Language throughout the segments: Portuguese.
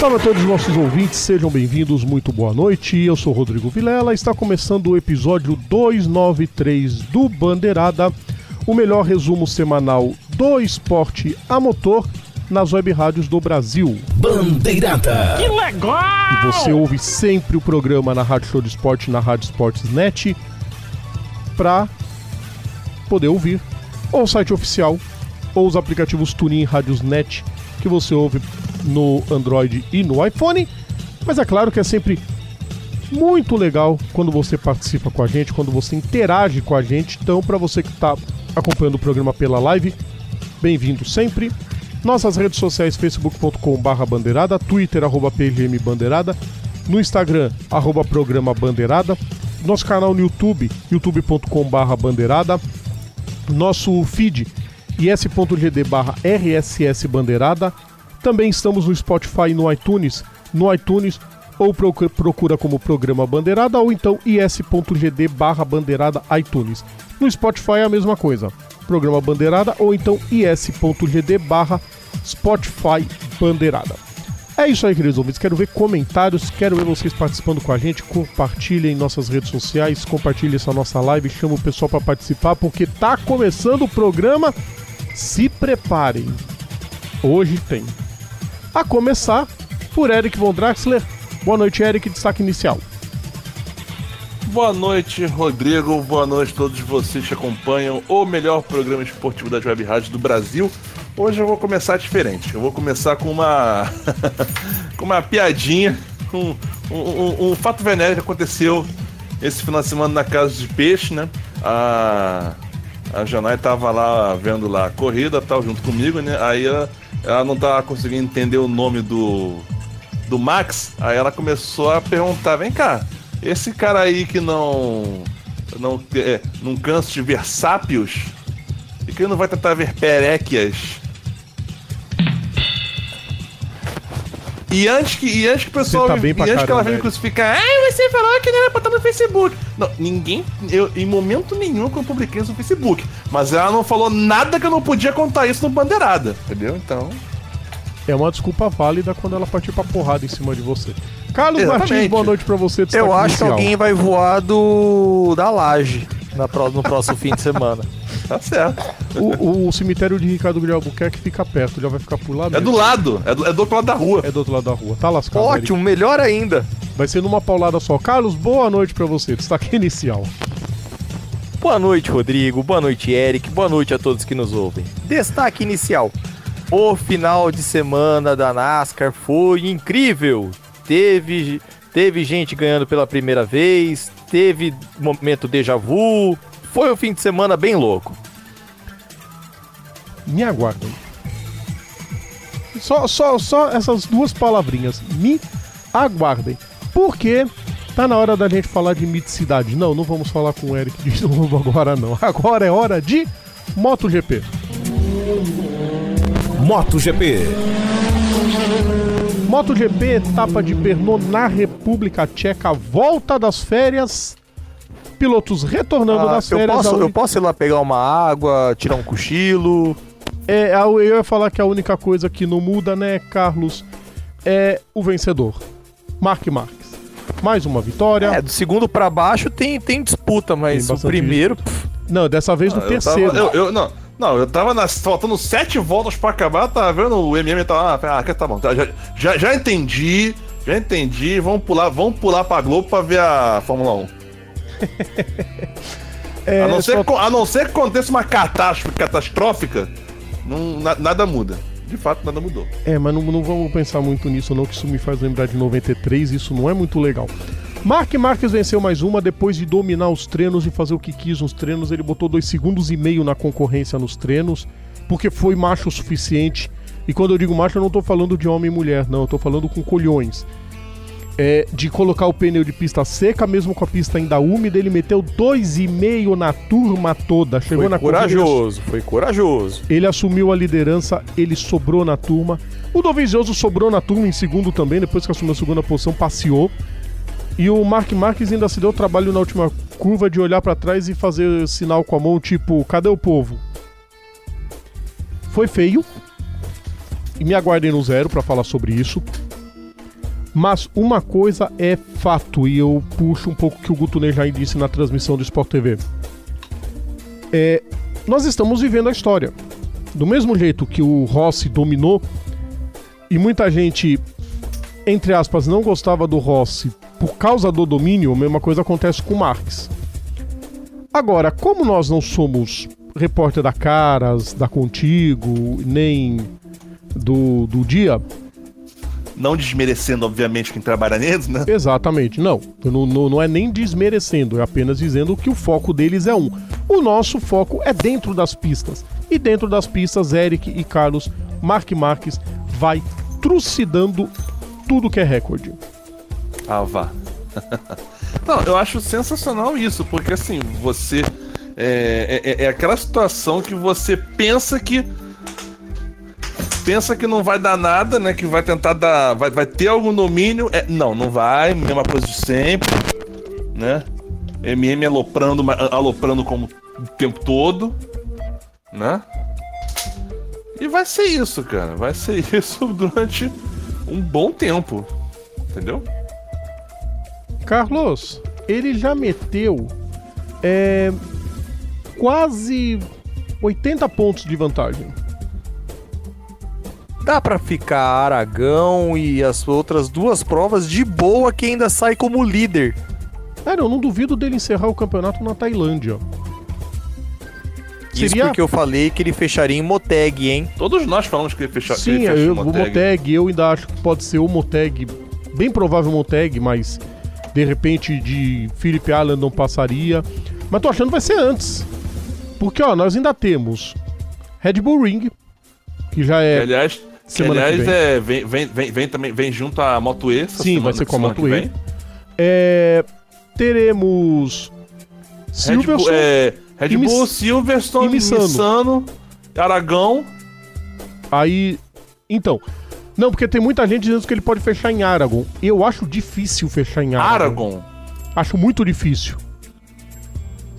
Salve a todos os nossos ouvintes, sejam bem-vindos, muito boa noite. Eu sou Rodrigo Vilela, está começando o episódio 293 do Bandeirada, o melhor resumo semanal do esporte a motor nas web rádios do Brasil. Bandeirada. Que legal! E você ouve sempre o programa na Rádio Show de Esporte na Rádio Esportes Net para poder ouvir ou o site oficial ou os aplicativos Tunin Rádios Net que você ouve no Android e no iPhone. Mas é claro que é sempre muito legal quando você participa com a gente, quando você interage com a gente. Então, para você que está acompanhando o programa pela live, bem-vindo sempre. Nossas redes sociais, facebook.com.br bandeirada, twitter, arroba no Instagram, arroba programa Bandeirada, nosso canal no YouTube, youtube.com.br bandeirada, nosso feed, is.gd RSS Bandeirada, também estamos no Spotify e no iTunes. No iTunes, ou procura como Programa Bandeirada, ou então is.gd barra bandeirada iTunes. No Spotify é a mesma coisa. Programa Bandeirada, ou então is.gd barra Spotify Bandeirada. É isso aí, queridos ouvintes. Quero ver comentários, quero ver vocês participando com a gente. Compartilhem nossas redes sociais, compartilhem essa nossa live, chama o pessoal para participar, porque tá começando o programa. Se preparem. Hoje tem. A começar por Eric Von Draxler. Boa noite, Eric. Destaque inicial. Boa noite, Rodrigo. Boa noite a todos vocês que acompanham o melhor programa esportivo das web rádios do Brasil. Hoje eu vou começar diferente. Eu vou começar com uma com uma piadinha, um, um, um, fato venéreo que aconteceu esse final de semana na casa de peixe, né? A a Janai tava lá vendo lá a corrida, tal, junto comigo, né? Aí ela, ela não tava conseguindo entender o nome do do Max. Aí ela começou a perguntar: "Vem cá, esse cara aí que não não é, não cansa de ver sápios e que não vai tentar ver peréquias E antes que, e antes que o pessoal. Tá e antes que ela venha crucificar. Ai, você falou que não era pra estar no Facebook. Não, ninguém. Eu, em momento nenhum que eu publiquei isso no Facebook. Mas ela não falou nada que eu não podia contar isso no Bandeirada. Entendeu? Então. É uma desculpa válida quando ela partir pra porrada em cima de você. Carlos Exatamente. Martins, boa noite pra você. destaque Eu acho que inicial. alguém vai voar do da laje na pró- no próximo fim de semana. Tá certo. O, o cemitério de Ricardo Guilherme Albuquerque fica perto, já vai ficar por lá É mesmo. do lado. É do, é do outro lado da rua. É do outro lado da rua. Tá lascado. Ótimo, melhor ainda. Eric. Vai ser numa paulada só. Carlos, boa noite pra você. Destaque inicial. Boa noite, Rodrigo. Boa noite, Eric. Boa noite a todos que nos ouvem. Destaque inicial. O final de semana da NASCAR foi incrível. Teve, teve gente ganhando pela primeira vez, teve momento déjà vu. Foi um fim de semana bem louco. Me aguardem. Só, só, só essas duas palavrinhas. Me aguardem. Porque tá na hora da gente falar de miticidade. Não, não vamos falar com o Eric de novo agora não. Agora é hora de MotoGP. MotoGP. MotoGP, etapa de Brno na República Tcheca, volta das férias. Pilotos retornando Ah, das eu, férias. posso, a eu posso ir lá pegar uma água, tirar um cochilo. É, eu ia falar que a única coisa que não muda, né, Carlos, é o vencedor. Mark Marques. Mais uma vitória. É, do segundo pra baixo tem, tem disputa, mas Tem o primeiro. pff, Não, dessa vez no Eu terceiro. tava- eu, eu- não, não, eu tava nas, faltando sete voltas pra acabar, tava vendo o MM tava. Ah, ah, tá bom, tá, já, já, já entendi, já entendi. Vamos pular, vamos pular pra Globo pra ver a Fórmula 1. É, A não, ser só- que, a não ser que aconteça uma catástrofe catastrófica, não, na- nada muda. De fato, nada mudou. é, mas não, não vamos pensar muito nisso, não, que isso me faz lembrar de 93, isso não é muito legal. Mark Marques venceu mais uma depois de dominar os treinos e fazer o que quis nos treinos. Ele botou dois segundos e meio na concorrência nos treinos, porque foi macho o suficiente. E quando eu digo macho, eu não tô falando de homem e mulher, não, eu tô falando com colhões. é, de colocar o pneu de pista seca, mesmo com a pista ainda úmida, ele meteu 2,5 na turma toda. Chegou Foi na corrida, corajoso, foi corajoso. ele assumiu a liderança, ele sobrou na turma. O Dovizioso sobrou na turma em segundo também, depois que assumiu a segunda posição, passeou. E o Mark Marques ainda se deu trabalho na última curva de olhar pra trás e fazer sinal com a mão, tipo, cadê o povo? Foi feio. E me aguardem no zero pra falar sobre isso. Mas uma coisa é fato, e eu puxo um pouco o que o Guto Nejai disse na transmissão do Sport TV. É, nós estamos vivendo a história. Do mesmo jeito que o Rossi dominou, e muita gente, entre aspas, não gostava do Rossi por causa do domínio, a mesma coisa acontece com o Marques. Agora, como nós não somos repórter da Caras, da Contigo, nem do, do Dia, Não desmerecendo, obviamente, quem trabalha neles, né? Exatamente, não. Não, não. não é nem desmerecendo, é apenas dizendo que o foco deles é um. O nosso foco é dentro das pistas. E dentro das pistas, Eric e Carlos, Mark Marques vai trucidando tudo que é recorde. Ah, vá. Não, eu acho sensacional isso, porque assim, você. É, é- é aquela situação que você pensa que. Pensa que não vai dar nada, né? Que vai tentar dar. Vai, vai ter algum domínio. É, não, não vai, mesma coisa de sempre, né? MM aloprando, aloprando como o tempo todo, né? E vai ser isso, cara. Vai ser isso durante um bom tempo. Entendeu? Carlos, ele já meteu é, quase 80 pontos de vantagem. Dá pra ficar Aragão e as outras duas provas de boa que ainda sai como líder. Cara, eu não duvido dele encerrar o campeonato na Tailândia. Isso Seria- porque eu falei que ele fecharia em Moteg, hein? Todos nós falamos que ele que Sim, ele fechou eu, o o Moteg. Moteg, eu ainda acho que pode ser o Moteg, bem provável Moteg, mas de repente de Philip Allen não passaria. Mas tô achando que vai ser antes. Porque, ó, nós ainda temos Red Bull Ring, que já Que, é. aliás, que, semana que aliás vem. é, vem, vem, vem, vem também vem junto à Moto E. essa Sim, semana- vai ser com a Moto E. vem. é, teremos. Bull, é, Red Bull Miss- Silverstone, Missano. Missano, Aragão. Aí. Então. Não, porque tem muita gente dizendo que ele pode fechar em Aragon. Eu acho difícil fechar em Aragon. Aragon. Acho muito difícil.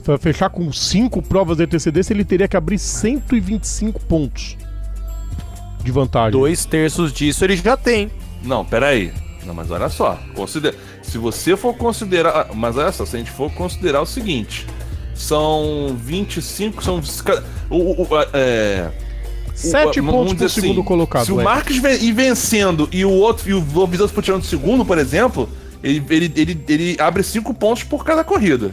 Pra fechar com cinco provas de antecedência, ele teria que abrir 125 pontos de vantagem. Dois terços disso ele já tem. Não, peraí. Não, mas olha só. Considera... Se você for considerar. Mas olha só, se a gente for considerar o seguinte: são 25. São. O, o, o- é... Sete o- pontos pro dizer segundo assim, colocado. Se o. Marques ir vencendo e o outro e o Lovisão for tirando segundo, por exemplo, ele, ele, ele, ele abre cinco pontos por cada corrida.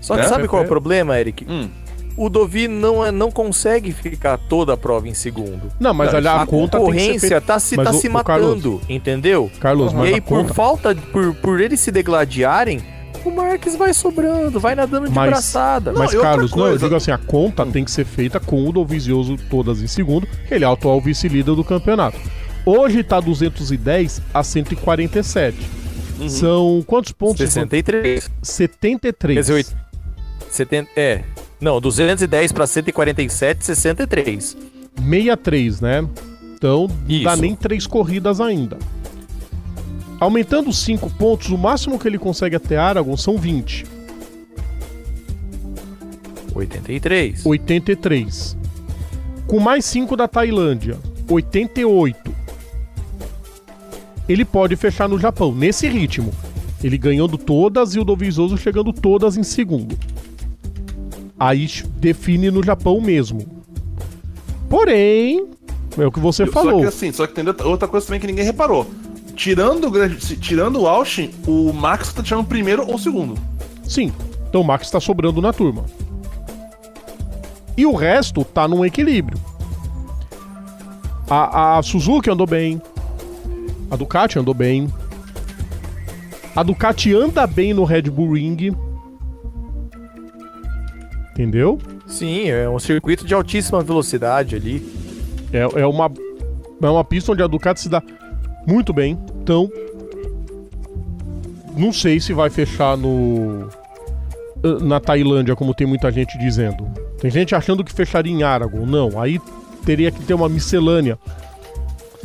Só que É? sabe qual é o problema, Eric? Hum. O Dovi não, é- não consegue ficar toda a prova em segundo. Não, mas olha, a, A conta tem que ser concorrência feita. tá se, Mas tá o- se o matando, entendeu? Carlos, E mas aí, a por conta... falta, por, por eles se degladiarem, o Marques vai sobrando, vai nadando de Mas- braçada. Mas, outra Carlos, não, eu digo assim, a conta tem que ser feita com o Dovizioso todas em segundo, que ele é o atual vice-líder do campeonato. Hoje tá 210 a 147. Uhum. São quantos pontos? 63. 73. Quer dizer, oito- 70, é. Não, 210 para 147, 63. 63, né? Então, não dá Isso. nem três corridas ainda. Aumentando 5 pontos, o máximo que ele consegue até Aragon são 20. 83. 83. Com mais 5 da Tailândia, 88. Ele pode fechar no Japão, nesse ritmo. Ele ganhando todas e o Dovizioso chegando todas em segundo. Aí define no Japão mesmo. Porém, é o que você Só falou. que assim, só que tem outra coisa também que ninguém reparou. Tirando o, grande- tirando o Austin, o Max tá tirando o primeiro ou o segundo. Sim. Então o Max tá sobrando na turma. E o resto tá num equilíbrio. A, a Suzuki andou bem. A Ducati andou bem. A Ducati anda bem no Red Bull Ring. Entendeu? Sim, é um circuito de altíssima velocidade ali. É, é, uma, é uma pista onde a Ducati se dá muito bem. Então, Não sei se vai fechar no eh, na Tailândia, como tem muita gente dizendo. Tem gente achando que fecharia em Aragon. Não, aí teria que ter uma miscelânea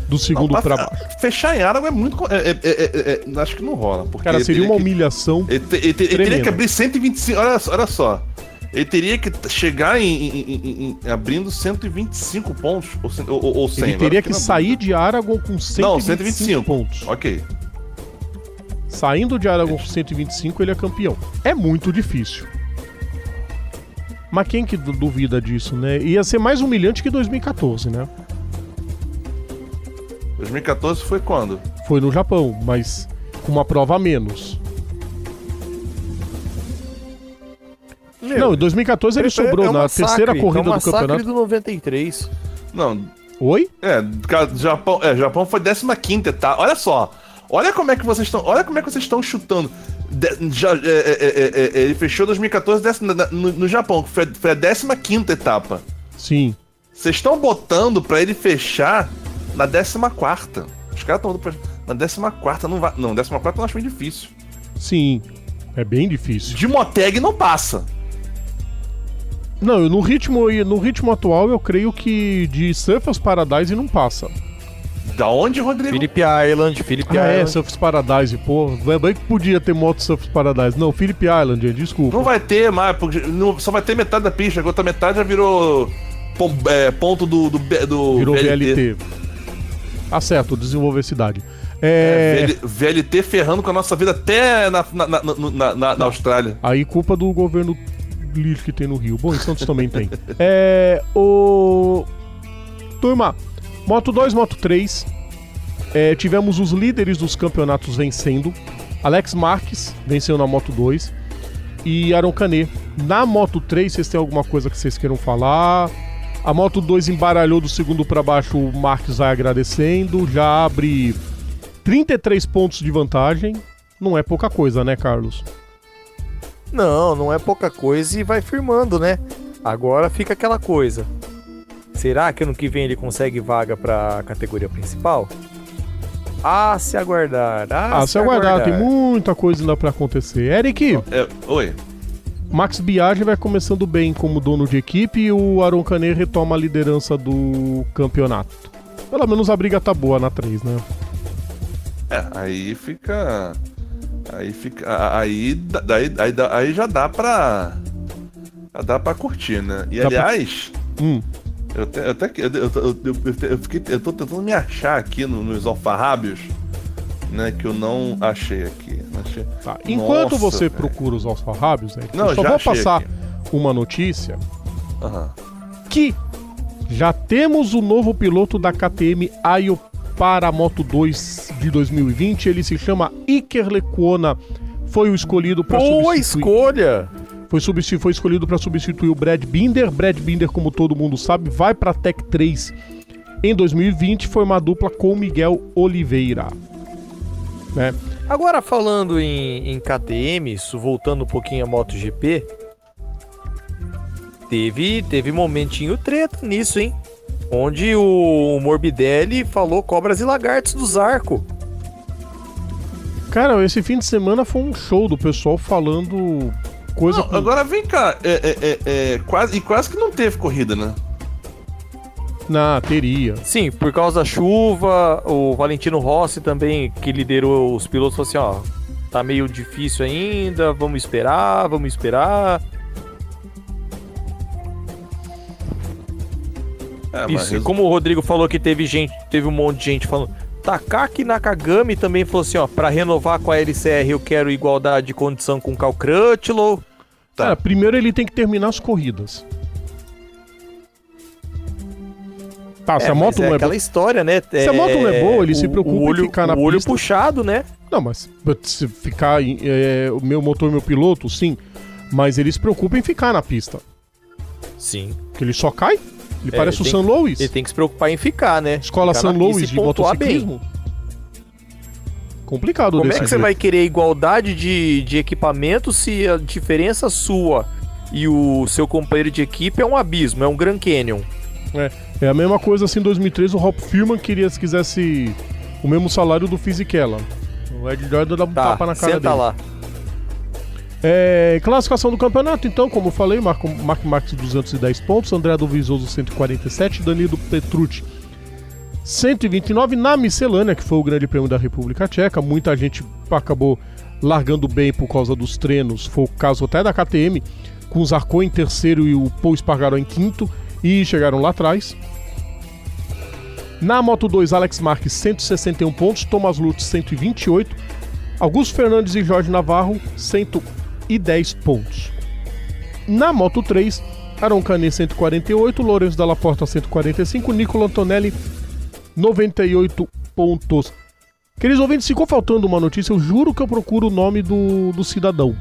do segundo Não, para pra- baixo. Fechar em Aragon é muito. co- é- é- é- é- acho que não rola. Porque Cara, seria uma que- humilhação. Ele, te- ele ele teria que abrir 125. Olha, olha só. Ele teria que chegar em, em- em- abrindo 125 pontos. Ou, ou, ou 100. Ele teria que na sair de Aragon com 125, Não, 125 pontos. Ok. Saindo de Aragon com 125, ele é campeão. É muito difícil. Mas quem que du- duvida disso, né? Ia ser mais humilhante que 2014, né? 2014 foi quando? Foi no Japão, mas com uma prova a menos. Meu, Não, em 2014 ele é- sobrou é um na massacre, terceira corrida é um do campeonato. do 93. Não, Oi? é, Japão, é, Japão foi 15 etapa. Olha só. Olha como é que vocês estão. Olha como é que vocês estão chutando. De- já, é, é, é, é, ele fechou 2014 décima- na- no, no Japão, que foi, foi a 15 etapa. Sim. Vocês estão botando pra ele fechar na 14. Os caras estão pra, na 14 não vai. Não, 14 eu acho bem difícil. Sim. É bem difícil. De Moteg não passa. Não, no ritmo, no ritmo atual eu creio que de Surfers Paradise não passa. Da onde, Rodrigo? Philip Island, Philip Ah, é, Island. Surfers Paradise, pô. É bem que podia ter moto Surfers Paradise. Não, Philip Island, desculpa. Não vai ter mais, porque não- só vai ter metade da pista, a outra metade já virou pom- é, ponto do, do, do Virou VLT. Acerto, desenvolver cidade. É, VL- VLT ferrando com a nossa vida até na, na, na, na- na- na Austrália. Aí culpa do governo lixo que tem no Rio. Bom, em Santos também tem. É. O. Turma, Moto 2, Moto 3. é, tivemos os líderes dos campeonatos vencendo. Alex Marques venceu na Moto 2. E Aaron Canet. Na Moto 3, vocês têm alguma coisa que vocês queiram falar? A Moto 2 embaralhou do segundo para baixo, o Marques vai agradecendo. Já abre 33 pontos de vantagem. Não é pouca coisa, né, Carlos? Não, não é pouca coisa e vai firmando, né? Agora fica aquela coisa. Será que ano que vem ele consegue vaga pra categoria principal? Ah, se aguardar. Ah, Ah, se aguardar, tem muita coisa ainda pra acontecer. Eric, É, oi. Max Biaggi vai começando bem como dono de equipe e o Aron Canet retoma a liderança do campeonato. Pelo menos a briga tá boa na 3, né? É, aí fica. Aí fica. Aí, daí, aí, aí já dá pra. Já dá pra curtir, né? E Dá pra- aliás, Hum, eu, te- eu até. que- Eu, eu, eu, eu, fiquei, eu tô tentando me achar aqui no- nos alfarrábios, né? Que eu não achei aqui. Não achei. tá. Enquanto Nossa, você velho. procura os alfarrábios, Eric, Não, eu só já vou passar aqui. uma notícia Aham. que já temos o novo piloto da KTM Ayo para a Moto 2 de 2020. Ele se chama Iker Lecuona. Foi o escolhido para Boa substituir. escolha! Foi, substi- foi escolhido para substituir o Brad Binder. Brad Binder, como todo mundo sabe, vai para a Tech 3 em 2020. Foi uma dupla com Miguel Oliveira. Né? Agora falando em, em KTM, isso voltando um pouquinho a MotoGP, teve, teve momentinho treta nisso, hein? Onde o Morbidelli falou cobras e lagartos do Zarco. Cara, esse fim de semana foi um show do pessoal falando coisa. Não, com- agora vem cá, é, é, é, é, quase, e quase que não teve corrida, né? Na teria. Sim, por causa da chuva, o Valentino Rossi também, que liderou os pilotos, falou assim, ó, tá meio difícil ainda, vamos esperar, vamos esperar. É, Isso, e resu- como o Rodrigo falou que teve gente, teve um monte de gente falando. Takaki Nakagami também falou assim, ó, pra renovar com a LCR eu quero igualdade de condição com o Cal Crutchlow. Tá. Cara, primeiro ele tem que terminar as corridas. Tá, se É, a mas moto é não é aquela boa. história, né? Se a moto não é boa, ele se preocupa o em olho, ficar na o olho pista. puxado, né? Não, mas se ficar é, o meu motor, meu piloto, sim. Mas ele se preocupa em ficar na pista. Sim. Porque ele só cai. Ele É, parece o San Louis. Ele tem que se preocupar em ficar, né? Escola Ficar San e de pontuar bem. motociclismo. Complicado Como é que você jeito. vai querer igualdade de, de equipamento se a diferença sua e o seu companheiro de equipe é um abismo, é um Grand Canyon? É a mesma coisa assim em 2003, o Hop Firman queria, se quisesse, o mesmo salário do Fisichella. O Ed Jordan dá um Tá, tapa na cara senta dele. lá. É, classificação do campeonato, então, como eu falei, Marco, Mark Marques 210 pontos, André do Vizoso 147, Danilo Petrucci 129 na miscelânea, que foi o Grande Prêmio da República Tcheca. Muita gente acabou largando bem por causa dos treinos. Foi o caso até da KTM, com o Zarco em terceiro e o Paul Espargaró em quinto, e chegaram lá atrás. Na Moto 2, Alex Marques 161 pontos, Thomas Lutz 128, Augusto Fernandes e Jorge Navarro 110 pontos. Na Moto 3, Aaron Canet 148, Lourenço Dalla Porta 145, Nicola Antonelli 98 pontos. Queridos ouvintes, ficou faltando uma notícia, eu juro que eu procuro o nome do, do cidadão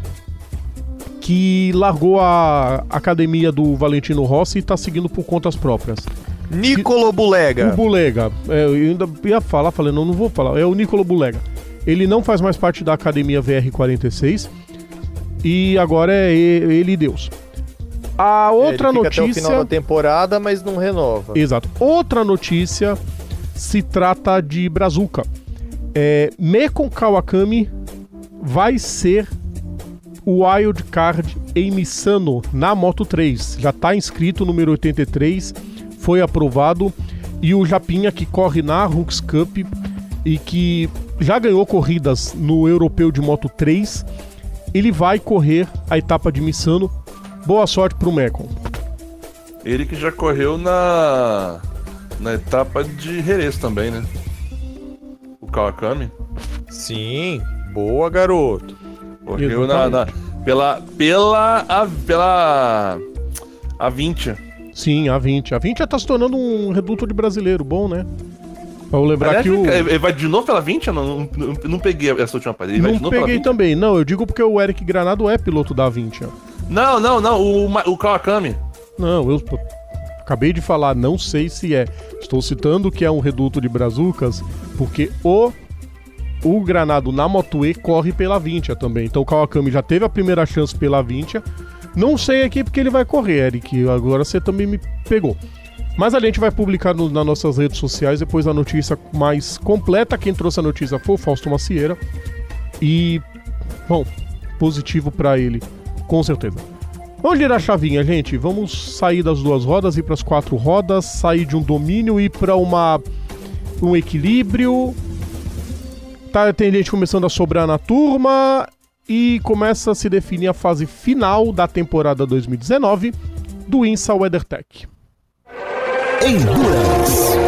que largou a academia do Valentino Rossi e está seguindo por contas próprias. Nicolo O Bulega. Bulega, é, eu ainda ia falar, falei, não, não vou falar, é o Nicolo Bulega. Ele não faz mais parte da academia VR46 e agora é ele e Deus. A outra Ele fica até o notícia. final da temporada, mas não renova. Exato. Outra notícia se trata de Brazuca. É, Mekon Kawakami vai ser o wild card em Misano na Moto 3. Já está inscrito, número 83, foi aprovado. E o Japinha, que corre na Hooks Cup e que já ganhou corridas no Europeu de Moto 3, ele vai correr a etapa de Misano. Boa sorte pro Mekon. Ele que já correu na. na etapa de Jerez também, né? O Kawakami. Sim, boa, garoto. Correu na, na- pela. pela. A, pela. A 20. Sim, a 20. A 20 já tá se tornando um reduto de brasileiro, bom, né? Eu lembrar Aliás, que o. ele vai de novo pela 20? Eu não, não, não- peguei essa última parte. Ele Não peguei 20? também. Não, eu digo porque o Eric Granado é piloto da 20. ó. Não, não, não. O, o Kawakami. Não, eu eu acabei de falar, não sei se é. Estou citando que é um reduto de brazucas, porque o. O Granado na Moto E corre pela 20 também. Então o Kawakami já teve a primeira chance pela 20. Não sei aqui porque ele vai correr, Eric. Agora você também me pegou. Mas a gente vai publicar no- nas nossas redes sociais depois a notícia mais completa. Quem trouxe a notícia foi o Fausto Macieira. E, bom, positivo pra ele, com certeza. Vamos girar a chavinha, gente. Vamos sair das duas rodas e para as quatro rodas, sair de um domínio e para uma um equilíbrio. Tá, tem gente começando a sobrar na turma e começa a se definir a fase final da temporada 2019 do INSA WeatherTech. Endurance.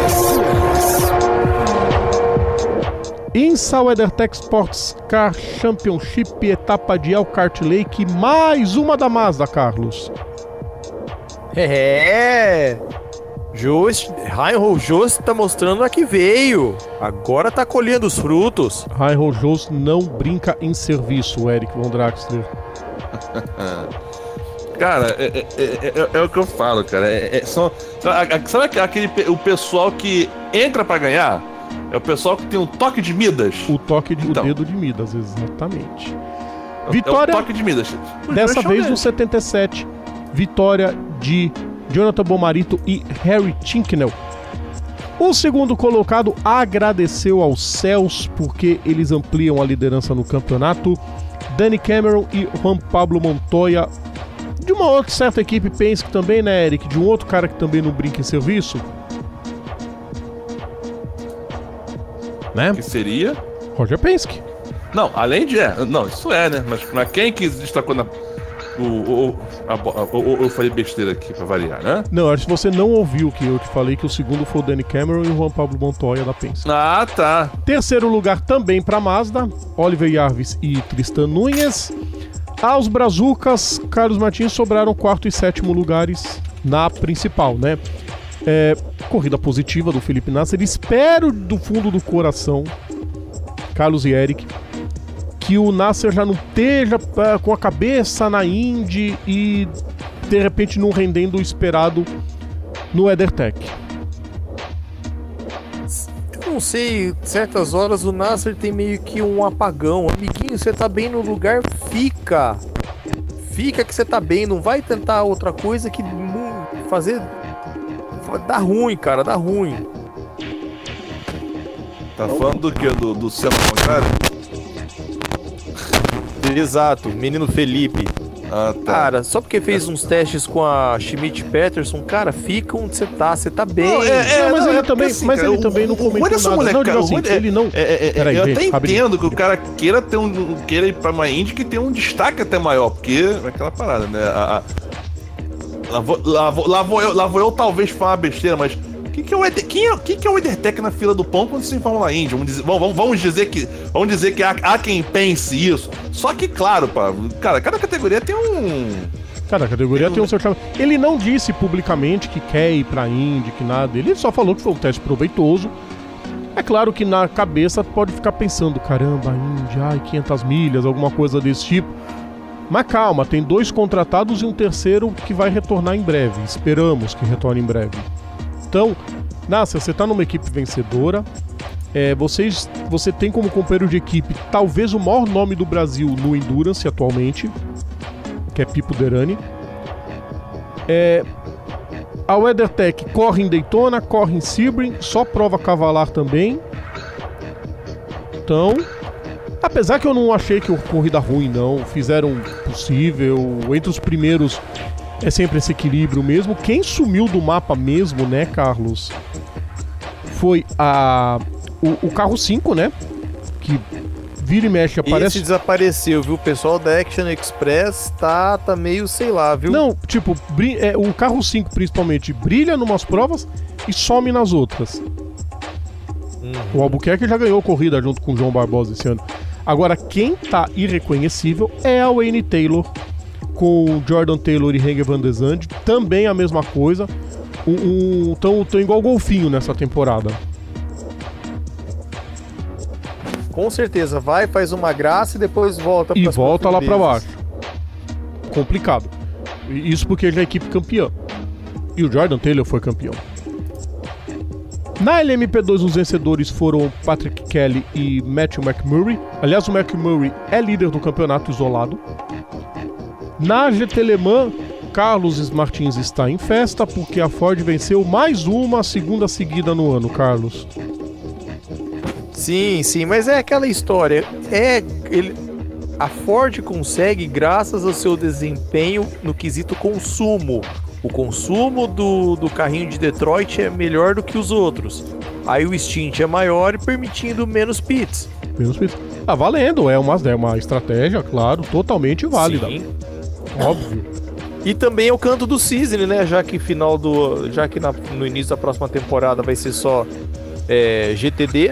INSA WeatherTech Sports Car Championship, etapa de Elkhart Lake, mais uma da Mazda, Carlos. É. Jost, Reinhold Jost tá mostrando a que veio. Agora tá colhendo os frutos. Reinhold Jost não brinca em serviço, Eric Von Draxler. Cara, é, é- é- é- é o que eu falo, cara. É, é- são, sabe aquele o pessoal que entra pra ganhar? É o pessoal que tem um toque de Midas. O toque de Então. o dedo de Midas, exatamente. É Vitória o toque de Midas. Os dessa vez no deles. 77. Vitória de Jonathan Bomarito e Harry Tinknell. O segundo colocado agradeceu aos céus porque eles ampliam a liderança no campeonato. Danny Cameron e Juan Pablo Montoya. De uma outra certa equipe, Penske também, né, Eric? De um outro cara que também não brinca em serviço. Né? Que seria. Roger Penske. Não, além de. É, não, isso é, né? Mas, mas quem que destacou na. O, eu falei besteira aqui pra variar, né? Não, acho que você não ouviu que eu te falei que o segundo foi o Danny Cameron e o Juan Pablo Montoya da Penske. Ah, tá. Terceiro lugar também para Mazda, Oliver Jarvis e Tristan Nunes. Aos Brazucas, Carlos Martins sobraram quarto e sétimo lugares na principal, né? É, corrida positiva do Felipe Nasser. Espero do fundo do coração, Carlos e Eric, que o Nasser já não esteja ah, com a cabeça na Indy e de repente não rendendo o esperado no EtherTech. Não sei, certas horas o Nasser tem meio que um apagão. Amiguinho, você tá bem no lugar, fica. Fica que você tá bem, não vai tentar outra coisa que fazer. Dá ruim, cara, dá ruim. Tá falando do que? Do, do ao contrário? exato, menino Felipe. Ah, tá. Cara, só porque fez uns testes com a Schmidt Peterson, cara, fica onde você tá, você tá bem. Não, é, Não, mas ele porque também- mas ele também não o- comentou olha essa nada. moleca- Não, digo assim, olha- ele não- é, é, é, Peraí, eu até entendo que o cara queira ter um. queira ir pra uma Indy que tem um destaque até maior, porque é aquela parada, né? A, a- lá, vou, lá, vou, lá, vou eu, lá vou eu talvez falar uma besteira, mas. Quem que, é o Eder, quem, é, quem que é o Edertec na fila do pão quando se Fórmula Indy? Vamos dizer, vamos, vamos dizer que, vamos dizer que há, há quem pense isso. Só que, claro, pá, cara, cada categoria tem um. Cada categoria tem um seu. Ele não disse publicamente que quer ir pra Indy, que nada. Ele só falou que foi um teste proveitoso. É claro que na cabeça pode ficar pensando, caramba, Indy, ai, 500 milhas, alguma coisa desse tipo. Mas calma, tem dois contratados e um terceiro que vai retornar em breve. Esperamos que retorne em breve. Então, Nasser, você tá numa equipe vencedora. É, vocês, você tem como companheiro de equipe talvez o maior nome do Brasil no Endurance atualmente, que é Pipo Derani. É, a WeatherTech corre em Daytona, corre em Sebring, só prova cavalar também. Então, apesar que eu não achei que a corrida ruim não, fizeram o possível, entre os primeiros é sempre esse equilíbrio mesmo. Quem sumiu do mapa mesmo, né, Carlos? Foi a o, o carro 5, né? Que vira e mexe aparece Esse desapareceu, viu? O pessoal da Action Express tá, tá meio, sei lá, viu? Não, tipo, é, o carro 5 principalmente brilha numas provas e some nas outras. O Albuquerque já ganhou corrida junto com o João Barbosa esse ano. Agora, quem tá irreconhecível é a Wayne Taylor, com o Jordan Taylor e Renger Van de Zandt, também a mesma coisa. Um, um, tão, tão igual golfinho nessa temporada. Com certeza, vai, faz uma graça e depois volta E volta lá profundezas. baixo. Complicado. Isso porque ele é a equipe campeã. E o Jordan Taylor foi campeão. Na LMP2, os vencedores foram Patrick Kelly e Matthew McMurray. Aliás, o McMurray é líder do campeonato isolado. Na GT Le Mans, Carlos Martins está em festa porque a Ford venceu mais uma segunda seguida no ano, Carlos. Sim, sim, mas é aquela história. É ele, a Ford consegue graças ao seu desempenho no quesito consumo. O consumo do, do carrinho de Detroit é melhor do que os outros. Aí o stint é maior e permitindo menos pits. Menos pits. Ah, valendo, é uma, é uma estratégia, claro, totalmente válida. Sim. Óbvio. E também é o canto do cisne, né? Já que final do, já que na- no início da próxima temporada vai ser só é, GTD.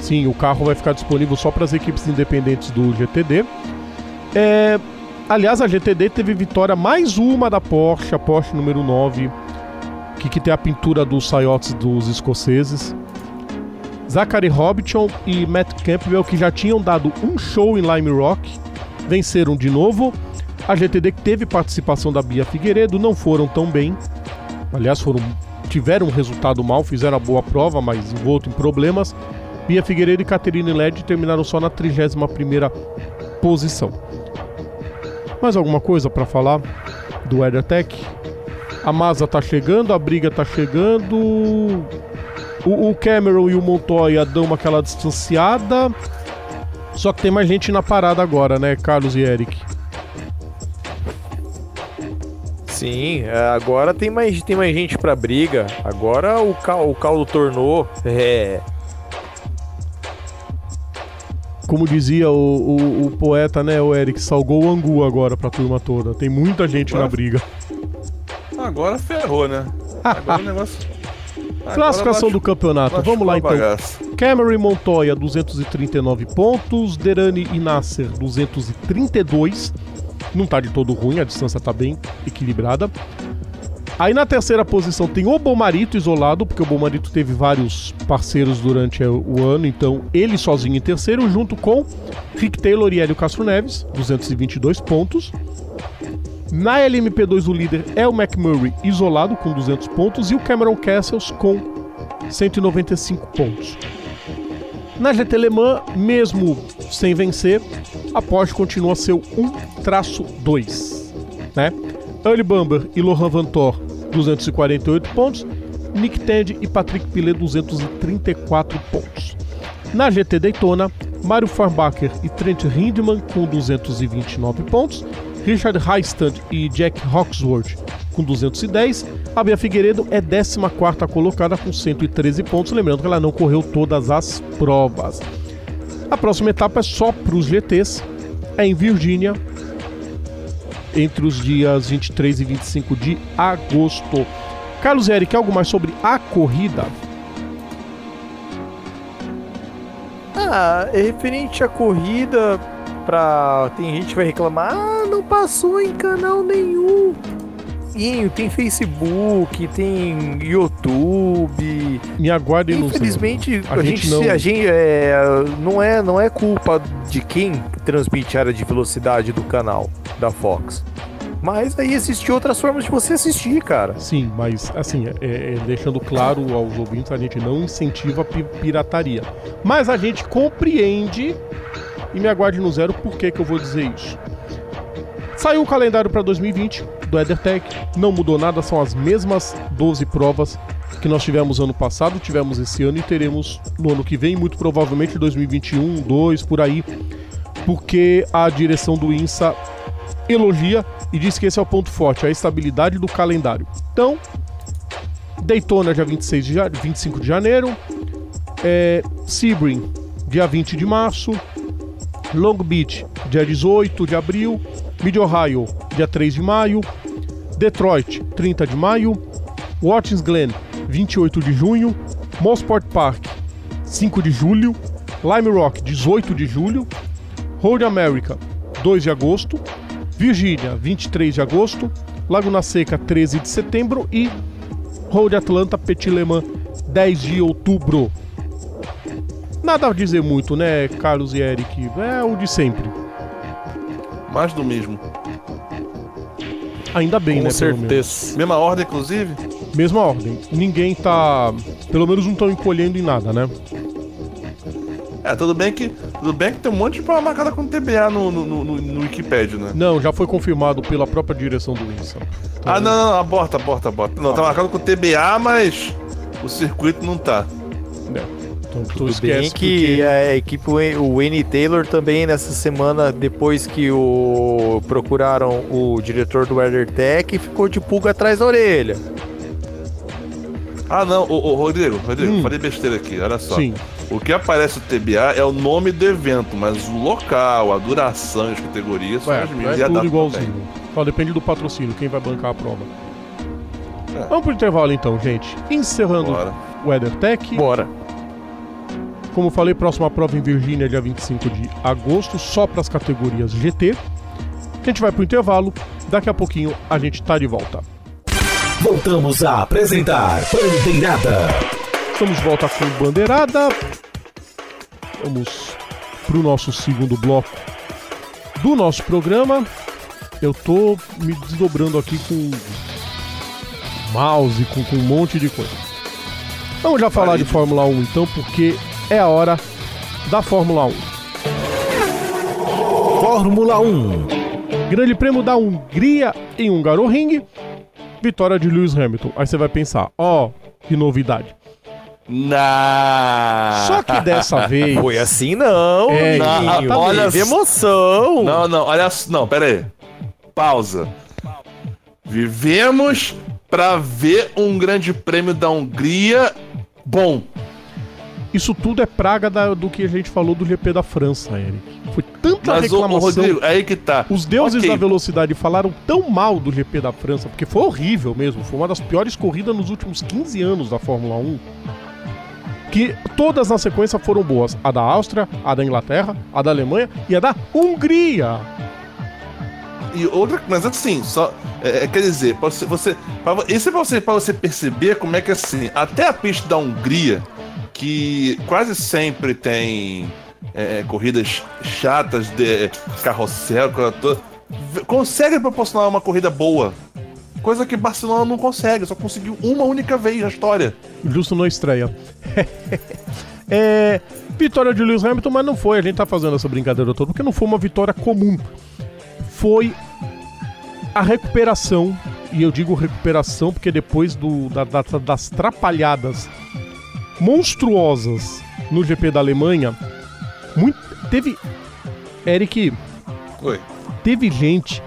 Sim, o carro vai ficar disponível só para as equipes independentes do GTD. É, aliás, a GTD teve vitória mais uma da Porsche, a Porsche número 9, que, que tem a pintura dos saiotes dos escoceses. Zachary Hobbiton e Matt Campbell, que já tinham dado um show em Lime Rock, venceram de novo. A GTD que teve participação da Bia Figueiredo não foram tão bem. Aliás, foram tiveram um resultado mal, fizeram a boa prova, mas envolto em problemas. Bia Figueiredo e Caterine Led terminaram só na 31ª posição. Mais alguma coisa para falar do WeatherTech? A Masa tá chegando, a briga tá chegando. O, o Cameron e o Montoya dão aquela distanciada. Só que tem mais gente na parada agora, né, Carlos e Eric? Sim, é, agora tem mais, tem mais gente pra briga. Agora o, cal, o caldo tornou. É. Como dizia o, o- o poeta, né, o Eric, salgou o angu agora pra turma toda. Tem muita gente na Agora- briga. Agora ferrou, né? Agora o negócio. Classificação do campeonato. Vamos lá então. Cameron e Montoya, 239 pontos. Derani e Nasser, 232. Não tá de todo ruim, a distância tá bem equilibrada. Aí na terceira posição tem o Bomarito isolado, porque o Bomarito teve vários parceiros durante o ano, então ele sozinho em terceiro, junto com Rick Taylor e Hélio Castro Neves, 222 pontos. Na LMP2 o líder é o McMurray isolado com 200 pontos e o Cameron Castles com 195 pontos. Na GT Le Mans, mesmo sem vencer, a Porsche continua seu 1-2, né? Early Bamber e Lohan Vantor, 248 pontos. Nick Tandy e Patrick Pilet, 234 pontos. Na GT Daytona, Mário Farbacher e Trent Hindman com 229 pontos, Richard Heistand e Jack Hawksworth com 210. A Bia Figueiredo é 14 colocada com 113 pontos, lembrando que ela não correu todas as provas. A próxima etapa é só para os GTs, é em Virgínia, entre os dias 23 e 25 de agosto. Carlos Eric, algo mais sobre a corrida? Ah, é referente à corrida, pra. Tem gente que vai reclamar, ah, não passou em canal nenhum. Sim, tem Facebook, tem YouTube. Me aguardem no Infelizmente, a, a, gente, gente não... A gente, é, não, é, não é culpa de quem transmite a área de velocidade do canal da Fox. Mas aí existem outras formas de você assistir, cara. Sim, mas assim, é, é, deixando claro aos ouvintes, a gente não incentiva a pirataria. Mas a gente compreende, e me aguarde no zero, por que, eu vou dizer isso. Saiu o calendário para 2020 do EtherTech, não mudou nada, são as mesmas 12 provas que nós tivemos ano passado, tivemos esse ano e teremos no ano que vem, muito provavelmente 2021, 2 por aí, porque a direção do INSA elogia e diz que esse é o ponto forte, a estabilidade do calendário. Então, Daytona dia 26 de 25 de janeiro, é, Sebring dia 20 de março, Long Beach dia 18 de abril, Mid Ohio dia 3 de maio, Detroit 30 de maio, Watkins Glen 28 de junho, Mosport Park 5 de julho, Lime Rock 18 de julho, Road America 2 de agosto, Virgínia, 23 de agosto, Laguna Seca, 13 de setembro e Road Atlanta Petit Le Mans, 10 de outubro. Nada a dizer muito, né, Carlos e Eric? É o de sempre. Mais do mesmo. Ainda bem, Com né? Com certeza. Mesma ordem, inclusive? Mesma ordem. Ninguém tá. Pelo menos não estão encolhendo em nada, né? É, tudo bem que. Tudo bem que tem um monte de prova marcada com TBA no, no, no, no Wikipedia, né? Não, já foi confirmado pela própria direção do INSA. Então, ah, não, não, aborta, aborta, aborta. Não, tá marcado com TBA, mas o circuito não tá. É. Então, tu Tudo bem que porque... a equipe, o Wayne Taylor também nessa semana, depois que o procuraram o diretor do WeatherTech, ficou de pulga atrás da orelha. Ah, não, o, Rodrigo, Rodrigo, hum. falei besteira aqui, olha só. Sim. O que aparece no TBA é o nome do evento, mas o local, a duração e as categorias são Ué, as mesmas. É tudo igualzinho. Só depende do patrocínio, quem vai bancar a prova. É. Vamos pro intervalo então, gente. Encerrando Bora. o WeatherTech. Bora. Como falei, próxima prova em Virgínia, dia 25 de agosto, só para as categorias GT. A gente vai pro intervalo. Daqui a pouquinho a gente tá de volta. Voltamos a apresentar Bandeirada. Estamos de volta com Bandeirada. Vamos pro nosso segundo bloco do nosso programa. Eu tô me desdobrando aqui com mouse, com, com um monte de coisa. Vamos já falar de Fórmula 1 então, porque é a hora da Fórmula 1. Fórmula 1. Grande Prêmio da Hungria em Hungaroring. Vitória de Lewis Hamilton. Aí você vai pensar, ó, oh, que novidade. Não. Só que dessa vez. Foi assim não. É, não olha de emoção. Não, não, olha, não, pera aí. Pausa. Vivemos para ver um grande prêmio da Hungria bom. Isso tudo é praga da, do que a gente falou do GP da França, Eric. Foi tanta Mas, reclamação. Ô, Rodrigo, aí que tá. Os deuses okay. da velocidade falaram tão mal do GP da França, porque foi horrível mesmo. Foi uma das piores corridas nos últimos 15 anos da Fórmula 1 que todas na sequência foram boas. A da Áustria, a da Inglaterra, a da Alemanha e a da Hungria. E outra, mas assim, só é, é quer dizer, você, você, pra, isso é pra você, pra você perceber como é que assim, até a pista da Hungria, que quase sempre tem é, corridas chatas de carrossel, consegue proporcionar uma corrida boa. Coisa que Barcelona não consegue, só conseguiu uma única vez na história. Justo não estreia. é, vitória de Lewis Hamilton, mas não foi. A gente tá fazendo essa brincadeira toda porque não foi uma vitória comum. Foi a recuperação, e eu digo recuperação porque depois do, da, da, das trapalhadas monstruosas no GP da Alemanha, muito, teve. Eric, Oi. teve gente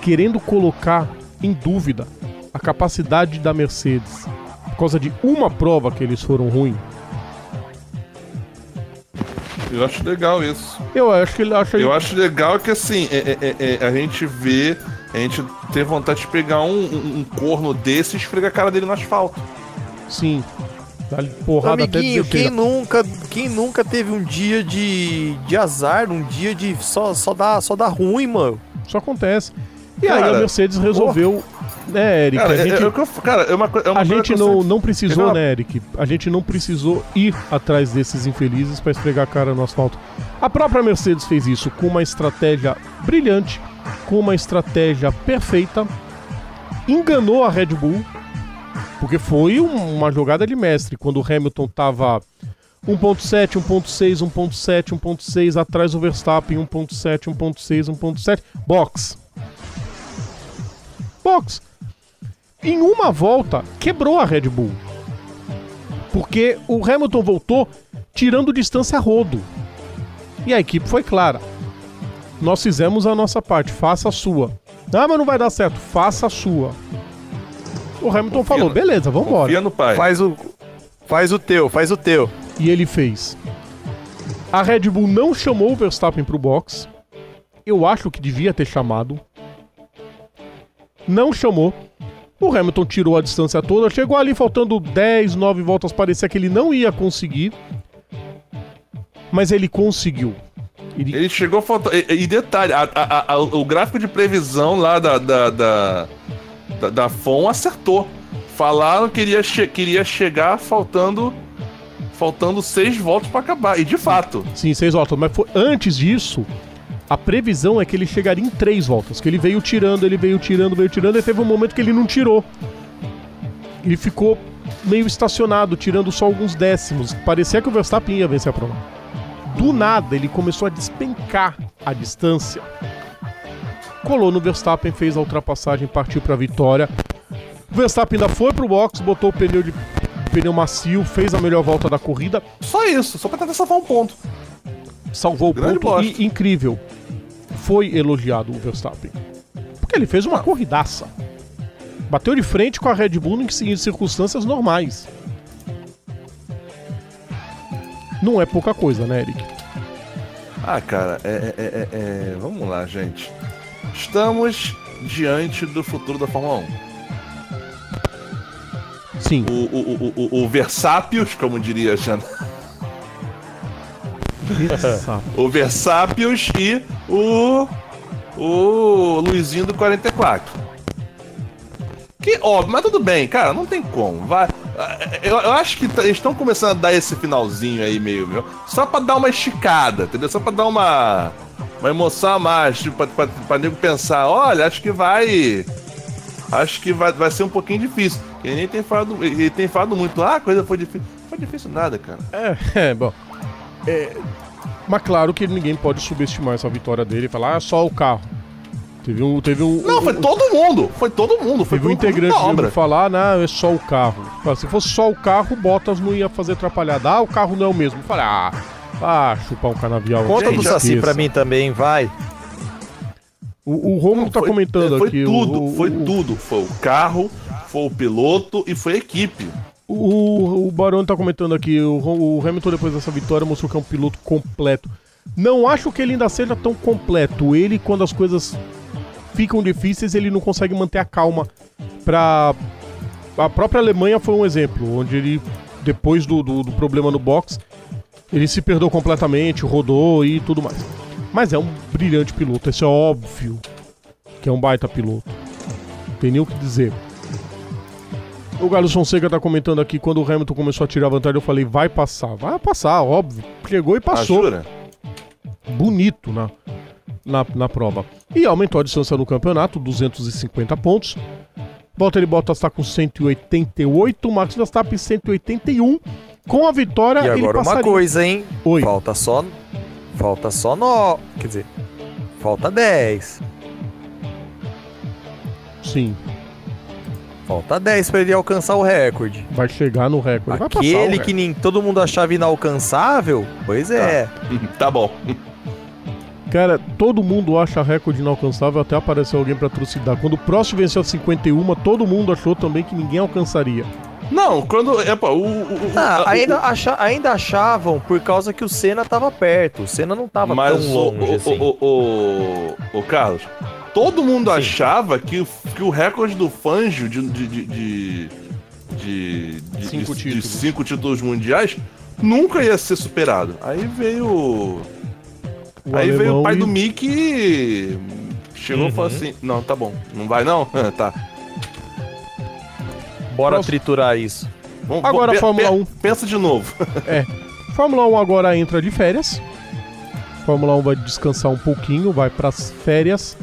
querendo colocar em dúvida a capacidade da Mercedes por causa de uma prova que eles foram ruins. Eu acho legal isso. Eu acho que ele acha. Eu acho legal que assim, é- é- é- é, a gente vê, a gente tem vontade de pegar um, um- um corno desse e esfregar a cara dele no asfalto. Sim. Dá porrada até Amiguinho, dizer quem nunca, quem nunca teve um dia de, de azar, um dia de só, só, dá, só dá ruim, mano? Isso acontece. E aí Cara, a Mercedes resolveu. Né, Eric? Cara, a é- gente, é o que eu- cara, é uma, é uma a gente não, não precisou, né, Eric? A gente não precisou ir atrás desses infelizes para esfregar a cara no asfalto. A própria Mercedes fez isso com uma estratégia brilhante, com uma estratégia perfeita, enganou a Red Bull, porque foi um- uma jogada de mestre. Quando o Hamilton tava 1.7, 1.6, 1.7, 1.6, atrás do Verstappen, 1.7, 1.6, 1.7, box. Box em uma volta, quebrou a Red Bull. Porque o Hamilton voltou tirando distância a rodo. E a equipe foi clara. Nós fizemos a nossa parte, faça a sua. Ah, mas não vai dar certo, faça a sua. O Hamilton Confia falou, no- beleza, vambora. Confia no pai. Faz o, faz o teu, faz o teu. E ele fez. A Red Bull não chamou o Verstappen pro box. Eu acho que devia ter chamado. Não chamou. O Hamilton tirou a distância toda. Chegou ali faltando 10, 9 voltas. Parecia que ele não ia conseguir. Mas ele conseguiu. Ele, Ele chegou faltando. E, e detalhe, a- a- a- o gráfico de previsão lá da, da, da, da, da FOM acertou. Falaram que iria, che- queria chegar faltando. Faltando seis voltas pra acabar. E de fato. Sim, seis voltas. Mas foi- antes disso, a previsão é que ele chegaria em três voltas. Que ele veio tirando, ele veio tirando, veio tirando, e teve um momento que ele não tirou. Ele ficou meio estacionado, tirando só alguns décimos. Parecia que o Verstappen ia vencer a prova. Do nada, ele começou a despencar a distância. Colou no Verstappen, fez a ultrapassagem, partiu para a vitória. O Verstappen ainda foi pro box, botou o pneu de pneu macio, fez a melhor volta da corrida, Só isso, só pra tentar salvar um ponto. salvou o Grande ponto bosta. e incrível. Foi elogiado o Verstappen. Porque ele fez uma corridaça. Bateu de frente com a Red Bull em circunstâncias normais. Não é pouca coisa, né, Eric? Ah, cara, é- é- é- é- Vamos lá, gente. Estamos diante do futuro da Fórmula 1. Sim. O, o, o, o, o Versápios, como diria a Jana. O Versápios e o. O Luizinho do 44. Que óbvio, mas tudo bem, cara, não tem como. Vai. Eu, eu acho que tá- eles estão começando a dar esse finalzinho aí meio, meio. Só pra dar uma esticada, entendeu? Só pra dar uma. Uma emoção a mais, tipo, pra, pra, pra nego pensar, olha, acho que vai. Acho que vai, vai ser um pouquinho difícil. Ele nem tem falado. Ele tem falado muito, ah, a coisa foi difícil. Não foi difícil nada, cara. É, é, bom. É, mas claro que ninguém pode subestimar essa vitória dele e falar, ah, só o carro. Teve um. Teve um Não, foi um- todo mundo. Foi todo mundo. Foi Teve um integrante obra. falar, não, é só o carro. Se fosse só o carro, Bottas não ia fazer atrapalhada. Ah, o carro não é o mesmo. Falei, ah, ah, chupar um canavial. Conta do Saci pra mim também, vai. O, o Romulo tá Foi- comentando foi aqui. tudo, o, foi o, tudo. Foi o carro, foi o piloto e foi a equipe. O, o Barone tá comentando aqui. O Hamilton, depois dessa vitória, mostrou que é um piloto completo. Não acho que ele ainda seja tão completo. Ele, quando as coisas ficam difíceis, ele não consegue manter a calma. Pra. A própria Alemanha foi um exemplo, onde ele, depois do, do, do problema no box, ele se perdeu completamente, rodou e tudo mais. Mas é um brilhante piloto, isso é óbvio que é um baita piloto. Tem nem o que dizer. O Galo Fonseca tá comentando aqui, quando o Hamilton começou a tirar vantagem, eu falei, vai passar. Vai passar, óbvio. Chegou e passou. jura? Bonito na, na, na prova. E aumentou a distância no campeonato, 250 pontos. Valtteri Bottas tá com 188, Max Verstappen 181. Com a vitória, E ele agora uma passaria. coisa, hein? Oi. Falta só. Falta só no. Quer dizer, falta 10. Sim. Falta 10 pra ele alcançar o recorde. Vai chegar no recorde. Vai passar o Aquele que nem todo mundo achava inalcançável, pois é. Tá bom. Cara, todo mundo acha recorde inalcançável até aparecer alguém pra trucidar. Quando o Prost venceu a 51, todo mundo achou também que ninguém alcançaria. Não, quando. Epa, o. o- o- Ah, o- ainda, acha- ainda achavam por causa que o Senna tava perto. O Senna não tava Mas tão o, longe o, assim. o, o, o Carlos, todo mundo achava que, o- que o recorde do Fangio de, de, de, de, de- de- Cinco de- títulos. de cinco títulos mundiais nunca ia ser superado. Aí veio. O aí veio o pai e- do Mickey e chegou e falou Uhum. assim: Não, tá bom, não vai não? tá. Bora triturar isso. Vamos, Agora, pe- Fórmula pe- 1. Pensa de novo. Fórmula 1 agora entra de férias. Fórmula 1 vai descansar um pouquinho, vai pras férias.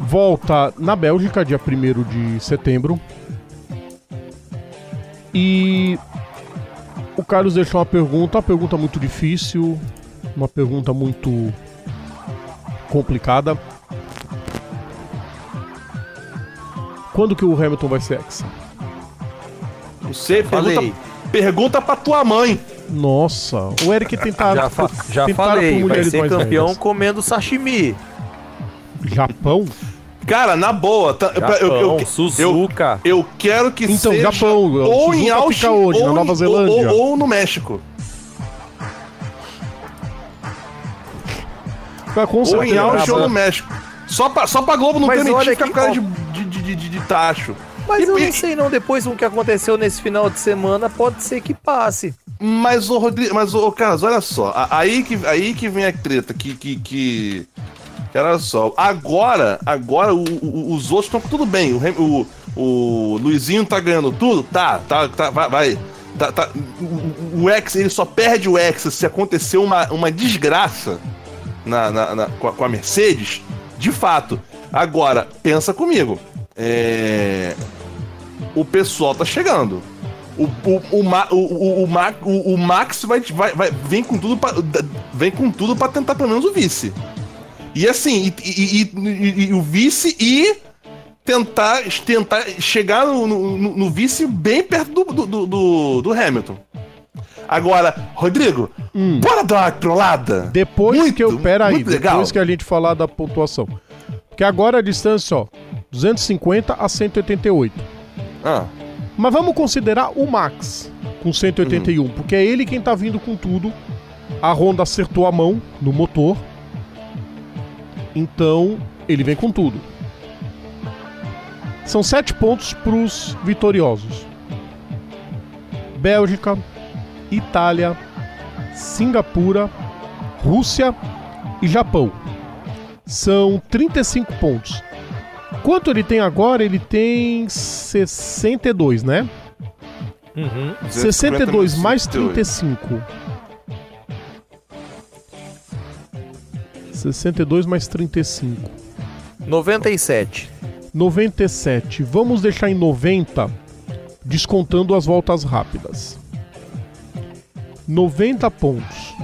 Volta na Bélgica, dia 1 de setembro. E o Carlos deixou uma pergunta, uma pergunta muito difícil, uma pergunta muito complicada. Quando que o Hamilton vai ser ex? Você Falei. pergunta, pergunta pra tua mãe. Nossa, o Eric tentar, Já, fa- já tentaram falei, vai ser campeão velhas. comendo sashimi. Japão? Cara, na boa, tá- Japão, eu, eu, eu, Suzuka. Eu quero que Então, seja Japão, ou em Suzuka Austin fica onde? Na ou, Nova em- Zelândia? Ou, ou no México. Vai com Ou em. Austin ou no México. Só pra, só pra Globo não Mas permitir ficar que- com cara de, de, de- de tacho. Mas eu não sei não, depois do que aconteceu nesse final de semana, pode ser que passe. Mas o Rodrigo, mas o Carlos, olha só, aí que, aí que vem a treta, que, que, que, olha só, agora, agora o- o- os outros estão tudo bem, o, o, Luizinho tá ganhando tudo, tá, tá, tá, vai, vai tá, tá, o, o X, ele só perde o X se acontecer uma, uma desgraça na, na- na- com, a, com a Mercedes, de fato. Agora, pensa comigo, é, o pessoal tá chegando. O, o, o, o, o, o, o- Max vai, vai, vai, vem com tudo pra, vem com tudo para tentar pelo menos o vice. E assim, e, e- e- e- o vice e tentar, tentar chegar no, no- no- vice bem perto do, do, do- do- Hamilton. Agora, Rodrigo, bora dar uma trollada? Depois Muito, que eu. Pera aí, muito legal. depois que a gente falar da pontuação. Porque agora a distância, ó, 250 a 188. Ah, Mas vamos considerar o Max com 181, Uhum. porque é ele quem tá vindo com tudo. A Honda acertou a mão no motor. Então, ele vem com tudo. São sete pontos pros vitoriosos. Bélgica, Itália, Singapura, Rússia e Japão. São 35 pontos. Quanto ele tem agora? Ele tem 62, né? Uhum. 62 mais 58. 35. 62 mais 35. 97. 97. Vamos deixar em 90, descontando as voltas rápidas. 90 pontos.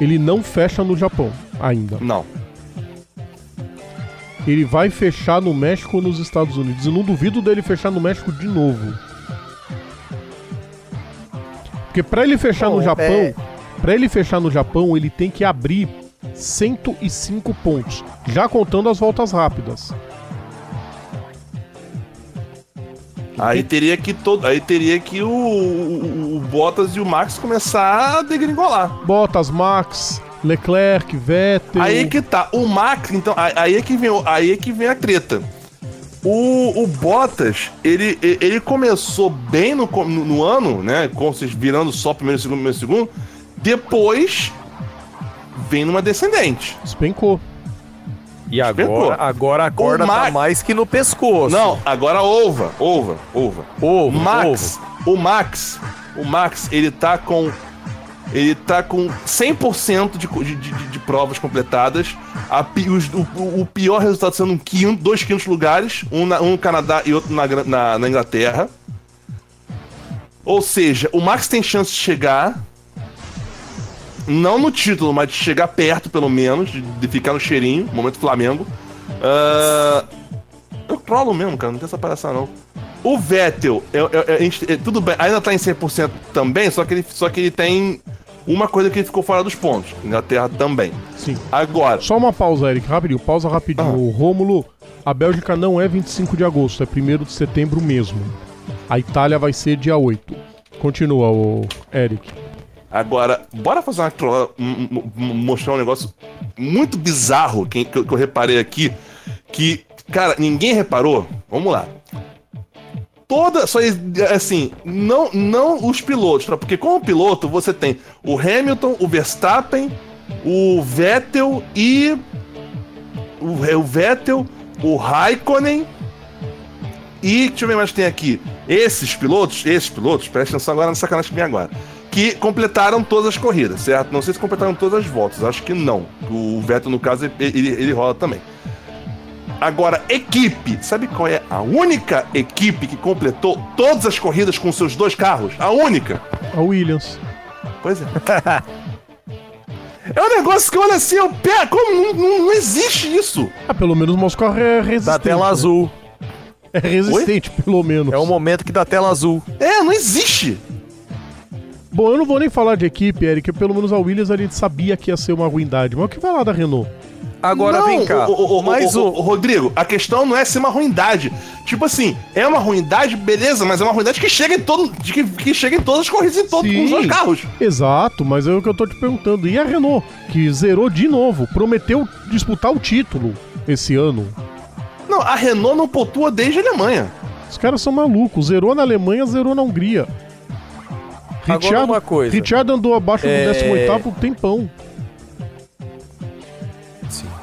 Ele não fecha no Japão ainda. não. Ele vai fechar no México ou nos Estados Unidos. Eu não duvido dele fechar no México de novo. Porque pra ele fechar Bom, no Japão, é- para ele fechar no Japão, ele tem que abrir 105 pontos, já contando as voltas rápidas. Aí teria que todo, aí teria que o, o, o Bottas e o Max começar a degringolar. Bottas, Max, Leclerc, Vettel. Aí que tá, o Max, então, aí é que vem, o- aí é que vem a treta. O, o Bottas, ele, ele começou bem no, no, no ano, né? Com vocês virando só primeiro, segundo, primeiro, segundo. Depois vem numa descendente. Despencou. E Despencou. agora, agora a corda O tá Max- mais que no pescoço. Não, agora ova, ova, ova. ovo, Max, o Max, o Max, ele tá com ele tá com 100% de, de, de, de provas completadas. A os- o, o- pior resultado sendo um quinto, dois quintos lugares, um, na- um no Canadá e outro na, na, na Inglaterra. Ou seja, o Max tem chance de chegar. Não no título, mas de chegar perto, pelo menos, de, de ficar no cheirinho, momento Flamengo. Ah, eu, trolo mesmo, cara. Não tem essa palhaçada, não. O Vettel, é, é, é, gente- é, tudo bem, ainda tá em 100% também, só que, ele, só que ele tem uma coisa que ele ficou fora dos pontos. Inglaterra também. Sim. Agora, Só uma pausa, Eric, rapidinho. Pausa rapidinho. Ah. O Rômulo, a Bélgica não é 25 de agosto, é 1 de setembro mesmo. A Itália vai ser dia 8. Continua, o Eric. agora, bora fazer uma mostrar um negócio muito bizarro que, que eu reparei aqui. Que, cara, ninguém reparou. Vamos lá. Toda, só assim, não, não os pilotos, tá? porque como piloto você tem o Hamilton, o Verstappen, o Vettel e o, o Vettel, o Raikkonen e deixa eu ver mais que tem aqui. Esses pilotos, esses pilotos, presta atenção agora na sacanagem que vem agora. Que completaram todas as corridas, certo? Não sei se completaram todas as voltas, acho que não. O Vettel, no caso, ele, ele, ele rola também. Agora, equipe. Sabe qual é a única equipe que completou todas as corridas com seus dois carros? A única. A Williams. Pois é. É um negócio que, olha assim, eu pego. Como não, não- não existe isso? Ah, pelo menos o nosso carro é resistente. Da tela né? azul. É resistente, pelo menos. É o momento que dá tela azul. É, não existe. Bom, eu não vou nem falar de equipe, Eric, pelo menos a Williams a gente sabia que ia ser uma ruindade. Mas o que vai lá da Renault? Agora Não, vem cá. o- o- o- mais o- um. o- Rodrigo, a questão não é ser uma ruindade. Tipo assim, é uma ruindade, beleza, mas é uma ruindade que chega em todo, de que, que chega em todas as corridas em todos os dois carros. Exato, mas é o que eu tô te perguntando. E a Renault, que zerou de novo, prometeu disputar o título esse ano. Não, a Renault não pontua desde a Alemanha. Os caras são malucos. Zerou na Alemanha, zerou na Hungria. Agora uma coisa. Richard andou abaixo É- do 18 por tempão.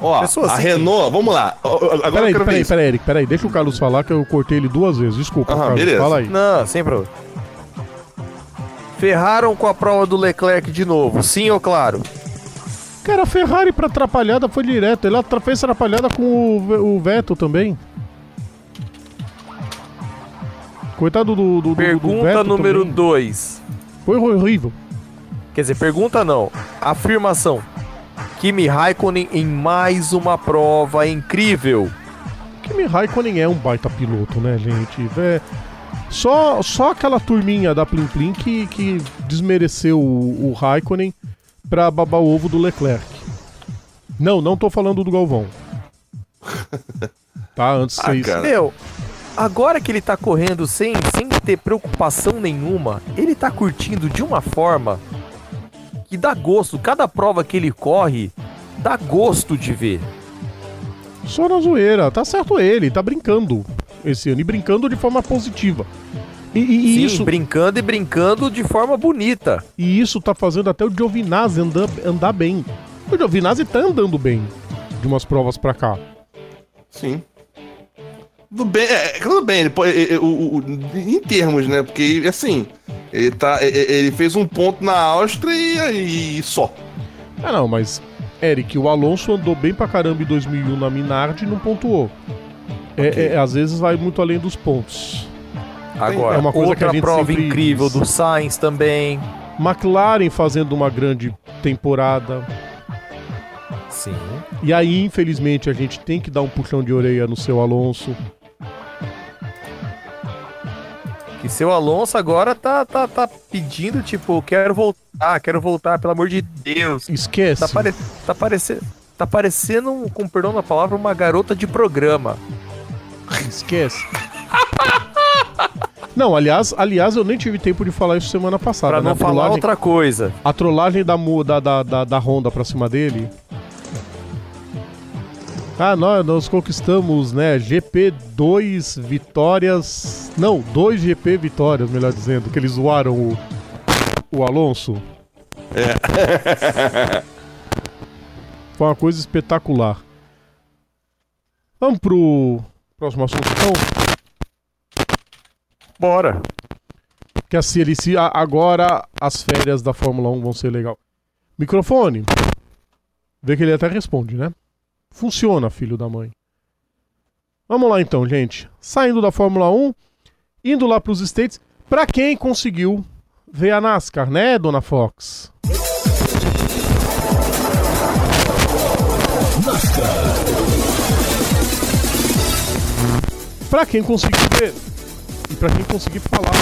Ó, Pessoa a assim- Renault, vamos lá. Agora eu Peraí, quero ver peraí, isso. peraí, Eric, peraí. Deixa o Carlos falar que eu cortei ele duas vezes. Desculpa, Aham, Carlos. beleza. Fala aí. Não, sem problema. Ferraram com a prova do Leclerc de novo, sim ou claro? Cara, a Ferrari pra atrapalhada foi direto. Ele atra- fez atrapalhada com o, o Vettel também. Coitado do, do, do, do Pergunta Vettel número também. 2. Foi horrível. Quer dizer, pergunta não. Afirmação. Kimi Raikkonen em mais uma prova incrível. Kimi Raikkonen é um baita piloto, né, gente? É, só, só aquela turminha da Plim Plim que, que desmereceu o, o Raikkonen pra babar o ovo do Leclerc. Não, não tô falando do Galvão. tá, antes de Ah, isso. cara. Meu, agora que ele tá correndo sem, sem ter preocupação nenhuma, ele tá curtindo de uma forma que dá gosto. Cada prova que ele corre, dá gosto de ver. Só na zoeira. Tá certo ele, tá brincando esse ano. E brincando de forma positiva. E, e- Sim, isso, brincando e brincando de forma bonita. e isso tá fazendo até o Giovinazzi andar, andar bem. O Giovinazzi tá andando bem de umas provas pra cá. Sim. Tudo bem, é, é, tudo bem, ele, pode- é, é, o- o- em termos, né? Porque, assim, ele, tá, é, é, ele fez um ponto na Áustria e, e só. Ah, não, mas, Eric, o Alonso andou bem pra caramba em 2001 na Minardi e não pontuou. É, Ok. é, às vezes vai muito além dos pontos. Agora, É uma coisa que a outra gente prova incrível diz. do Sainz também. McLaren fazendo uma grande temporada. Sim. E aí, infelizmente, a gente tem que dar um puxão de orelha no seu Alonso. Que seu Alonso agora tá, tá, tá pedindo, tipo, quero voltar, quero voltar, pelo amor de Deus. Esquece. Tá, pare... tá parecendo. Tá parecendo, com perdão da palavra, uma garota de programa. Esquece. Não, aliás, aliás, eu nem tive tempo de falar isso semana passada. Pra né? não A falar outra coisa. A trollagem da, da, da, da, da Honda pra cima dele. Ah, nós, nós conquistamos, né? GP 2 vitórias. Não, 2 GP vitórias, melhor dizendo, que eles zoaram o, o Alonso. É. Foi uma coisa espetacular. Vamos pro próximo assunto, então. Bora. Que assim, ele se, agora as férias da Fórmula 1 vão ser legal. Microfone. Vê que ele até responde, né? Funciona, filho da mãe. Vamos lá então, gente. Saindo da Fórmula 1, indo lá pros States. Pra quem conseguiu ver a NASCAR, né, dona Fox? Pra quem conseguir ver e pra quem conseguir falar.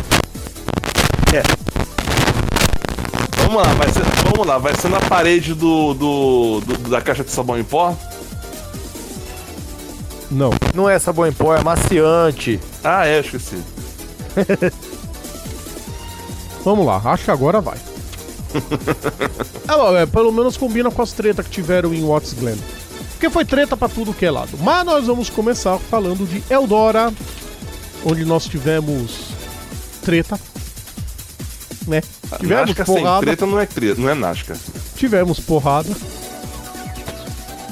Vamos lá, vai ser, vamos lá, vai ser na parede do, do, do- da caixa de sabão em pó? Não. Não é sabão em pó, é maciante. Ah, é, esqueci. Vamos lá, acho que agora vai. é, bom, é, pelo menos combina com as tretas que tiveram em Watts Glen. Porque foi treta pra tudo que é lado. Mas nós vamos começar falando de Eldora, onde nós tivemos treta. Né? Tivemos Nasca sem porrada. treta não é treta, não é Nasca. tivemos porrada.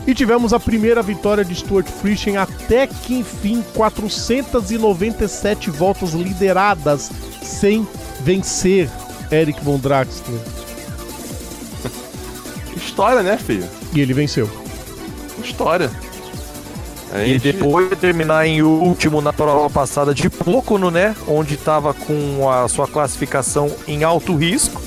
E tivemos a primeira vitória de Stuart Friesen até que enfim 497 voltas lideradas sem vencer Eric Von Draxler. História, né, filho? E ele venceu. História. A E gente- depois de terminar em último na prova passada de Pocono, né? Onde tava com a sua classificação em alto risco.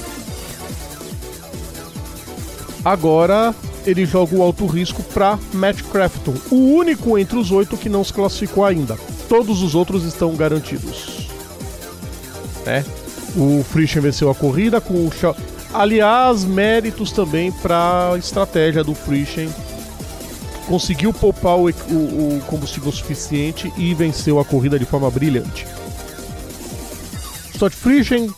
Agora ele joga o alto risco para Matt Crafton, o único entre os oito que não se classificou ainda. Todos os outros estão garantidos. Né? O Frischen venceu a corrida com o Sha- Aliás, méritos também para a estratégia do Frischen. Conseguiu poupar o, o- o combustível suficiente e venceu a corrida de forma brilhante. Stott Friesen,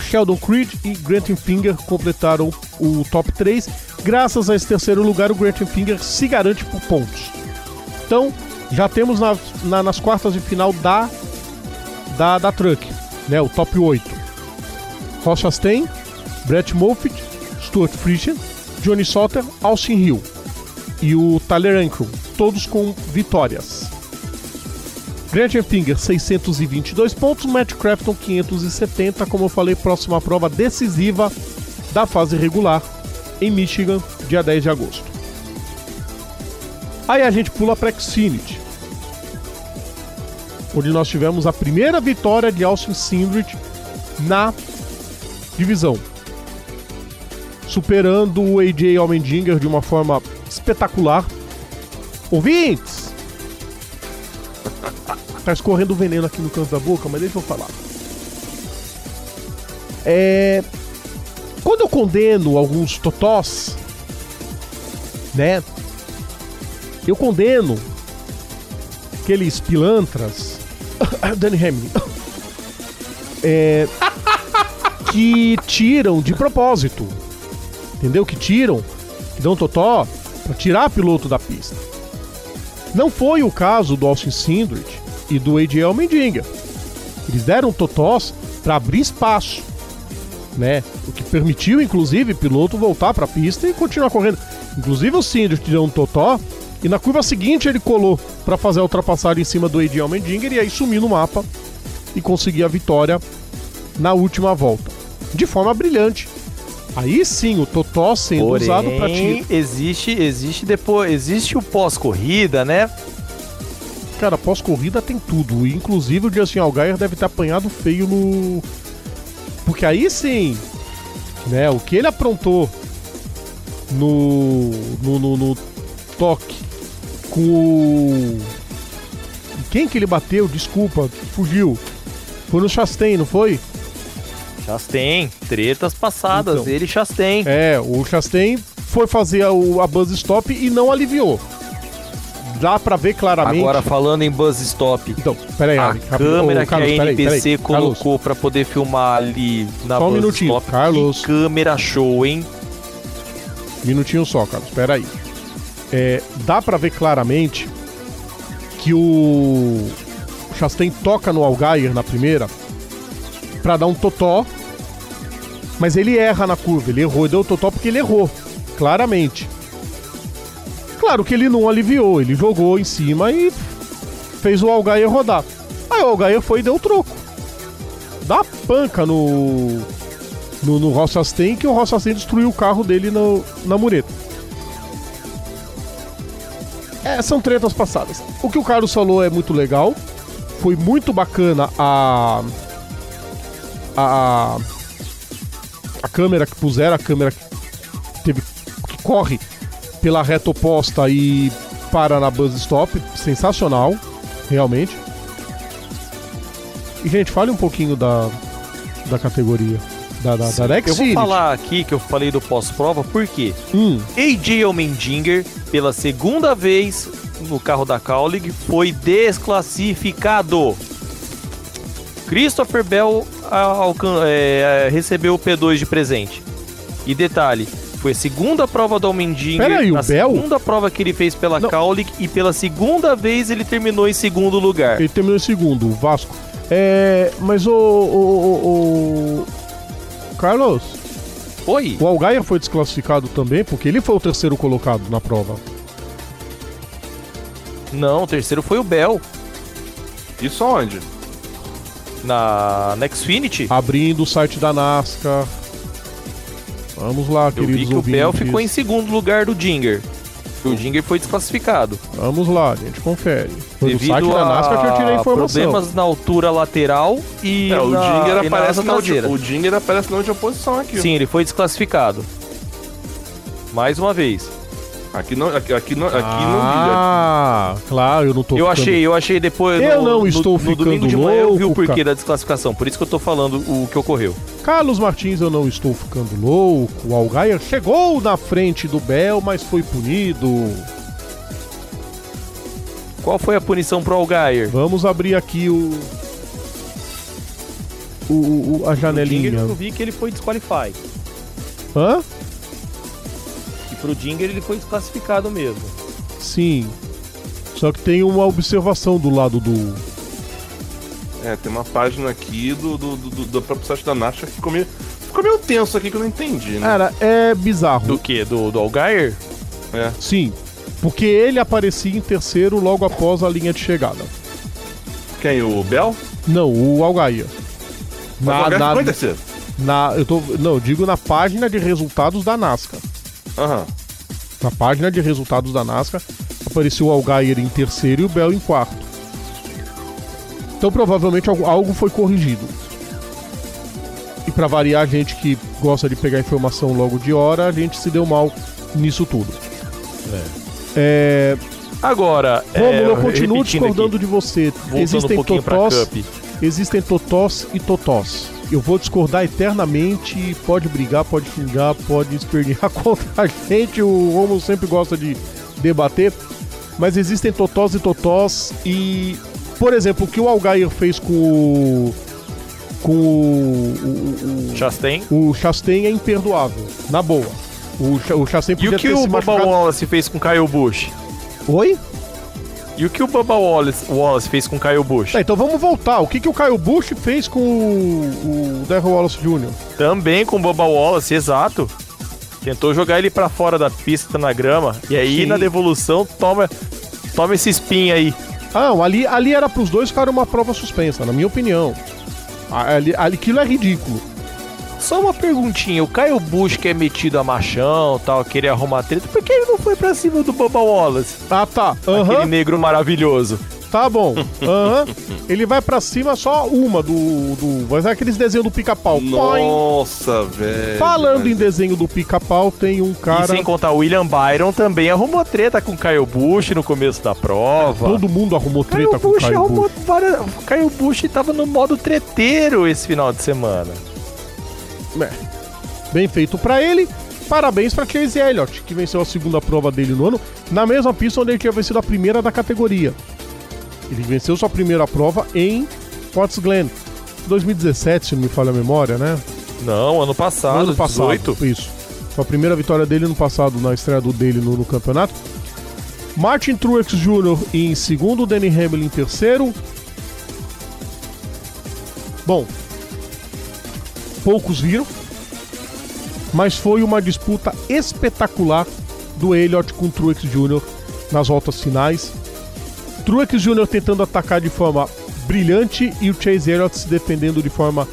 Sheldon Creed e Granton Finger completaram o top 3. Graças a esse terceiro lugar, o Granton Finger se garante por pontos. Então, já temos na- na- nas quartas de final da, da, da Truck, né, o top 8. Ross Chastain, Brett Moffitt, Stuart Friesen, Johnny Soter, Austin Hill e o Tyler Ankrum, todos com vitórias. Gretchen Finger 622 pontos, Matt Crafton 570, como eu falei, próxima prova decisiva da fase regular em Michigan, dia 10 de agosto. Aí a gente pula para Xfinity, onde nós tivemos a primeira vitória de Austin Sindrich na divisão, superando o AJ Allmendinger de uma forma espetacular. Ouvintes! Tá escorrendo veneno aqui no canto da boca, mas deixa eu falar. É. Quando eu condeno alguns totós, né? Eu condeno aqueles pilantras. Danny Hamlin. É, que tiram de propósito. Entendeu? Que tiram, que dão totó pra tirar piloto da pista. Não foi o caso do Austin Sindrich e do AJ Allmendinger. Eles deram totós para abrir espaço, né? O que permitiu, inclusive, o piloto voltar para a pista e continuar correndo. Inclusive o Sindrich deu um totó e na curva seguinte ele colou para fazer a ultrapassagem em cima do AJ Allmendinger e aí sumiu no mapa e conseguir a vitória na última volta. De forma brilhante. Aí sim, o totó sendo usado para Porém, tirar. existe, existe depois, existe o pós-corrida, né? Cara, pós-corrida tem tudo. Inclusive o Justin Allgaier deve ter apanhado feio no. Porque aí sim, né? O que ele aprontou no. no, no, no toque com o. Quem que ele bateu? Desculpa, fugiu. Foi no Chastain, não foi? Chastain, tretas passadas, Então. ele e Chastain. É, o Chastain foi fazer o, a buzz stop e não aliviou. Dá pra ver claramente. Agora falando em buzz stop, Então, peraí, a câmera Ô, Carlos, que a peraí, NPC peraí. Colocou pra poder filmar ali na Só um buzz minutinho, stop, Carlos. que câmera show, hein? Minutinho só, Carlos, espera aí. É, dá pra ver claramente que o Chastain toca no Algaier na primeira pra dar um totó, mas ele erra na curva, ele errou, deu o totó porque ele errou, claramente. Claro que ele não aliviou, ele jogou em cima e fez o Algaier rodar. Aí o Algaier foi e deu o troco. Dá panca no no, no que o Ross Chastain destruiu o carro dele no, na mureta. É, são tretas passadas. O que o Carlos falou é muito legal. Foi muito bacana a. A. A câmera que puseram, a câmera que teve. que corre pela reta oposta e para na buzz stop. Sensacional, realmente. E, gente, fale um pouquinho da, da categoria. Da, da, da Rex Eu vou falar aqui que eu falei do pós-prova, por quê? Hum, AJ Allmendinger, pela segunda vez no carro da Cowling, foi desclassificado. Christopher Bell alcan- é, recebeu o P2 de presente. E detalhe, foi a segunda prova do Allmendinger, Pera aí, o a Bell? segunda prova que ele fez pela. Cowling e pela segunda vez ele terminou em segundo lugar. ele terminou em segundo, o Vasco. É. Mas o. o, o- o- Carlos, Oi? o Algaia foi desclassificado também, porque ele foi o terceiro colocado na prova. Não, o terceiro foi o Bell, Isso aonde? na, na Xfinity. Abrindo o site da NASCAR. Vamos lá, Eu queridos vi que o. Bell ficou em segundo lugar do Dinger. O Dinger foi desclassificado. Vamos lá, gente, confere. Foi devido site da NASCAR que eu tirei a a informação. problemas na altura lateral e É, o na, Dinger e na aparece asa na, traseira. o Dinger aparece na última posição aqui. Sim, ele foi desclassificado. Mais uma vez. Aqui não, aqui, aqui não, aqui não ah, claro, eu não tô eu ficando- achei, eu achei depois. Eu no, não no- estou no, domingo ficando de manhã eu vi o louco, porquê cara. da desclassificação. Por isso que eu tô falando o que ocorreu. Carlos Martins, eu não estou ficando louco. O Algaia chegou na frente do Bel, mas foi punido. Qual foi a punição pro Algair? Vamos abrir aqui o. o, o- a janelinha. eu vi que ele foi desqualified. Hã? Pro Dinger ele foi desclassificado mesmo. Sim. Só que tem uma observação do lado do. É, tem uma página aqui do, do, do, do- do próprio site da NASCAR que ficou meio, ficou meio tenso aqui que eu não entendi, né? Cara, é bizarro. Do que? Do, do Algair? É. Sim. Porque ele aparecia em terceiro logo após a linha de chegada. Quem? O Bell? Não, o Algaia. Na, o Algar na, em terceiro. na- eu tô, não, eu digo na página de resultados da NASCAR. Aham. Na página de resultados da NASCAR, apareceu o Algair em terceiro e o Bell em quarto. Então provavelmente algo, foi corrigido. E pra variar a gente que gosta de pegar informação logo de hora, a gente se deu mal nisso tudo. É, Agora, Rômulo, é, eu continuo discordando aqui, de você. Existem um totós, existem totós e totós. Eu vou discordar eternamente, pode brigar, pode xingar, pode espernear contra a gente. O Romulo sempre gosta de debater. Mas existem totós e totós e, por exemplo, o que o Algair fez com o com o, o, Chastain. o, o Chastain é imperdoável, na boa. O, o Chastain E podia o que o machucado. Wallace fez com Kyle Busch? Oi? E o que o Bubba Wallace, Wallace fez com Kyle Busch? Tá, então vamos voltar. O que, que o Kyle Busch fez com o, o Darryl Wallace Jr.? Também com o Bubba Wallace, exato. Tentou jogar ele pra fora da pista na grama. E aí, Sim. na devolução, toma, toma esse spin aí. Ah, ali, ali era pros dois ficar uma prova suspensa, na minha opinião. Ali, ali, aquilo é ridículo. Só uma perguntinha. O Kyle Busch que é metido a machão tal, querer arrumar treta, por que ele não foi pra cima do Bubba Wallace? Ah, tá. Aquele Aham, negro maravilhoso. tá bom. Aham. Ele vai pra cima só uma do. do vai ser aqueles desenhos do pica-pau. Nossa, velho. Falando em mas- desenho do pica-pau, tem um E cara. sem contar, o William Byron também arrumou treta com o Kyle Busch no começo da prova. Todo mundo arrumou Kyle treta com o Busch Kyle arrumou Busch. várias... O Kyle Busch tava no modo treteiro esse final de semana. É. Bem feito pra ele. Parabéns pra Chase Elliott, que venceu a segunda prova dele no ano, na mesma pista onde ele tinha vencido a primeira da categoria. Ele venceu sua primeira prova em Potts Glen. 2017, se não me falha a memória, né? Não, ano passado, No ano passado. 18. Isso. Foi a primeira vitória dele no passado, na estreia do dele no, no campeonato. Martin Truex Jr. em segundo, Danny Hamlin em terceiro. Bom, poucos viram, mas foi uma disputa espetacular do Elliott com Truex Jr. nas voltas finais. Truex Jr. tentando atacar de forma brilhante e o Chase Elliott se defendendo de forma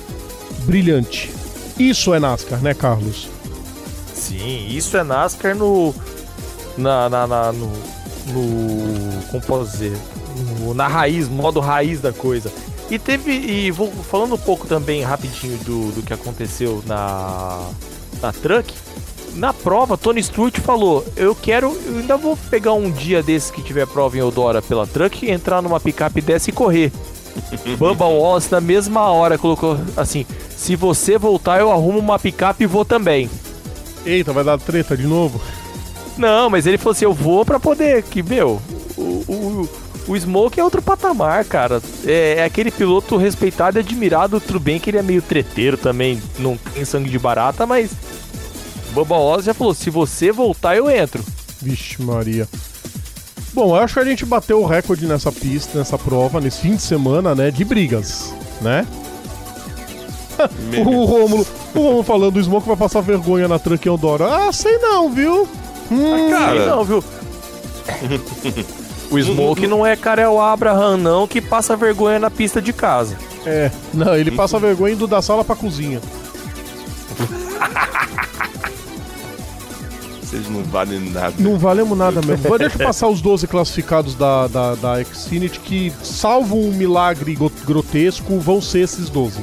brilhante. Isso é NASCAR, né, Carlos? Sim, isso é NASCAR no. Na. na, na- no, no. Como posso dizer? No- na raiz, modo raiz da coisa. E teve. E vou falando um pouco também rapidinho do, do que aconteceu na. Na truck. Na prova, Tony Stewart falou: Eu quero. Eu ainda vou pegar um dia desse que tiver prova em Eudora pela truck, entrar numa picape dessa e correr. Bubba Wallace na mesma hora colocou assim: se você voltar, eu arrumo uma picape e vou também. Eita, vai dar treta de novo? Não, mas ele falou assim: eu vou pra poder. Que, meu, o, Smoke é outro patamar, cara. É, é aquele piloto respeitado e admirado. Tudo bem que ele é meio treteiro também, não tem sangue de barata, mas. Bubba Wallace já falou: se você voltar, eu entro. Vixe, Maria. Bom, eu acho que a gente bateu o recorde nessa pista, nessa prova, nesse fim de semana, né? De brigas, né? o Rômulo, o Rômulo falando, o Smoke vai passar vergonha na Tranqueão Dora. Ah, sei não, viu? Hum, cara. não, viu? o Smoke não é Karel Abraham, não, que passa vergonha na pista de casa. É, não, ele passa vergonha indo da sala pra cozinha. Vocês não valem nada. Não valemos nada mesmo. Mas Deixa eu passar os 12 classificados da, da, da Xfinity, que, salvo um milagre grotesco, vão ser esses 12.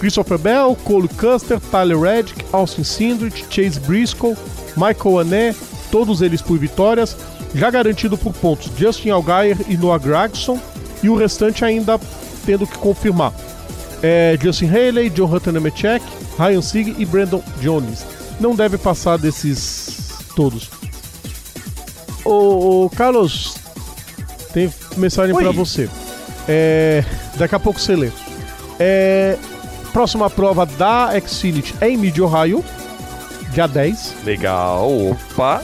Christopher Bell, Cole Custer, Tyler Reddick, Austin Sindrich, Chase Briscoe, Michael Ané, todos eles por vitórias, já garantido por pontos Justin Allgaier e Noah Gragson, e o restante ainda tendo que confirmar. É, Justin Haley, John Hutton Nemechek, Ryan Sieg e Brandon Jones. Não deve passar desses todos. Ô, ô, Carlos, tem mensagem pra você. É, daqui a pouco você lê. É, próxima prova da Xfinity é em Mid Ohio, dia 10. Legal, opa.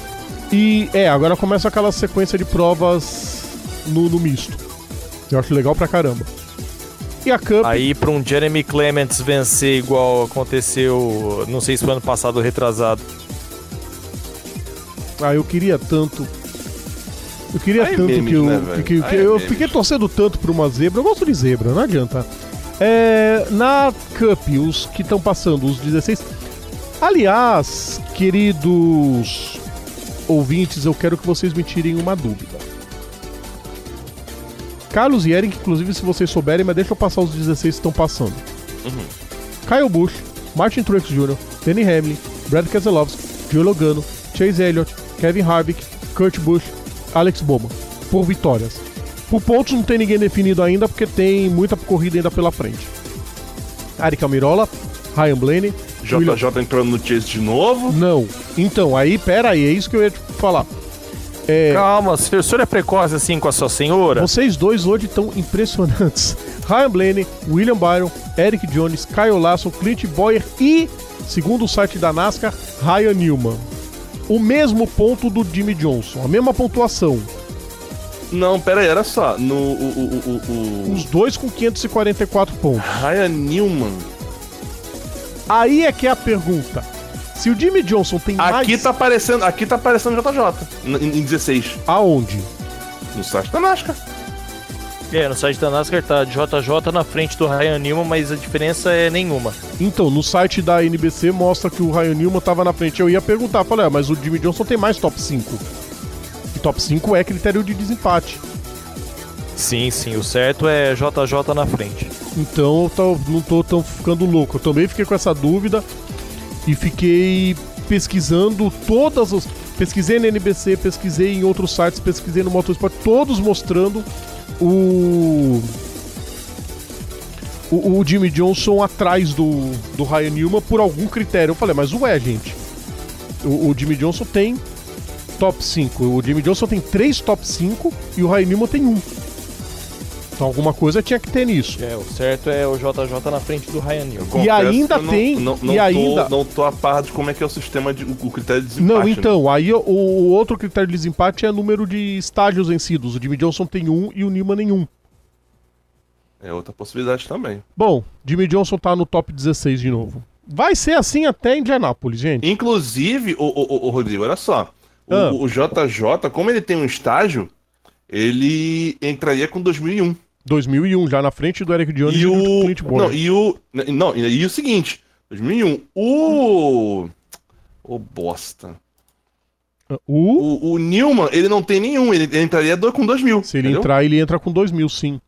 E é, agora começa aquela sequência de provas no, no misto. Eu acho legal pra caramba. E a Cup, Aí pra um Jeremy Clements vencer igual aconteceu, não sei se foi ano passado ou retrasado. ah, eu queria tanto. Eu queria Ai, tanto memes, que eu. né, que, que- Ai, eu memes. fiquei torcendo tanto por uma zebra. Eu gosto de zebra, não adianta. É, na Cup, os que estão passando, os 16. Aliás, queridos ouvintes, eu quero que vocês me tirem uma dúvida. Carlos e Eric, inclusive, se vocês souberem, mas deixa eu passar os 16 que estão passando. Kyle Busch, Martin Truex Jr., Danny Hamlin, Brad Keselowski, Joe Logano, Chase Elliott, Kevin Harvick, Kurt Busch, Alex Bowman, por vitórias. Por pontos não tem ninguém definido ainda, porque tem muita corrida ainda pela frente. Aric Almirola, Ryan Blaney, JJ entrando no Chase de novo. Não. Então, aí, pera aí, é isso que eu ia te falar. É, Calma, o senhor é precoce assim com a sua senhora? Vocês dois hoje estão impressionantes. Ryan Blaney, William Byron, Eric Jones, Kyle Larson, Clint Boyer e, segundo o site da NASCAR, Ryan Newman. O mesmo ponto do Jimmy Johnson, a mesma pontuação. Não, pera aí, era só. No o, o, o, o, Os dois com 544 pontos. Ryan Newman. Aí é que é a pergunta. Se o Jimmy Johnson tem Aqui mais... tá aparecendo, aqui tá aparecendo JJ em, em 16 Aonde? no site da NASCAR. É, no site da NASCAR tá JJ na frente do Ryan Newman, mas a diferença é nenhuma. Então, no site da NBC mostra que o Ryan Newman tava na frente. Eu ia perguntar, falei, ah, mas o Jimmy Johnson tem mais top 5. E top 5 é critério de desempate. Sim, sim, o certo é JJ na frente. Então eu não tô tão ficando louco. Eu também fiquei com essa dúvida e fiquei pesquisando todas as. Pesquisei na NBC, pesquisei em outros sites, pesquisei no Motorsport, todos mostrando o. O, o Jimmy Johnson atrás do, do Ryan Newman por algum critério. Eu falei, mas ué, gente. O, o Jimmy Johnson tem top 5. O Jimmy Johnson tem 3 top 5 e o Ryan Newman tem um. Então alguma coisa tinha que ter nisso. É, o certo é o JJ na frente do Ryan Newman. Confesso ainda não- tem- Não, não, e tô, ainda- não tô a par de como é que é o sistema de. o, o critério de desempate. Não, né? então, aí o, o outro critério de desempate é número de estágios vencidos. O Jimmy Johnson tem um e o Newman nenhum. É outra possibilidade também. Bom, Jimmy Johnson tá no top 16 de novo. Vai ser assim até Indianápolis, gente. Inclusive, o, o, o- o Rodrigo, olha só. O, Ah. o JJ, como ele tem um estágio, ele entraria com 2001. 2001, já na frente do Eric Jones E e do o. Clint Boyer. Não, e o. Não, e o seguinte: 2001. O. O bosta. O, O, o Newman, ele não tem nenhum. Ele, ele entraria do- com 2000. se ele entendeu? entrar, ele entra com 2000, sim.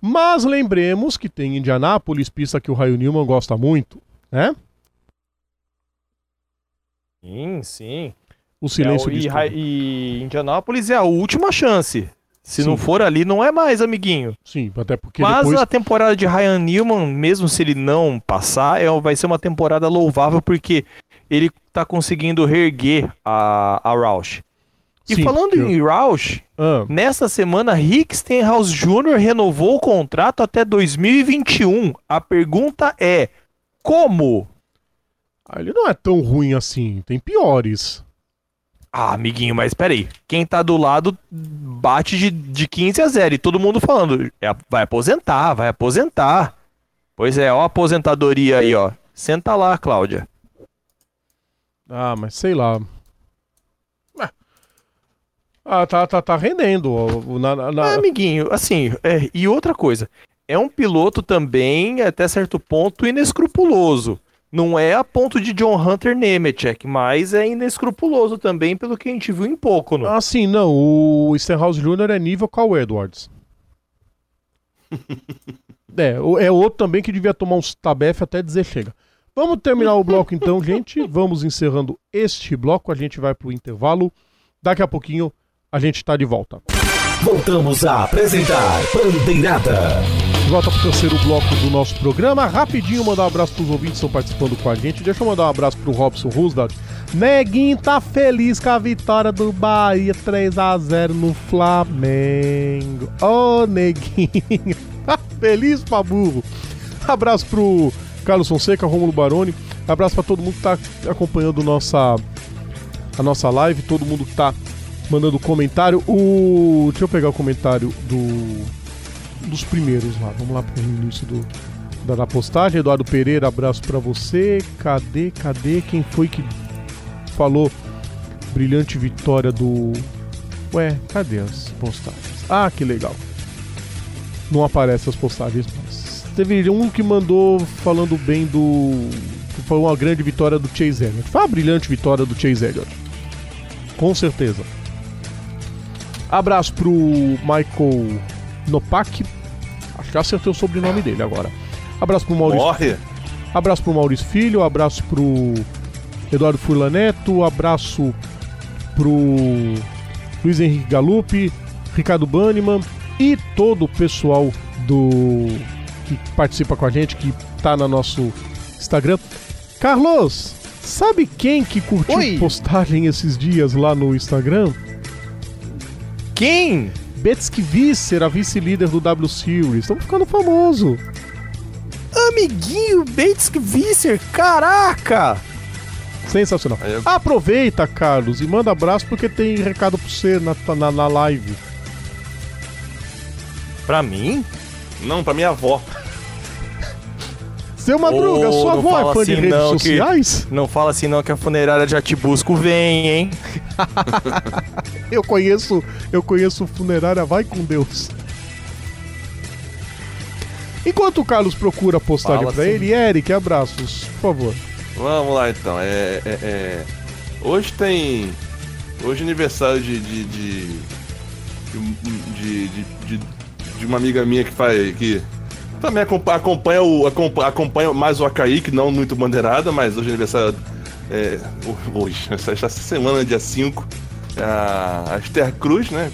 Mas lembremos que tem Indianápolis, pista que o Raio Newman gosta muito, né? Sim, sim. O silêncio É, e, e Indianápolis é a última chance. Se Sim. não for ali, não é mais, amiguinho. Sim, até porque Mas depois... a temporada de Ryan Newman, mesmo se ele não passar, é, vai ser uma temporada louvável porque ele tá conseguindo reerguer a, a Roush. E Sim, falando eu- em Roush, Ah, nessa semana Rick Stenhouse Jr. renovou o contrato até 2021. A pergunta é: como? ah, ele não é tão ruim assim, tem piores. Ah, amiguinho, mas peraí. Quem tá do lado bate de, de 15 a 0 e todo mundo falando, é, vai aposentar, vai aposentar. Pois é, ó a aposentadoria aí, ó. Senta lá, Cláudia. Ah, mas sei lá. Ué. Ah, tá, tá, tá rendendo. ó, na- na- Ah, amiguinho, assim, é, e outra coisa, é um piloto também, até certo ponto, inescrupuloso. Não é a ponto de John Hunter Nemechek, mas é inescrupuloso também, pelo que a gente viu em pouco, não? Ah, sim, não. O Stenhouse Jr. é nível Carl Edwards. é, o- é outro também que devia tomar uns tabef até dizer chega. Vamos terminar o bloco então, gente. Vamos encerrando este bloco. A gente vai pro intervalo. Daqui a pouquinho a gente tá de volta. Voltamos a apresentar Bandeirada. Volta pro terceiro bloco do nosso programa. Rapidinho mandar um abraço pros ouvintes que estão participando com a gente. Deixa eu mandar um abraço pro Robson Roosevelt. Neguinho tá feliz com a vitória do Bahia 3x0 no Flamengo. Ô, Neguinho. Tá feliz pra burro. Abraço pro Carlos Fonseca, Rômulo Baroni. Abraço pra todo mundo que tá acompanhando nossa, a nossa live. Todo mundo que tá mandando comentário. O... Deixa eu pegar o comentário do dos primeiros lá. Vamos lá pro início do, da, da postagem. Eduardo Pereira, abraço pra você. Cadê, cadê? Quem foi que falou brilhante vitória do. Ué, cadê as postagens? Ah, que legal. Não aparece as postagens mais. Teve um que mandou falando bem do. Foi uma grande vitória do Chase Elliott. Foi uma brilhante vitória do Chase Elliott. Com certeza. Abraço pro Michael Nopak. Acho que acertei o sobrenome dele agora. Abraço pro Maurício. Morre. Abraço pro Maurício Filho, abraço pro Eduardo Furlan Neto, abraço pro Luiz Henrique Galupi, Ricardo Banniman e todo o pessoal do que participa com a gente, que tá no nosso Instagram. Carlos, sabe quem que curtiu Oi. postagem esses dias lá no Instagram? Quem? Betsky Visser, a vice-líder do W Series. Estamos ficando famoso. Amiguinho Bates Visser, caraca! Sensacional. Eu- Aproveita, Carlos, e manda abraço porque tem recado pra você na, na, na live. Pra mim? Não, pra minha avó. Seu Madruga, Ô, sua avó é fã de assim redes não, que- sociais? Não fala assim não que a funerária de Atibusco vem, hein? Eu conheço, eu conheço funerária, vai com Deus. Enquanto o Carlos procura a postagem Fala pra assim. ele, Eric, abraços, por favor. Vamos lá então. É, é- é- Hoje tem. Hoje é aniversário de. de. de. de, de, de- de uma amiga minha que faz. que também acompa- acompanha, o, acompa- acompanha mais o Acaíque, não muito bandeirada, mas hoje é aniversário. É, ho- hoje, essa, semana, dia 5. A, Esther Cruz, né?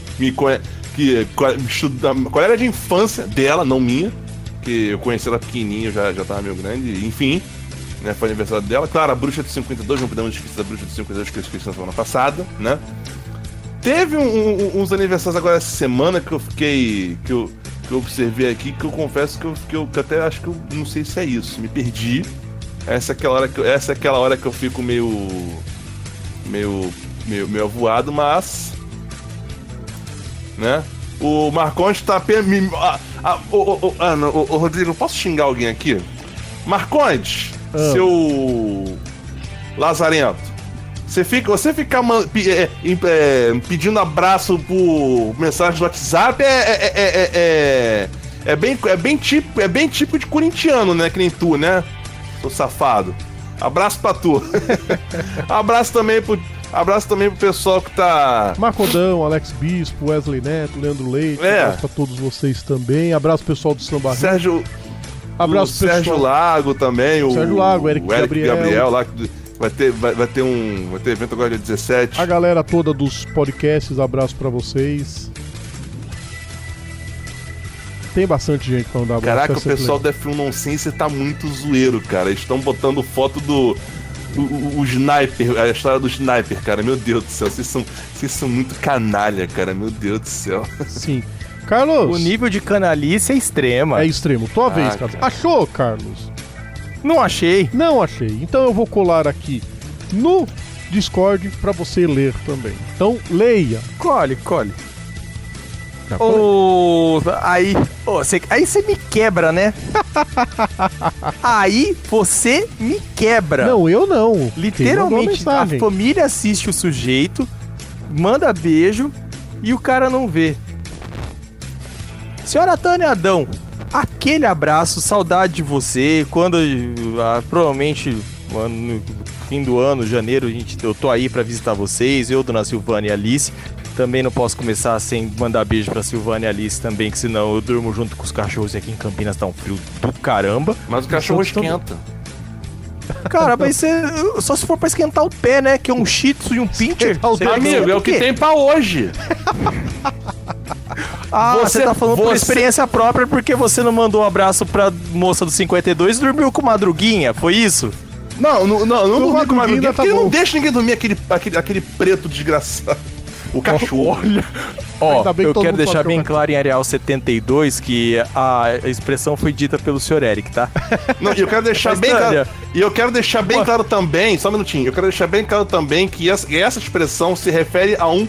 Que co- estuda, colega de infância dela, não minha. Que eu conheci ela pequenininha, já, já tava meio grande, enfim né? Foi aniversário dela. Claro, a Bruxa de 52, não podemos esquecer da Bruxa de 52 que eu esqueci na semana passada, né? Teve um- um- uns aniversários agora essa semana que eu fiquei. que eu, que eu observei aqui, que eu confesso que eu, que eu que até acho que eu não sei se é isso. Me perdi. Essa é aquela hora que eu, essa é aquela hora que eu fico meio. meio. meio, meio avoado, mas. Né? O Marcondes tá me- Ah, ah, ô, Ana, ô, ô, Rodrigo, posso xingar alguém aqui? Marcondes, Ah. seu Lazarento. Você fica, você ficar é, em- é, pedindo abraço por mensagem do WhatsApp é, é, é, é, é- é bem, é bem tipo, é bem tipo de corintiano, né? Que nem tu, né? Seu safado. Abraço pra tu. abraço também pro, abraço também pro pessoal que tá Marcodão, Alex Bispo, Wesley Neto, Leandro Leite, É. abraço pra todos vocês também. Abraço pessoal do Samba. Sérgio, Abraço o Sérgio pessoal. Lago também, o Sérgio Lago, Eric Gabriel. lá que vai ter, vai, vai ter um, vai ter evento agora dia 17. A galera toda dos podcasts, abraço pra vocês. Tem bastante gente pra mandar abraço. Caraca, o pessoal da F1 Nonsense tá muito zoeiro, cara. Eles estão botando foto do. O, o- o sniper, a história do sniper, cara. Meu Deus do céu, vocês são, vocês são muito canalha, cara. Meu Deus do céu. Sim. Carlos, O nível de canalice é extrema. é extremo. Tua vez, Ah, Carlos. cara. Achou, Carlos? Não achei. Não achei. Então eu vou colar aqui no Discord pra você ler também. Então, leia. Colhe. Tá Ô, aí, cê- aí você me quebra, né? aí você me quebra. Não, eu não. Literalmente, a família assiste o sujeito, manda beijo e o cara não vê. Senhora Tânia Adão, aquele abraço, saudade de você. Quando ah, provavelmente no fim do ano, janeiro, a gente, eu tô aí pra visitar vocês, eu, Dona Silvana e Alice. Também não posso começar sem mandar beijo pra Silvana e Alice também, que senão eu durmo junto com os cachorros e aqui em Campinas tá um frio do caramba. Mas o cachorro esquenta. Cara, vai ser. Só se for pra esquentar o pé, né? Que é um shih tzu e um pincher. Amigo, é o que tem pra hoje. Ah, você, Você- tá falando por você- experiência própria porque você não mandou um abraço pra moça do 52 e dormiu com madruguinha, foi isso? Não, não, não, não dormi com Madruguinha madruguinha, tá porque ele bom. não deixa ninguém dormir aquele, aquele, aquele preto desgraçado. O cachorro. Ó, Ainda bem que eu quero deixar bem claro em Areal 72 que a expressão foi dita pelo Sr. Eric, tá? Não, e eu quero deixar bem claro. E eu quero deixar bem Pô. claro também, só um minutinho. Eu quero deixar bem claro também que essa, que essa expressão se refere a um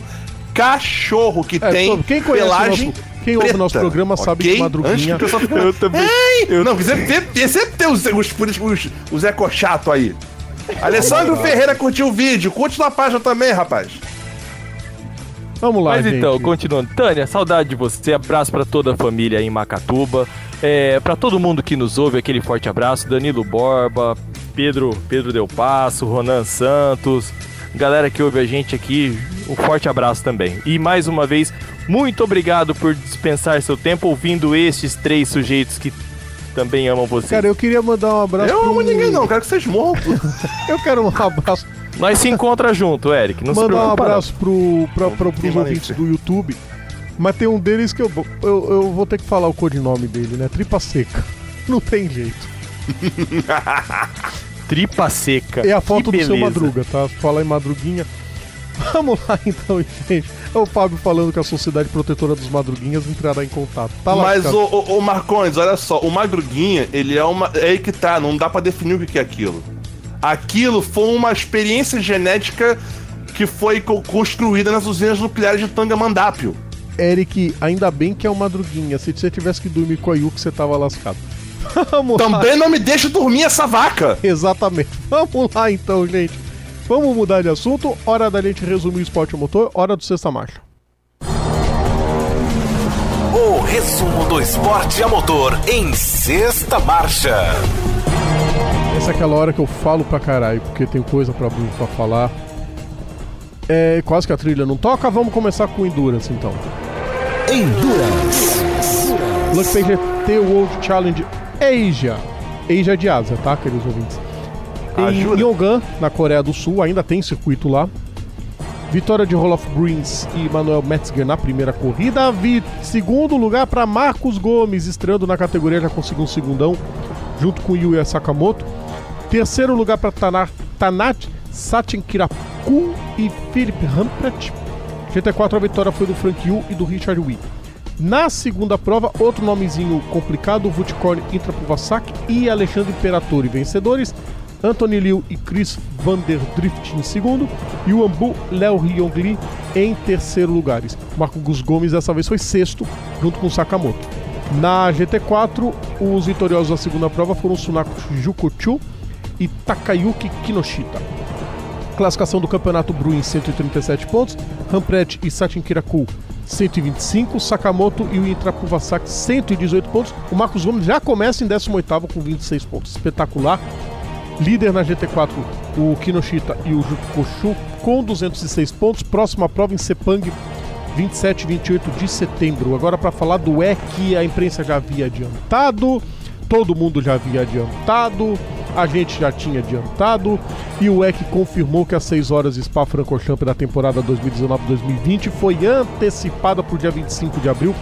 cachorro que É, tem quem pelagem. nosso- quem ouve preta, nosso programa sabe ok? que Madruguinha- que pessoal fique- Eu também. Ei! Não, sempre, sempre, sempre tem os, os, os, os eco chato aí. Alessandro Ferreira curtiu o vídeo. Curte na página também, rapaz. Vamos lá, Mas gente. então, continuando. Tânia, saudade de você. Abraço pra toda a família aí em Macatuba. É, para todo mundo que nos ouve, aquele forte abraço. Danilo Borba, Pedro, Pedro Del Passo, Ronan Santos. Galera que ouve a gente aqui, um forte abraço também. E mais uma vez, muito obrigado por dispensar seu tempo ouvindo estes três sujeitos que também amam você. Cara, eu queria mandar um abraço Eu não amo pro- ninguém, não. Quero que vocês morram. Eu quero um abraço. Nós se encontra junto, Eric. Não se mandar um abraço pro, pra, pra, pros ouvintes do YouTube. Mas tem um deles que eu, vou- eu, eu vou ter que falar o codinome dele, né? Tripa Seca. Não tem jeito. Tripa seca. É a foto Que do seu beleza. Madruga, tá? Fala em Madruguinha. Vamos lá então, gente. É o Fábio falando que a Sociedade Protetora dos Madruguinhas entrará em contato. Tá lá. Mas, ô, ô, ô, Marcones, olha só. O Madruguinha, ele é uma... É aí que tá. Não dá pra definir o que que é aquilo. Aquilo foi uma experiência genética que foi co- construída nas usinas nucleares de Tangamandápio. Eric, ainda bem que é o Madruguinha. Se você tivesse que dormir com a Yuki, você tava lascado. Vamos lá. Também não me deixa dormir essa vaca. Exatamente. Vamos lá então, gente. Vamos mudar de assunto. Hora da gente resumir o esporte a motor. Hora do sexta marcha. O resumo do esporte a motor em sexta marcha. Essa é aquela hora que eu falo pra caralho, porque tem coisa pra, pra falar. É quase que a trilha não toca. Vamos começar com Endurance então. Endurance. Luck PGT World Challenge Asia. Asia de Ásia, tá, queridos ouvintes? Em Ajuda. Yongan, na Coreia do Sul, ainda tem circuito lá. Vitória de Roloff Bruins e Manuel Metzger na primeira corrida. Vi segundo lugar para Marcos Gomes, estreando na categoria, já conseguiu um segundão, junto com Yuya Sakamoto. Terceiro lugar para Tanat Satin Kiraku e Philip Humpret. GT4 a vitória foi do Frank Yu e do Richard Wee. Na segunda prova, outro nomezinho complicado, Vutkorn Intrapuvasak e Alexandre Imperatori vencedores. Anthony Liu e Chris Van der Drift em segundo. E o Ambu Léo Ryongli em terceiro lugares. Marcos Gomes dessa vez foi sexto, junto com Sakamoto. Na GT4, os vitoriosos da segunda prova foram Sunako Jukochu e Takayuki Kinoshita. Classificação do Campeonato Bruin 137 pontos, Rampret e Satin Kiraku 125, Sakamoto e o Intrapuvasak 118 pontos. O Marcos Gomes já começa em 18º com 26 pontos. Espetacular. Líder na GT4, o Kinoshita e o Jukoshu com 206 pontos. Próxima prova em Sepang, 27 e 28 de setembro. Agora para falar do E que a imprensa já havia adiantado, todo mundo já havia adiantado, a gente já tinha adiantado e o EC confirmou que as 6 horas Spa-Francorchamps da temporada 2019-2020 foi antecipada para o dia 25 de abril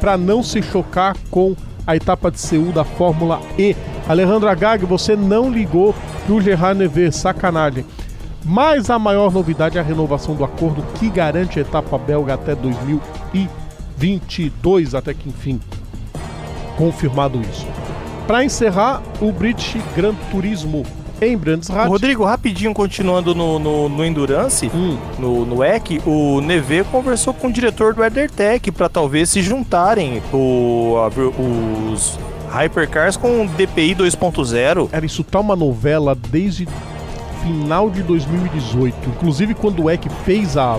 para não se chocar com a etapa de Seul da Fórmula E. Alejandro Agag, você não ligou pro Gerard Neves, sacanagem. Mas a maior novidade é a renovação do acordo que garante a etapa belga até 2022, até que enfim confirmado isso. Para encerrar, o British Grand Turismo em Brands Hatch. Rodrigo, rapidinho, continuando no, no, no Endurance, Hum. no, no EC, o Neve conversou com o diretor do EtherTech para talvez se juntarem o, a- os Hypercars com o DPI 2.0. Era isso tá uma novela desde final de 2018. Inclusive quando o EC fez a-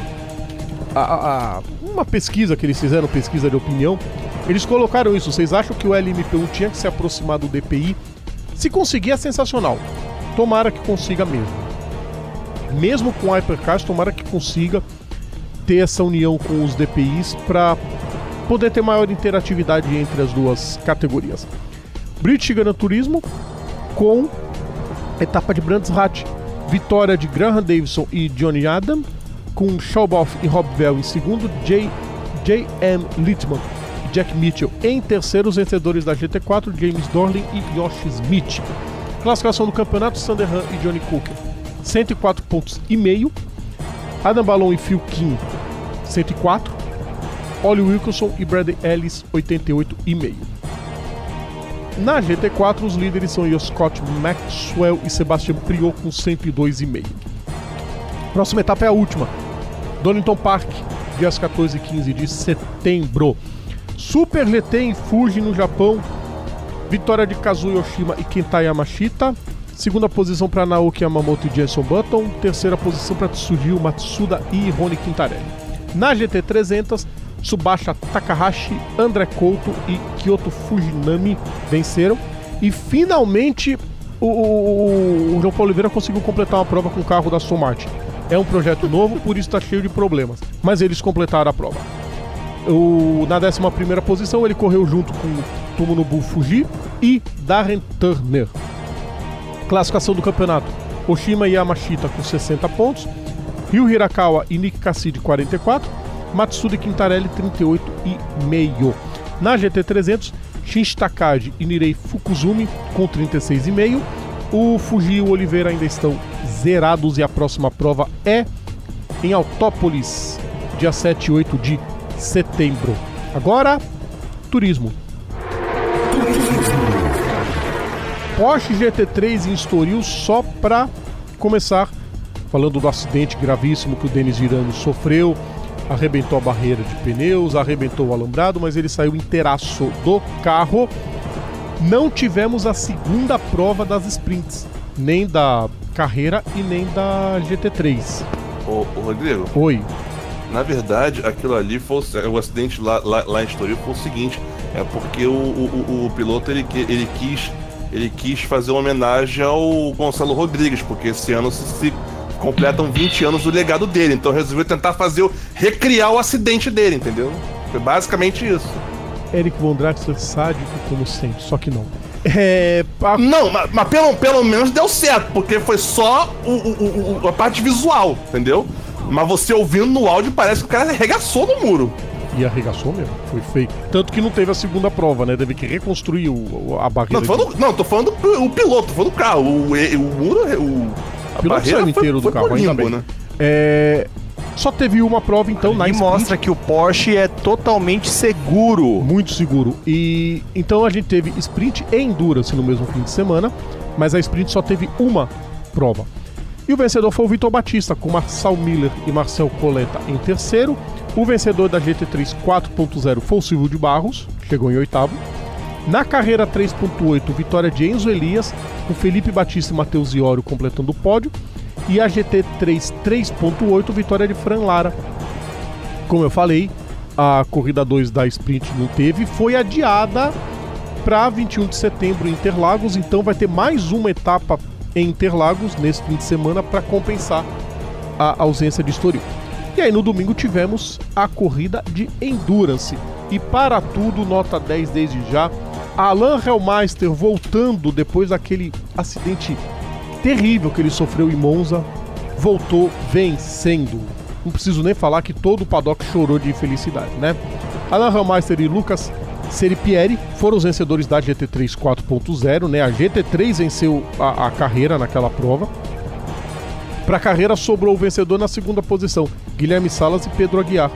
a- a- uma pesquisa que eles fizeram, pesquisa de opinião, eles colocaram isso. Vocês acham que o LMP1 tinha que se aproximar do DPI? Se conseguir é sensacional. Tomara que consiga mesmo. Mesmo com o Hypercars, tomara que consiga ter essa união com os DPIs para poder ter maior interatividade entre as duas categorias. British Gran Turismo com etapa de Brands Hatch, vitória de Graham Davidson e Johnny Adam, com Schauboff e Rob Bell em segundo, J. J.M. Littman Jack Mitchell em terceiro, os vencedores da GT4, James Dorling e Yoshi Smith. Classificação do campeonato, Sander Han e Johnny Cooker, 104 pontos e meio, Adam Ballon e Phil Kim, 104, Ollie Wilkinson e Brad Ellis, 88,5. Na GT4, os líderes são Scott Maxwell e Sebastian Priot com 102,5. Próxima etapa é a última. Donington Park, dias 14 e 15 de setembro. Super em Fuji, no Japão. Vitória de Kazuya Oshima e Kenta Yamashita. Segunda posição para Naoki Yamamoto e Jenson Button. Terceira posição para Tsuhiro Matsuda e Rony Quintarelli. Na GT300, Tsubasa Takahashi, André Couto e Kyoto Fujinami venceram. E finalmente o, o- o João Paulo Oliveira conseguiu completar uma prova com o carro da Aston Martin. É um projeto novo, por isso está cheio de problemas. Mas eles completaram a prova. O, na 11 posição, ele correu junto com Tomonobu Fuji e Darren Turner. Classificação do campeonato: Oshima Yamashita com 60 pontos, Ryu Hirakawa e Nick Cassidy 44, Matsuda Quintarelli 38,5. Na GT300, Shinji Takagi e Nirei Fukuzumi com 36,5. O Fuji e o Oliveira ainda estão zerados e a próxima prova é em Autópolis, dia 7 e 8 de setembro. Agora, turismo. Porsche GT3 em Estoril só para começar falando do acidente gravíssimo que o Denis Virano sofreu, arrebentou a barreira de pneus, arrebentou o alambrado, mas ele saiu inteiraço do carro. Não tivemos a segunda prova das sprints, nem da carreira e nem da GT3. Ô, ô, Rodrigo, Oi. Na verdade, aquilo ali foi o, acidente lá, lá, lá em Estoril foi o seguinte, é porque o, o, o- piloto ele, ele quis ele quis fazer uma homenagem ao Gonçalo Rodrigues, porque esse ano se, se completam 20 anos do legado dele, então resolveu tentar fazer o, recriar o acidente dele, entendeu? Foi basicamente isso. Eric Von Draxler sádico como sempre, só que não. É, a- Não, mas, mas pelo, pelo menos deu certo, porque foi só o, o- o- a parte visual, entendeu? Mas você ouvindo no áudio parece que o cara arregaçou no muro. E arregaçou mesmo, foi feio. Tanto que não teve a segunda prova, né? Teve que reconstruir o, o- a barreira. Não, tô falando, não, tô falando do o piloto, tô falando do carro. O, o muro, o, a O piloto saiu inteiro do carro, pro ainda limbo, bem. né? É, Só teve uma prova, então, na e mostra que o Porsche é totalmente seguro. Muito seguro. E então a gente teve sprint e endurance no mesmo fim de semana, mas a sprint só teve uma prova. E o vencedor foi o Vitor Batista, com Marcel Miller e Marcel Coleta em terceiro. O vencedor da GT3 4.0 foi o Silvio de Barros, chegou em oitavo. Na carreira 3.8, vitória de Enzo Elias, com Felipe Batista e Matheus Iório completando o pódio. E a GT3 3.8, vitória de Fran Lara, como eu falei, a corrida 2 da sprint não teve, foi adiada para 21 de setembro em Interlagos, então vai ter mais uma etapa em Interlagos nesse fim de semana para compensar a ausência de Estoril. E aí no domingo tivemos a corrida de Endurance. E para tudo, nota 10 desde já. Alan Hellmeister voltando depois daquele acidente terrível que ele sofreu em Monza, voltou vencendo. Não preciso nem falar que todo o paddock chorou de felicidade, né? Alan Hameister e Lucas Seripieri foram os vencedores da GT3 4.0, né? A GT3 venceu a, a carreira naquela prova. Para a carreira sobrou o vencedor na segunda posição, Guilherme Salas e Pedro Aguiar.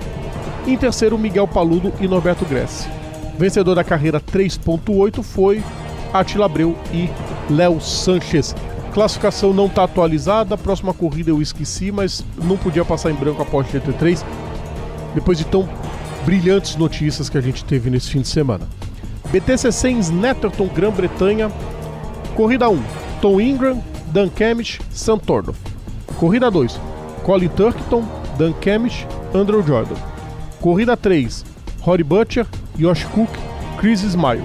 Em terceiro, Miguel Paludo e Norberto Gressi. Vencedor da carreira 3.8 foi Atila Abreu e Léo Sanches. Classificação não está atualizada, a próxima corrida eu esqueci, mas não podia passar em branco a Porsche GT3 depois de tão brilhantes notícias que a gente teve nesse fim de semana. BTCC em Snetterton, Grã-Bretanha. Corrida 1, Tom Ingram, Dan Kemish, Sam Tordoff. Corrida 2, Colin Turkington, Dan Kemish, Andrew Jordan. Corrida 3, Rory Butcher, Josh Cook, Chris Smile.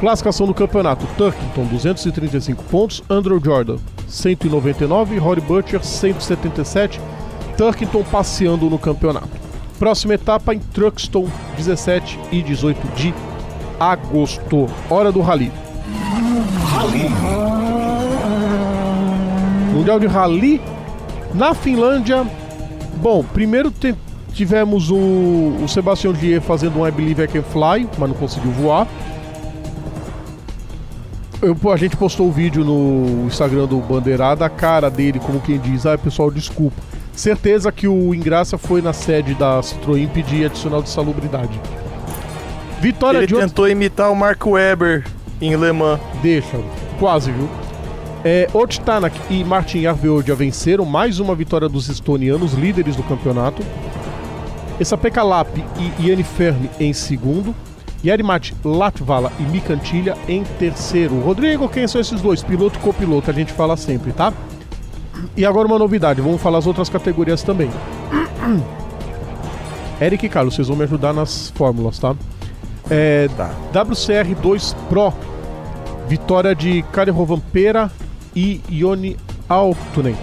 Classificação do campeonato: Turkington 235 pontos, Andrew Jordan 199, Rory Butcher 177. Turkington passeando no campeonato. Próxima etapa em Truxton, 17 e 18 de agosto. Hora do Rally. Rally. Mundial de Rally na Finlândia. Bom, primeiro tivemos o, o Sebastião Gier fazendo um I Believe I Can Fly, mas não conseguiu voar. Eu, a gente postou o vídeo no Instagram do Bandeirada, a cara dele, como quem diz, ah, pessoal, desculpa. Certeza que o Ingraça foi na sede da Citroën pedir adicional de salubridade. Vitória Ele de tentou imitar o Mark Webber em Le Mans. Deixa, quase, viu? É, Tanak e Martin Arveodia venceram mais uma vitória dos estonianos, líderes do campeonato. Essa Lap e Iani Fermi em segundo. Yarimat Latvala e Micantilha em terceiro. Rodrigo, quem são esses dois? Piloto e copiloto, a gente fala sempre, tá? E agora uma novidade, vamos falar as outras categorias também. Eric e Carlos, vocês vão me ajudar nas fórmulas, tá? É, tá. WCR2 Pro, vitória de Kari Rovanpera e Ioni Altunen.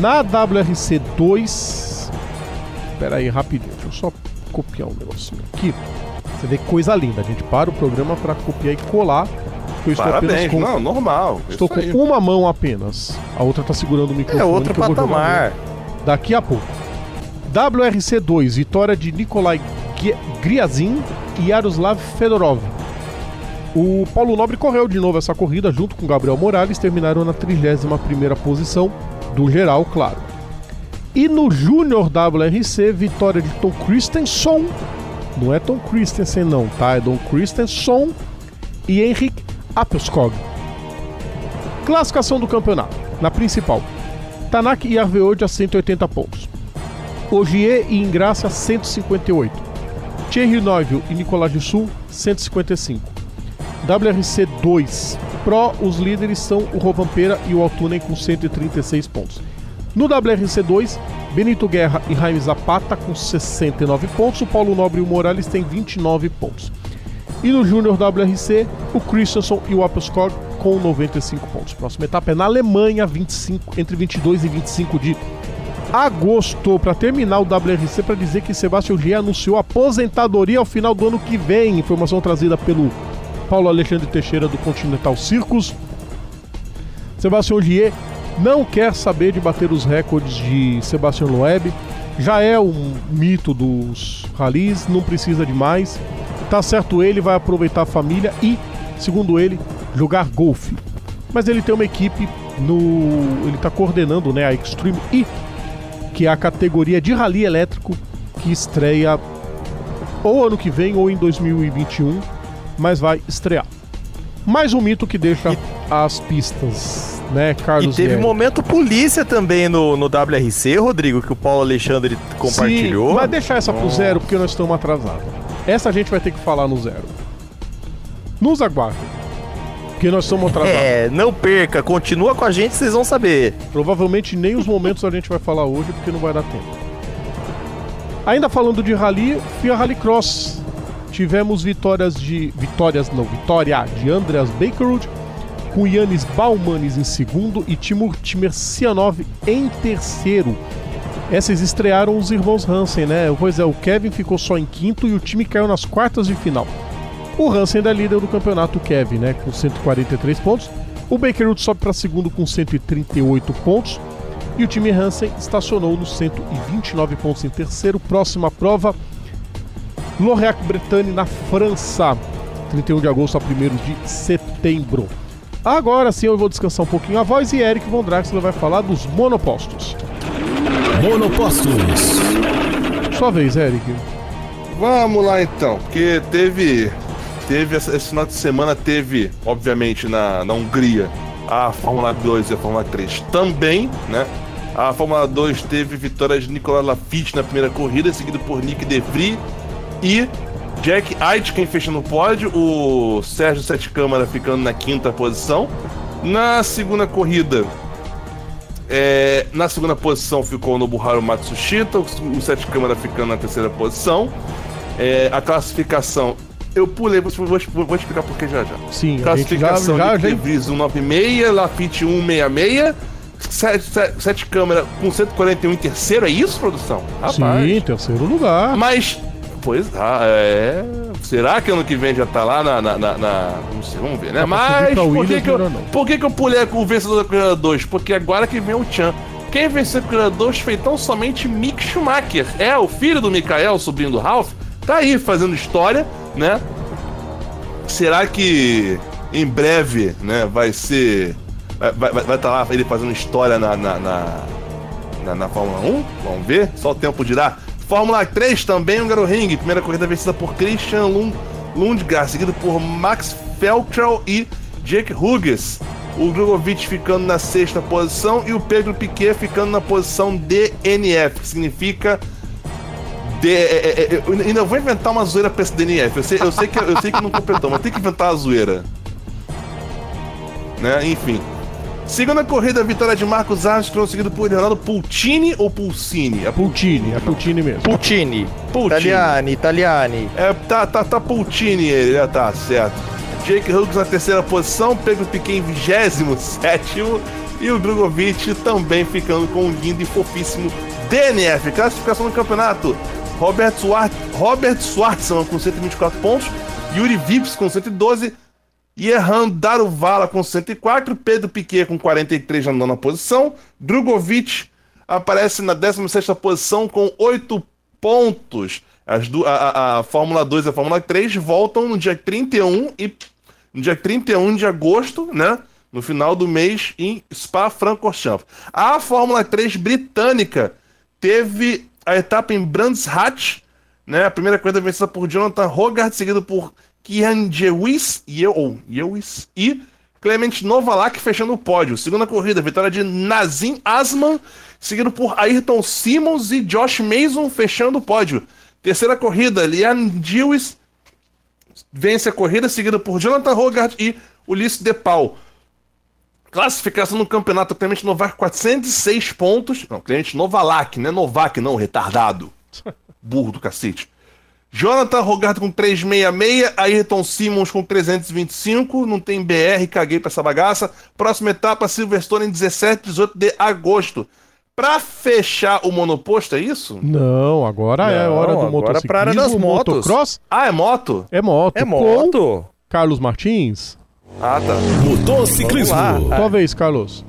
Na WRC2, espera aí rapidinho, deixa eu só copiar um negocinho aqui. Você vê que coisa linda, a gente para o programa para copiar e colar eu estou Parabéns, com... não, normal. Estou com uma mão apenas. A outra está segurando o microfone. É outro patamar. Daqui a pouco. WRC2, vitória de Nikolai Griazin e Yaroslav Fedorov. O Paulo Nobre correu de novo essa corrida junto com Gabriel Morales, terminaram na 31ª posição do geral, claro. E no Júnior WRC, vitória de Tom Christensen. Não é Tom Christensen não, tá? É Tom Christensen e Henrik Apelskog. Classificação do campeonato. Na principal. Tanak e Arveode a 180 pontos. Ogier e Ingraça 158. Thierry Neuville e Nicolas do Sul 155. WRC 2 Pro, os líderes são o Rovampera e o Altunen com 136 pontos. No WRC 2, Benito Guerra e Jaime Zapata com 69 pontos, o Paulo Nobre e o Morales têm 29 pontos. E no Júnior WRC, o Christensen e o Appelskorg com 95 pontos. Próxima etapa é na Alemanha, 25, entre 22 e 25 de agosto. Para terminar o WRC, para dizer que Sebastião Gier anunciou aposentadoria ao final do ano que vem. Informação trazida pelo Paulo Alexandre Teixeira do Continental Circus. Sebastião Gier não quer saber de bater os recordes de Sebastião Loeb. Já é um mito dos ralis, não precisa de mais. Tá certo, ele vai aproveitar a família e, segundo ele, jogar golfe. Mas ele tem uma equipe no. Ele está coordenando né, a Extreme E, que é a categoria de rally elétrico que estreia ou ano que vem ou em 2021, mas vai estrear. Mais um mito que deixa e... as pistas, né, Carlos? E teve Guerra. momento polícia também no, no WRC, Rodrigo, que o Paulo Alexandre compartilhou. Sim, vai deixar essa pro zero porque nós estamos atrasados. Essa a gente vai ter que falar no zero. Nos aguardem. Porque nós estamos atrasados. É, não perca, continua com a gente, vocês vão saber. Provavelmente nem os momentos a gente vai falar hoje, porque não vai dar tempo. Ainda falando de rally, FIA Rallycross. Tivemos vitórias de. Vitórias, não, vitória de Andreas Bakerwood, com Yannis Baumanes em segundo e Timur Timercianov em terceiro. Essas estrearam os irmãos Hansen, né? Pois é, o Kevin ficou só em quinto e o time caiu nas quartas de final. O Hansen é líder do campeonato, Kevin, né? Com 143 pontos. O Bakerwood sobe para segundo com 138 pontos. E o time Hansen estacionou nos 129 pontos em terceiro. Próxima prova. Lorraine-Bretagne na França, 31 de agosto a 1 de setembro. Agora sim eu vou descansar um pouquinho a voz e Eric Von Draxler vai falar dos monopostos. Monopostos. Sua vez, Eric. Vamos lá então, porque teve. Teve esse final de semana, teve, obviamente, na, na Hungria, a Fórmula 2 e a Fórmula 3 também, né? A Fórmula 2 teve vitória de Nicolas Lafitte na primeira corrida, seguido por Nick De Vries e Jack Aitken fechando o pódio, o Sérgio Sete Câmara ficando na quinta posição. Na segunda corrida, é, na segunda posição ficou o Nobuharu Matsushita, o Sete Câmara ficando na terceira posição. É, a classificação. Eu pulei, vou, vou, vou explicar por que já já. Sim, classificação já, já, de Vries 196, Lafitte 166. Sete, sete, sete câmera com 141 em terceiro, é isso, produção? Rapaz. Sim, terceiro lugar. Mas Pois ah, é. Será que ano que vem já tá lá na. na, na, na... Não sei, vamos ver, né? Mas por que, que, eu, por que, que eu pulei com o vencedor da Corrida 2? Porque agora que vem o Chan. Quem venceu a Corrida 2 foi tão somente Mick Schumacher. É, o filho do Mikael, sobrinho do Ralph, tá aí fazendo história, né? Será que em breve, né, vai ser. Vai estar vai, vai tá lá ele fazendo história na, na, na, na, na Fórmula 1? Vamos ver, só o tempo dirá. Fórmula 3 também, um Ring. Primeira corrida vencida por Christian Lund Lundgaard, seguido por Max Feltrell e Jake Hughes. O Drogovic ficando na sexta posição e o Pedro Piquet ficando na posição DNF, que significa de, é, é, é, eu ainda vou inventar uma zoeira pra esse DNF. Eu sei, eu sei, que, eu sei que não completou, mas tem que inventar a zoeira. Né? Enfim. Segunda corrida, vitória de Marcos Armstrong, seguido por Leonardo Pulcini ou Pulcini? É Pulcini, é Pulcini mesmo. Pulcini. Pulcini. Italiani, Italiani. É, tá, tá, tá Pulcini ele, já tá, certo. Jake Hughes na terceira posição, Pedro Piquet em 27 e o Drogovic também ficando com um lindo e fofíssimo DNF. Classificação do campeonato: Robert, Swart, Robert Schwartzman com 124 pontos, Yuri Vips com 112 Jehan Daruvala com 104, Pedro Piquet com 43 na nona posição, Drogovic aparece na 16 posição com 8 pontos. As do, a, a, a, Fórmula 2 e a Fórmula 3 voltam no dia 31 e no dia 31 de agosto, né? No final do mês em Spa-Francorchamps. A Fórmula 3 britânica teve a etapa em Brands Hatch, né? A primeira corrida vencida por Jonathan Hogarth, seguido por Kian Jewis, ou Jewis e Clement Novalak fechando o pódio. Segunda corrida, vitória de Nazim Asman, seguido por Ayrton Simmons e Josh Mason fechando o pódio. Terceira corrida, Lian Jewis vence a corrida, seguido por Jonathan Hogarth e Ulisses De Paul. Classificação no campeonato, Clemente Novak 406 pontos. Não, Clemente Novalak, não é Novak não, retardado. Burro do cacete. Jonathan Rogardo com 366, Ayrton Simmons com 325, não tem BR, caguei pra essa bagaça. Próxima etapa, Silverstone em 17 18 de agosto. Pra fechar o monoposto, é isso? Não, agora não, é hora do motociclismo, pra área das motos. motocross. Ah, é moto? É moto. É moto. Carlos Martins. Ah, tá. Motociclismo. Tua vez, Carlos.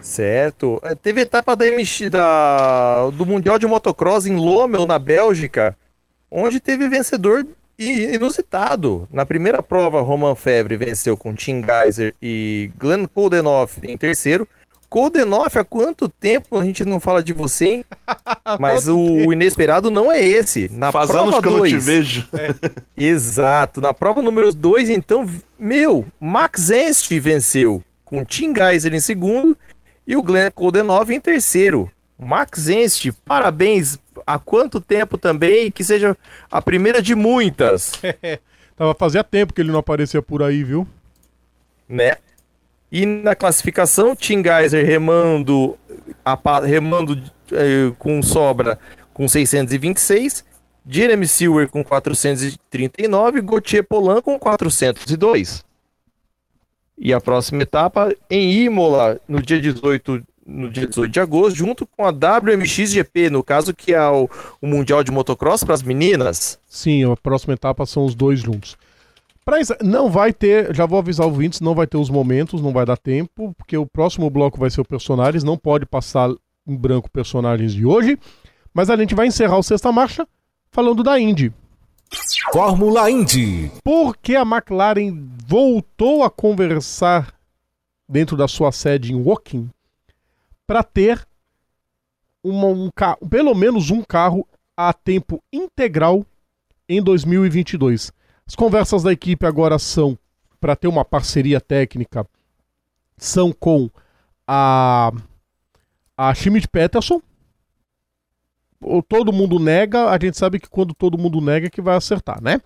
Certo. É, teve etapa da, MX, da, do Mundial de Motocross em Lommel, na Bélgica onde teve vencedor inusitado. Na primeira prova, Roman Febre venceu com Tim Geiser e Glenn Koldenoff em terceiro. Koldenoff, há quanto tempo a gente não fala de você, hein? Mas o inesperado não é esse. Na Faz prova anos que dois, eu não te vejo. É, exato. Na prova número 2, então, meu, Max Ernst venceu com Tim Geiser em segundo e o Glenn Koldenoff em terceiro. Max Ernst, parabéns há quanto tempo também que seja a primeira de muitas. Tava fazia tempo que ele não aparecia por aí, viu? Né? E na classificação, Tim Geiser remando, a, remando eh, com sobra com 626, Jeremy Silver com 439, Gauthier Polan com 402. E a próxima etapa em Imola, no dia 18 no dia 18 de agosto, junto com a WMXGP, no caso que é o, o Mundial de Motocross para as meninas. Sim, a próxima etapa são os dois juntos. Pra isso, não vai ter, já vou avisar o ouvintes, não vai ter os momentos, não vai dar tempo, porque o próximo bloco vai ser o personagens, não pode passar em branco personagens de hoje, mas a gente vai encerrar o Sexta Marcha falando da Indy. Fórmula Indy. Porque a McLaren voltou a conversar dentro da sua sede em Woking para ter uma, um carro, pelo menos um carro a tempo integral em 2022. As conversas da equipe agora são para ter uma parceria técnica são com a a Schmidt Peterson. Todo mundo nega, a gente sabe que quando todo mundo nega é que vai acertar, né?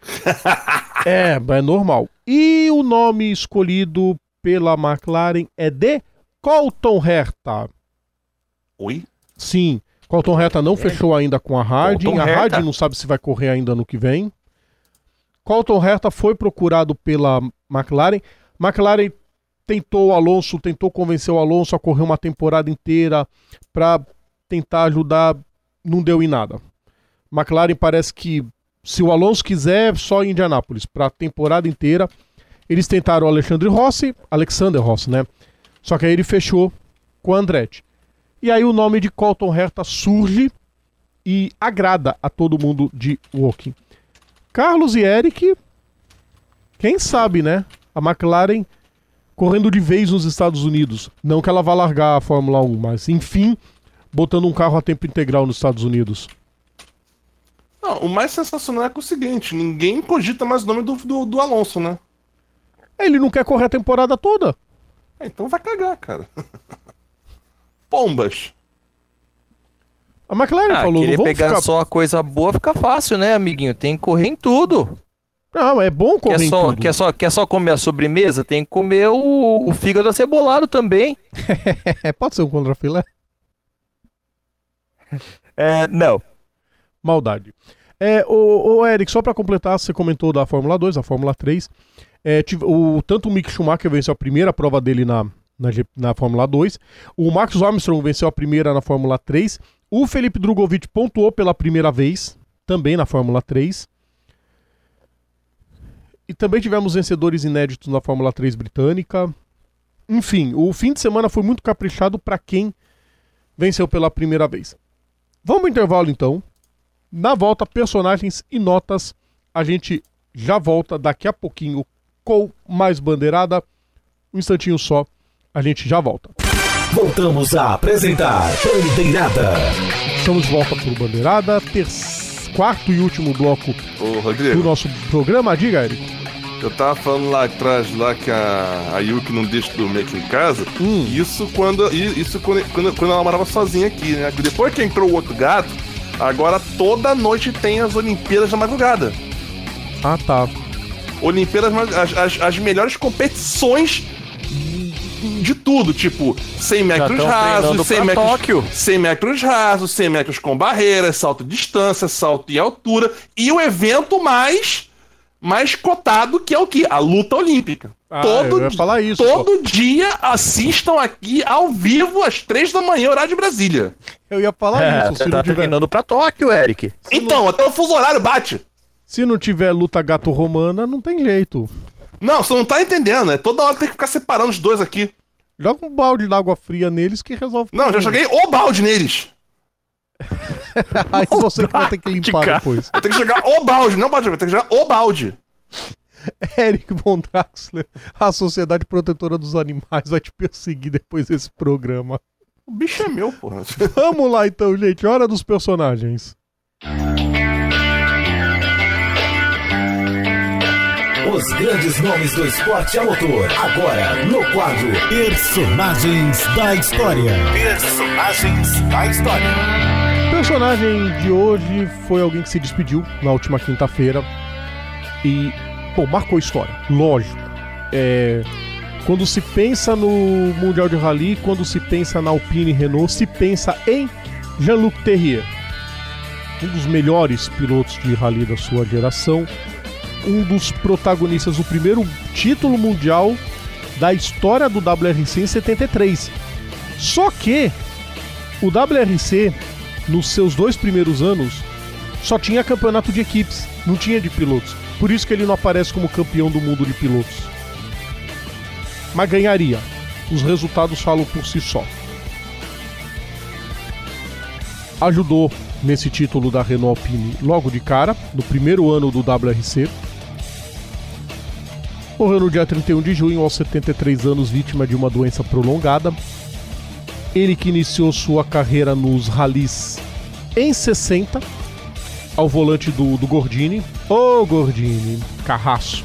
é, é normal. E o nome escolhido pela McLaren é de Colton Herta. Oi? Sim, Colton Herta não fechou ainda com a Harding. Colton A Herta. Harding não sabe se vai correr ainda no que vem. Colton Herta foi procurado pela McLaren. McLaren tentou o Alonso, tentou convencer o Alonso a correr uma temporada inteira para tentar ajudar, não deu em nada. McLaren parece que se o Alonso quiser, só em Indianápolis para a temporada inteira. Eles tentaram o Alexandre Rossi, Alexander Rossi, né? Só que aí ele fechou com o Andretti. E aí o nome de Colton Herta surge e agrada a todo mundo de Woking. Carlos e Eric, quem sabe, né? A McLaren correndo de vez nos Estados Unidos. Não que ela vá largar a Fórmula 1, mas enfim, botando um carro a tempo integral nos Estados Unidos. Não, o mais sensacional é que é o seguinte: ninguém cogita mais o nome do, do, do Alonso, né? Ele não quer correr a temporada toda. É, então vai cagar, cara. Pombas. A McLaren Ah, falou, não querer pegar ficar... só a coisa boa fica fácil, né, amiguinho? Tem que correr em tudo. Não, é bom correr Quer em só, tudo. quer, só, quer só comer a sobremesa? Tem que comer o, o fígado acebolado também. Pode ser um contrafilé? É, não. Maldade. É, o, o Eric, só pra completar, você comentou da Fórmula 2, a Fórmula 3. É, o, tanto o Mick Schumacher venceu a primeira prova dele na, na, na Fórmula 2. O Max Armstrong venceu a primeira na Fórmula 3. O Felipe Drogovic pontuou pela primeira vez, também na Fórmula 3. E também tivemos vencedores inéditos na Fórmula 3 britânica. Enfim, o fim de semana foi muito caprichado para quem venceu pela primeira vez. Vamos ao intervalo então. Na volta, personagens e notas. A gente já volta daqui a pouquinho com mais bandeirada. Um instantinho só, a gente já volta. Voltamos a apresentar Bandeirada. Estamos de volta por bandeirada, ter... quarto e último bloco Ô, do Rodrigo, nosso programa. Diga, Eric. eu tava falando lá atrás lá que a, a Yuki não deixa dormir aqui em casa. Hum. Isso quando. i- Isso quando, quando, quando ela morava sozinha aqui, né? Depois que entrou o outro gato, agora toda noite tem as Olimpíadas da madrugada. Ah, tá. Olimpíadas, as, as, as melhores competições de tudo, tipo 100 metros rasos, treinando 100 pra metros, Tóquio. 100 metros rasos, 100 metros com barreiras, salto de distância, salto em altura e o evento mais mais cotado que é o que? A luta olímpica. Ah, todo eu ia falar isso, todo dia assistam aqui ao vivo às 3 da manhã, horário de Brasília. Eu ia falar É, isso. Você tá tiver, treinando pra Tóquio, Eric. Então, até o fuso horário bate. Se não tiver luta gato-romana, não tem jeito. Não, você não tá entendendo, é toda hora tem que ficar separando os dois aqui. Joga um balde d'água fria neles que resolve. Não, já joguei o balde neles. Aí você que vai ter que limpar cara. depois. Ter que jogar o balde, não balde, ter que jogar o balde. Eric Von Draxler, a Sociedade Protetora dos Animais vai te perseguir depois desse programa. O bicho é meu, porra. Vamos lá então, gente. Hora dos personagens. Os grandes nomes do esporte a motor. Agora, no quadro Personagens da História. Personagens da História. O personagem de hoje foi alguém que se despediu na última quinta-feira e, pô, marcou história. Lógico. É, quando se pensa no Mundial de Rally, quando se pensa na Alpine Renault, se pensa em Jean-Luc Terrier. Um dos melhores pilotos de rally da sua geração, um dos protagonistas do primeiro título mundial da história do WRC em 73. Só que o WRC, nos seus dois primeiros anos, só tinha campeonato de equipes, não tinha de pilotos. Por isso que ele não aparece como campeão do mundo de pilotos. Mas ganharia. Os resultados falam por si só. Ajudou nesse título da Renault Alpine logo de cara, no primeiro ano do WRC. Morreu no dia 31 de junho, aos 73 anos, vítima de uma doença prolongada. Ele que iniciou sua carreira nos ralis em 60, ao volante do, do Gordini. Ô oh, Gordini, carraço.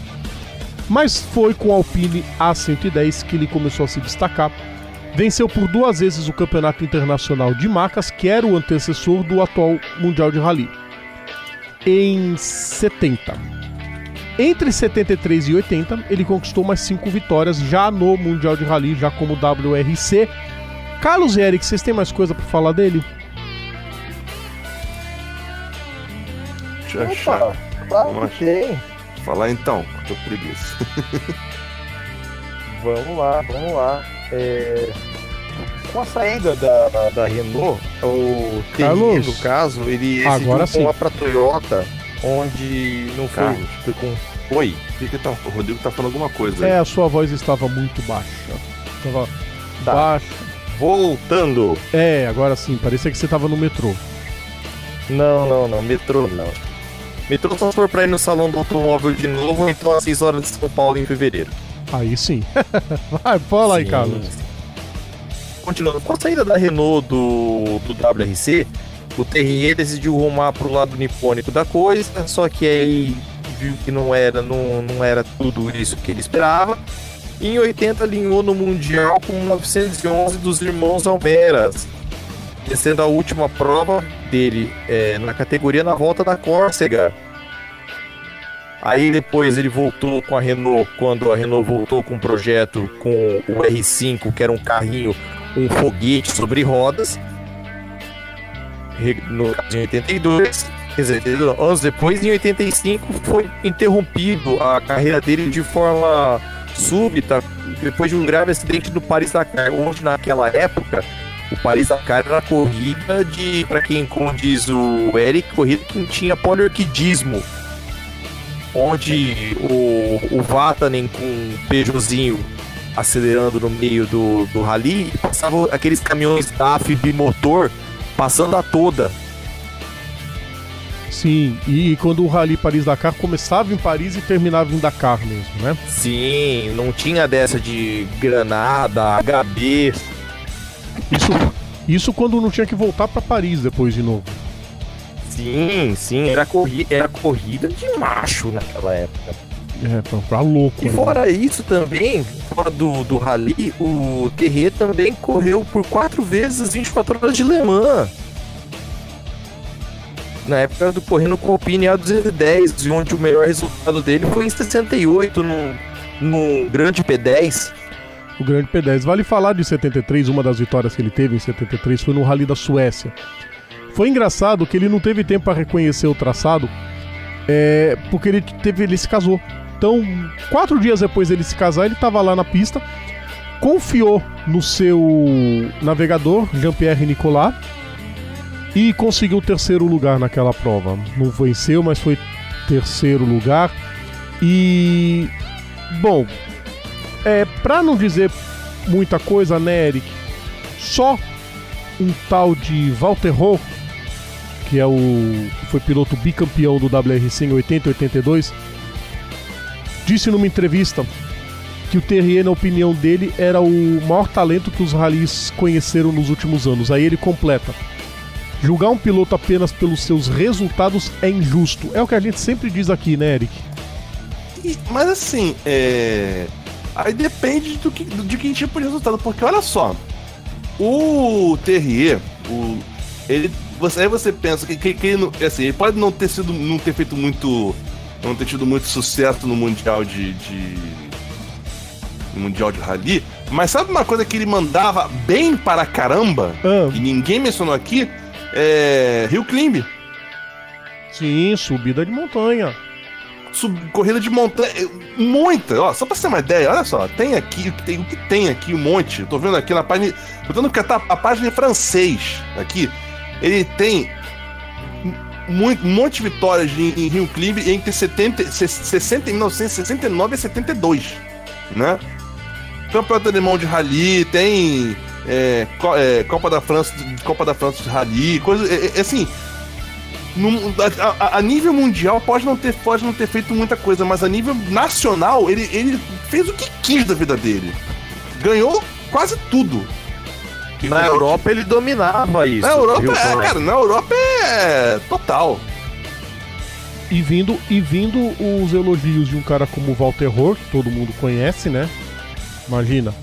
Mas foi com a Alpine A110 que ele começou a se destacar. Venceu por duas vezes o Campeonato Internacional de Macas, que era o antecessor do atual Mundial de Rally. Em 70. Entre 73 e 80, ele conquistou mais cinco vitórias já no Mundial de Rally, já como WRC. Carlos e Eric, vocês têm mais coisa para falar dele? Deixa eu achar. Claro que tem. Falar então, tô preguiça. vamos lá, vamos lá. É... Com a saída da, da, da Renault, o TI, no caso, ele agora sim. lá pra Toyota, onde não foi. Foi com. Oi, tá, o Rodrigo tá falando alguma coisa. É, a sua voz estava muito baixa. Estava tá. baixa. Voltando. É, agora sim, parecia que você estava no metrô. Não, não, não, metrô não. Metrô só for pra ir no salão do automóvel de novo, então às 6 horas de São Paulo em fevereiro. Aí sim. Vai, fala aí, Carlos. Continuando, com a saída da Renault do, do WRC, o Terrier decidiu rumar pro lado nipônico da coisa, só que aí viu que não era, não, não era tudo isso que ele esperava. E em 80 alinhou no Mundial com 911 dos irmãos Almeras, sendo a última prova dele é, na categoria na volta da Córcega. Aí depois ele voltou com a Renault, quando a Renault voltou com um projeto com o R5, que era um carrinho, um foguete sobre rodas. No caso, em 82, quer dizer, anos depois, em 85, foi interrompido a carreira dele de forma súbita, depois de um grave acidente no Paris-Dakar, onde naquela época o Paris-Dakar era corrida de, para quem, como diz o Eric, corrida que tinha poliorquidismo. Onde o, o Vatanen com um Peugeotzinho acelerando no meio do, do rally passavam aqueles caminhões DAF bimotor passando a toda. Sim, e quando o Rally Paris-Dakar começava em Paris e terminava em Dakar mesmo, né? Sim, não tinha dessa de Granada, HB, isso, isso quando não tinha que voltar para Paris depois de novo. Sim, sim, era, corri era corrida de macho naquela época. É, pra, pra louco. E né? fora isso também, fora do, do rally, o Terrier também correu por quatro vezes as 24 horas de Le Mans. Na época do correndo com o Alpine A210, onde o melhor resultado dele foi em 68, no, no grande P10 o Grande P10. Vale falar de 73, uma das vitórias que ele teve em 73 foi no Rally da Suécia. Foi engraçado que ele não teve tempo para reconhecer o traçado, é, porque ele teve, ele se casou. Então, quatro dias depois dele se casar, ele estava lá na pista, confiou no seu navegador, Jean-Pierre Nicolas, e conseguiu o terceiro lugar naquela prova. Não venceu, mas foi terceiro lugar. E. Bom, é, pra não dizer muita coisa, né, Eric? Só um tal de Walter Roh, que é o foi piloto bicampeão do WRC em 80 e 82, disse numa entrevista que o Terrier, na opinião dele, era o maior talento que os rallies conheceram nos últimos anos. Aí ele completa: julgar um piloto apenas pelos seus resultados é injusto. É o que a gente sempre diz aqui, né, Eric? mas assim, é... Aí depende do que, de que tipo de resultado. Porque olha só, o Terrier, o, ele, você, aí você pensa que, que, que ele, assim, ele pode não ter sido, não ter feito muito, não ter tido muito sucesso no mundial de, de no mundial de rally, mas sabe uma coisa que ele mandava bem para caramba ah. e ninguém mencionou aqui, é Rio Climb. Sim, subida de montanha sub, corrida de montanha. Muita, ó, só pra você ter uma ideia, olha só, tem aqui, tem, o que tem aqui, um monte. tô vendo aqui na página. Tô vendo que tá a página em francês aqui. Ele tem muito, um monte de vitórias em, em Rio Clive entre 70, 60, 1969 e 72, né? Campeonato Alemão de Rally, tem é, é, Copa da França, Copa da França de Rally, coisa, é, é, assim, num- a, a- nível mundial pode não, ter, pode não ter feito muita coisa, mas a nível nacional ele, ele fez o que quis da vida dele. Ganhou quase tudo. Na Europa ele dominava isso. Na Europa, é, cara, na Europa é total. E vindo, e vindo os elogios de um cara como o Walter Rohr, que todo mundo conhece, né? Imagina.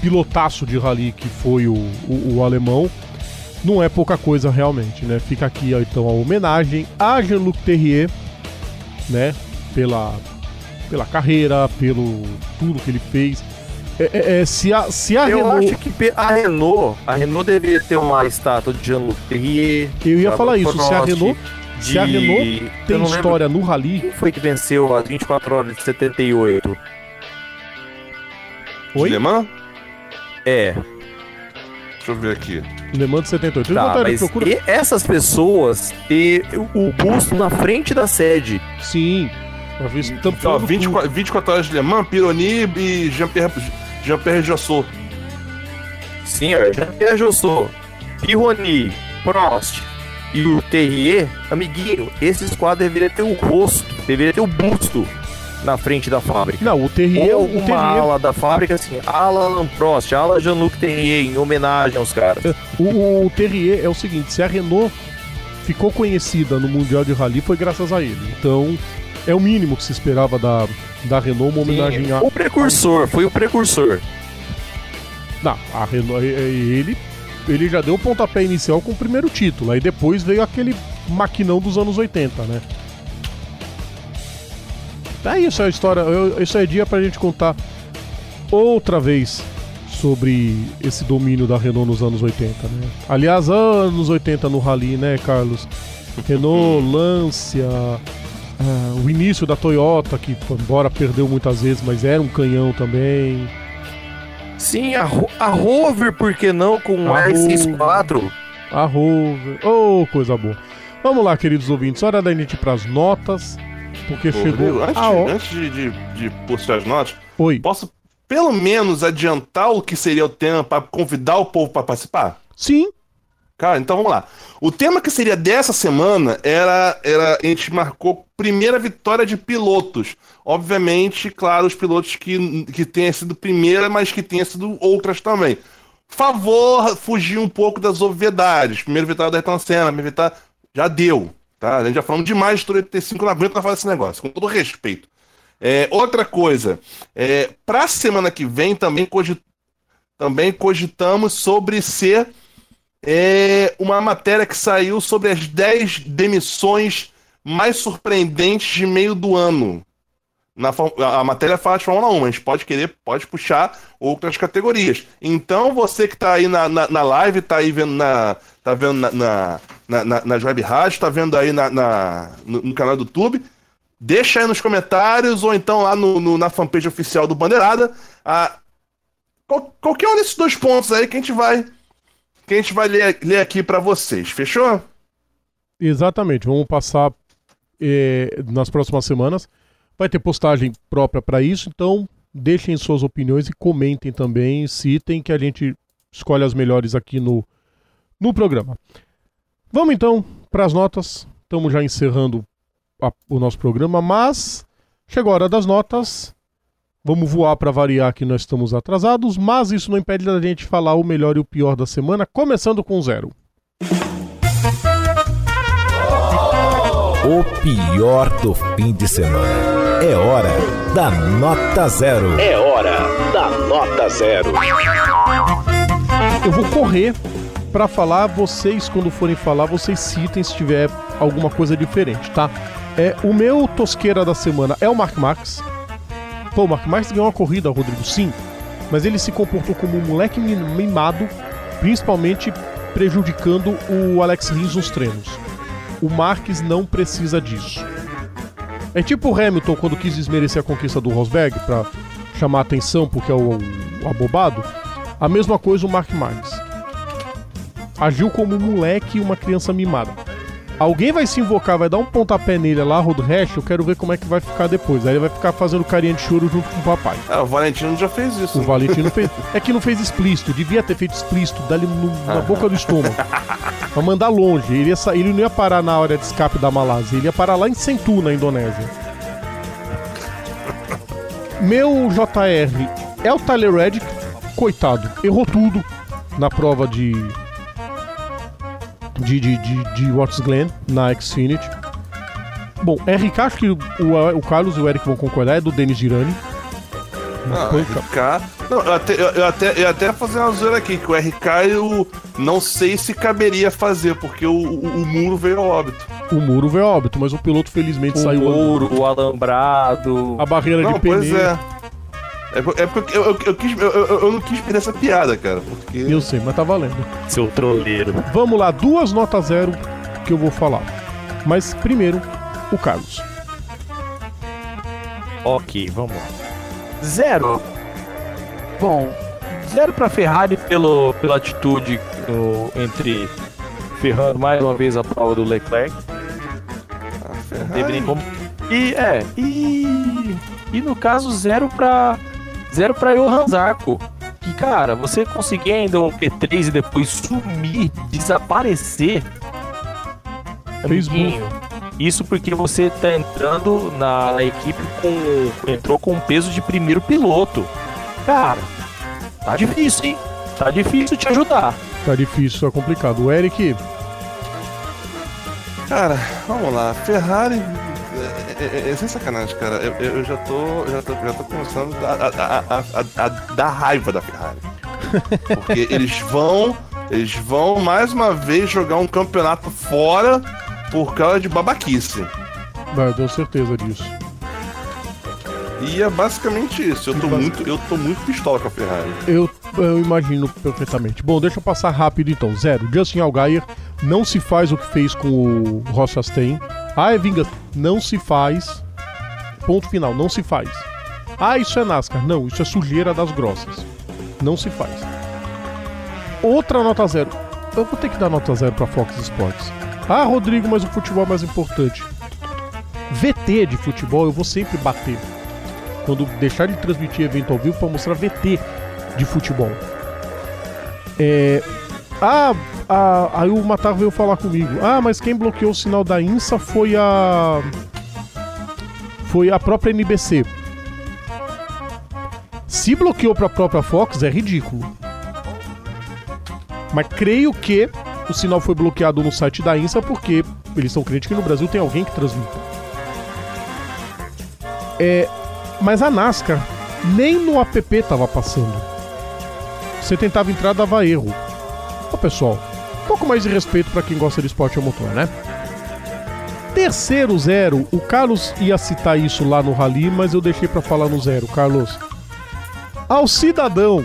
Pilotaço de rally que foi o, o, o alemão. Não é pouca coisa realmente, né? Fica aqui então a homenagem a Jean-Luc Terrier, né? Pela, pela carreira, pelo tudo que ele fez. É, é, é, se a, se a Eu Renault. acho que a Renault, a Renault deveria ter uma estátua de Jean-Luc Terrier. Eu ia falar isso, se a Renault, de- se a Renault tem história no rally. Quem foi que venceu as 24 horas de 78? Oi? Le Mans? É, Deixa eu ver aqui. Le Mans de 78. tá, Voltaram, mas procura. e essas pessoas ter o busto na frente da sede. Sim. Se estamos Então, falando 24, 24 horas de Le Mans, Pironi e Jean-Pierre Jean Jossot. Sim, Jean-Pierre Jossot, Pironi, Prost e o Terrier, amiguinho, esses quadros deveriam ter o rosto, deveria ter o busto na frente da fábrica. Não, o Terrier, Ou o uma Terrier, ala da fábrica assim, ala Alan Prost, ala Jean-Luc Terrier, em homenagem aos caras. o, o Terrier é o seguinte, se a Renault ficou conhecida no Mundial de Rally foi graças a ele. Então, é o mínimo que se esperava da, da Renault, uma homenagem a... O precursor, foi o precursor. Não, a Renault, é- é ele, ele já deu o pontapé inicial com o primeiro título, aí depois veio aquele maquinão dos anos 80, né? É isso a história, eu- isso é dia pra gente contar outra vez sobre esse domínio da Renault nos anos 80, né? Aliás, anos 80 no Rally, né, Carlos? Renault, Lancia, ah, o início da Toyota, que embora perdeu muitas vezes, mas era um canhão também. Sim, a, a Rover, por que não, com um A R64? A Rover. Oh, coisa boa. Vamos lá, queridos ouvintes. Hora da gente ir pras notas. Porque Ô, chegou Rodrigo, antes, a hora. antes de, de, de postar as notas, Oi. posso pelo menos adiantar o que seria o tema para convidar o povo para participar? Sim. Cara, então vamos lá. O tema que seria dessa semana era, era a gente marcou primeira vitória de pilotos. Obviamente, claro, os pilotos que, que tenha sido primeira, mas que tenha sido outras também. Favor fugir um pouco das obviedades. Primeira vitória da Ayrton Senna, primeira vitória já deu. Tá? A gente já falamos demais de 85, não aguento mais falar desse negócio, com todo respeito. É, outra coisa, é, para semana que vem também, cogi- também cogitamos sobre ser é uma matéria que saiu sobre as 10 demissões mais surpreendentes de meio do ano. Na, a matéria fala de Fórmula 1, a gente pode querer, pode puxar outras categorias. Então, você que tá aí na, na, na live, tá aí vendo na. Tá vendo na, na, na, na, nas web rádios, tá vendo aí na, na- no, no canal do YouTube, deixa aí nos comentários ou então lá no, no- na fanpage oficial do Bandeirada a, qual- qualquer um desses dois pontos aí que a gente vai que a gente vai ler, ler aqui pra vocês, fechou? Exatamente. Vamos passar eh, nas próximas semanas. Vai ter postagem própria para isso. Então, deixem suas opiniões e comentem também. Citem que a gente escolhe as melhores aqui no, no programa. Vamos então para as notas. Estamos já encerrando a- o nosso programa, mas chegou a hora das notas. Vamos voar para variar que nós estamos atrasados, mas isso não impede da gente falar o melhor e o pior da semana, começando com zero. O pior do fim de semana. É hora da nota zero. É hora da nota zero. Eu vou correr para falar, vocês quando forem falar, vocês citem se tiver alguma coisa diferente, tá? É, o meu tosqueira da semana é o Mark Marx. Pô, o Mark Marx ganhou uma corrida, Rodrigo, sim, mas ele se comportou como um moleque mi- mimado, principalmente prejudicando o Alex Rins nos treinos. O Marques não precisa disso. É tipo o Hamilton quando quis desmerecer a conquista do Rosberg para chamar atenção porque é o, o abobado. A mesma coisa o Mark Marques. Agiu como um moleque e uma criança mimada. Alguém vai se invocar, vai dar um pontapé nele lá, Rash, eu quero ver como é que vai ficar depois. Aí ele vai ficar fazendo carinha de choro junto com o papai. Ah, o Valentino já fez isso. O né? Valentino fez. É que não fez explícito, devia ter feito explícito, dali no- na boca do estômago. Pra mandar longe. Ele, ia sa- ele não ia parar na área de escape da Malásia, ele ia parar lá em Sentu, na Indonésia. Meu JR é o Tyler Reddick, coitado, errou tudo na prova de. De, de, de, de Watts Glen, na Xfinity. Bom, RK, acho que o, o Carlos e o Eric vão concordar, é do Denis Girani. Ah, Foi, RK. Não, eu até, eu, até, eu até fazer uma zoeira aqui, que o RK eu não sei se caberia fazer, porque o, o, o muro veio ao óbito. O muro veio a óbito, mas o piloto felizmente O saiu ouro, o alambrado. a barreira Não, de pois pneu. é. É, é porque eu, eu, eu, quis, eu, não quis perder essa piada, cara. Porque. Eu sei, mas tá valendo. Seu troleiro. Vamos lá, duas notas zero que eu vou falar. Mas primeiro, o Carlos. Ok, vamos lá. Zero. Bom, zero pra Ferrari pelo, pela atitude no- entre ferrando mais uma vez a prova do Leclerc. a Não teve nem como. E é, e, e no caso, zero pra. Zero pra Johan Zarco. Que, cara, você conseguir ainda um P3 e depois sumir, desaparecer. Fez amiguinho, Isso porque você tá entrando na, na equipe com. Entrou com peso de primeiro piloto. Cara, tá difícil, hein? Tá difícil te ajudar. Tá difícil, é complicado. O Eric, Cara, vamos lá. Ferrari. É, é- é sem sacanagem, cara. Eu, eu já tô. Já tô, já tô começando a, a, a, dar raiva da Ferrari. Porque eles vão. Eles vão mais uma vez jogar um campeonato fora por causa de babaquice. vai, eu tenho certeza disso. E é basicamente isso. Eu tô muito, eu tô muito pistola com a Ferrari. Eu, eu imagino perfeitamente. Bom, deixa eu passar rápido então. Zero. Justin Allgaier não se faz o que fez com o Ross Chastain. Ah, é vingança. Não se faz. Ponto final. Não se faz. Ah, isso é NASCAR. Não, isso é sujeira das grossas. Não se faz. Outra nota zero. Eu vou ter que dar nota zero pra Fox Sports. Ah, Rodrigo, mas o futebol é mais importante. VT de futebol eu vou sempre bater. Quando deixar de transmitir evento ao vivo pra mostrar VT de futebol. É. Ah, ah, aí o Matar veio falar comigo. Ah, mas quem bloqueou o sinal da INSA foi a. Foi a própria NBC. Se bloqueou pra própria Fox, é ridículo. Mas creio que o sinal foi bloqueado no site da INSA porque eles são crentes que no Brasil tem alguém que transmita. É, mas a NASCAR nem no app tava passando. Você tentava entrar, dava erro. Ô pessoal, um pouco mais de respeito pra quem gosta de esporte a motor, né? Terceiro zero, o Carlos ia citar isso lá no Rally, mas eu deixei pra falar no zero. Carlos, ao cidadão.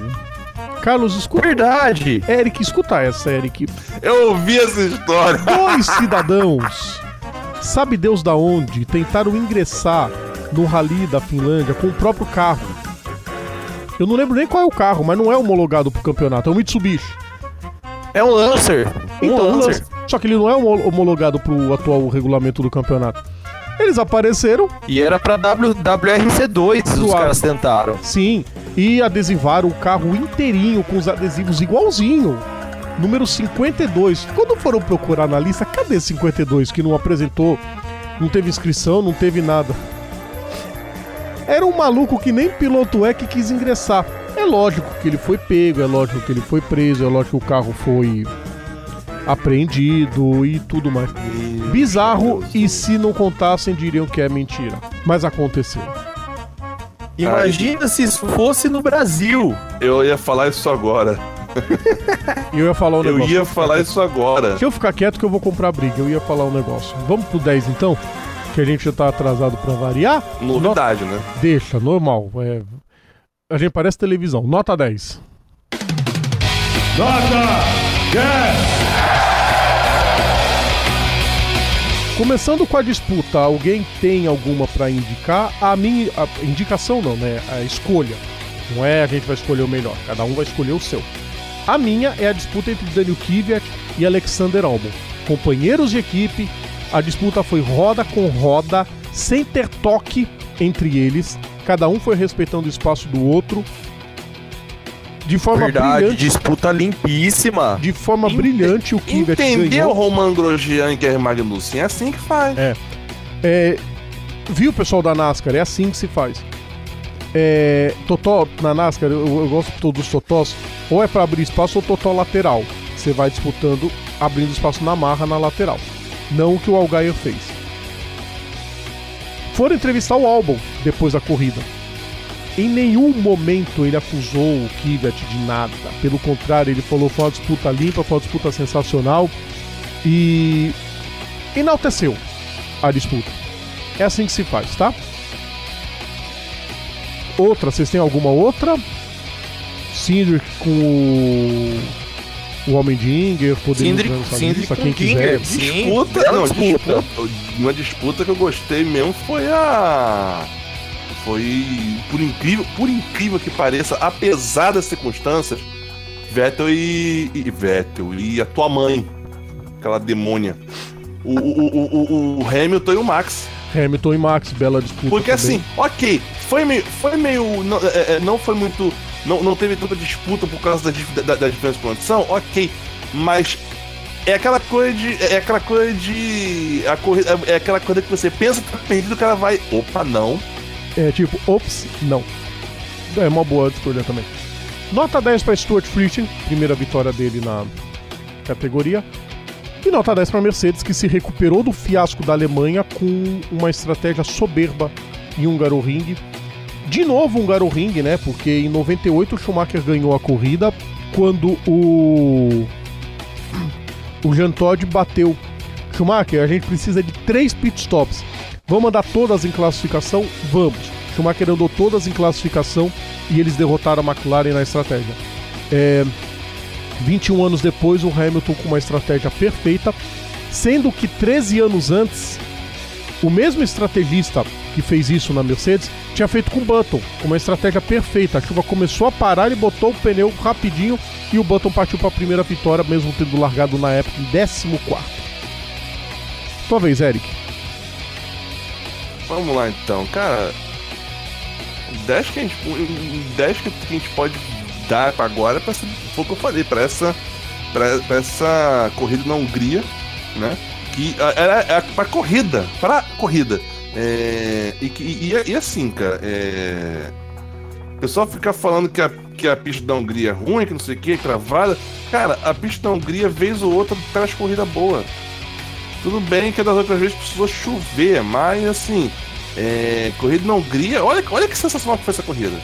Carlos, escuta. Verdade! Eric, escuta essa, Eric. Eu ouvi essa história. Dois cidadãos, sabe Deus da onde, tentaram ingressar no Rally da Finlândia com o próprio carro. Eu não lembro nem qual é o carro, mas não é homologado pro campeonato, é um Mitsubishi. É um Lancer! Um Então, Lancer! lance- só que ele não é homo- homologado pro atual regulamento do campeonato. Eles apareceram, E era pra w, WRC2 os caras tentaram. sim, e adesivaram o carro inteirinho com os adesivos igualzinho. Número 52. Quando foram procurar na lista, cadê 52 que não apresentou, não teve inscrição, não teve nada? Era um maluco que nem piloto é que quis ingressar. É lógico que ele foi pego, é lógico que ele foi preso, é lógico que o carro foi apreendido e tudo mais. Bizarro e se não contassem diriam que é mentira. Mas aconteceu. Imagina se isso fosse no Brasil. Eu ia falar isso agora. Eu ia falar um Eu negócio. ia falar isso agora. Deixa eu ficar quieto que eu vou comprar briga. Eu ia falar um negócio. Vamos pro 10 então? Que a gente já tá atrasado pra variar? Novidade, né? Deixa, normal. É... A gente parece televisão. Nota 10. Começando com a disputa, alguém tem alguma pra indicar? A minha a indicação não, né? A escolha. Não é a gente vai escolher o melhor, cada um vai escolher o seu. A minha é a disputa entre Daniel Kvyat e Alexander Albon. companheiros de equipe. A disputa foi roda com roda, sem ter toque entre eles. Cada um foi respeitando o espaço do outro. De forma Verdade, brilhante. disputa limpíssima. De forma Ente- brilhante, o Kivet Entendeu, ganhou. Roman Grosjean e Kerry Magnussen? É assim que faz. É. É, viu, pessoal da NASCAR? É assim que se faz. É, totó na NASCAR, eu, eu gosto de todos os totós, ou é para abrir espaço ou totó lateral. Você vai disputando, abrindo espaço na marra na lateral. Não o que o Algair fez. Foram entrevistar o Albon depois da corrida. Em nenhum momento ele acusou o Kvyat de nada. Pelo contrário, ele falou foi uma disputa limpa, foi uma disputa sensacional e enalteceu a disputa. É assim que se faz, tá? Outra, vocês têm alguma outra? Cindric com o, o Homem de Inger, entrar nessa Cindric lista, com quem quiser. Disputa, não, disputa. disputa. Uma disputa que eu gostei mesmo foi a. Foi. Por incrível, por incrível que pareça, apesar das circunstâncias, Vettel e. e Vettel e a tua mãe. Aquela demônia. O, o, o, o, o Hamilton e o Max. Hamilton e Max, bela disputa. Porque também. assim, ok, foi meio. Foi meio. Não, é, é, não foi muito. Não, não teve tanta disputa por causa da, da, da diferença de condição, ok. Mas é aquela coisa de. É aquela coisa de. A corrida, é aquela coisa que você pensa que tá perdido, o cara vai. Opa, não. É tipo, ops, não. É uma boa escolha também. Nota 10 para Stuart Friesen, primeira vitória dele na categoria. E nota 10 para Mercedes, que se recuperou do fiasco da Alemanha com uma estratégia soberba em Hungaroring. De novo Hungaroring, né? Porque em 98 o Schumacher ganhou a corrida quando o o Jean Todt bateu. Schumacher, a gente precisa de três pitstops. Vamos andar todas em classificação? Vamos. Schumacher andou todas em classificação e eles derrotaram a McLaren na estratégia. É, 21 anos depois, o Hamilton com uma estratégia perfeita, sendo que 13 anos antes, o mesmo estrategista que fez isso na Mercedes tinha feito com o Button, uma estratégia perfeita. A chuva começou a parar, ele botou o pneu rapidinho e o Button partiu para a primeira vitória, mesmo tendo largado na época em 14. Tua vez, Eric. Vamos lá então, cara. 10 que a gente. 10 que a gente pode dar agora essa. Foi o que eu falei, pra essa. Pra, pra essa corrida na Hungria, né? Que era, era pra corrida. Pra corrida. É, e, que- e, e assim, cara, é. O pessoal fica falando que a, que a pista da Hungria é ruim, que não sei o que, travada. Cara, a pista da Hungria, vez ou outra, traz corrida boa. Tudo bem que das outras vezes precisou chover, mas assim, é, corrida na Hungria, olha, olha que sensacional que foi essa corrida.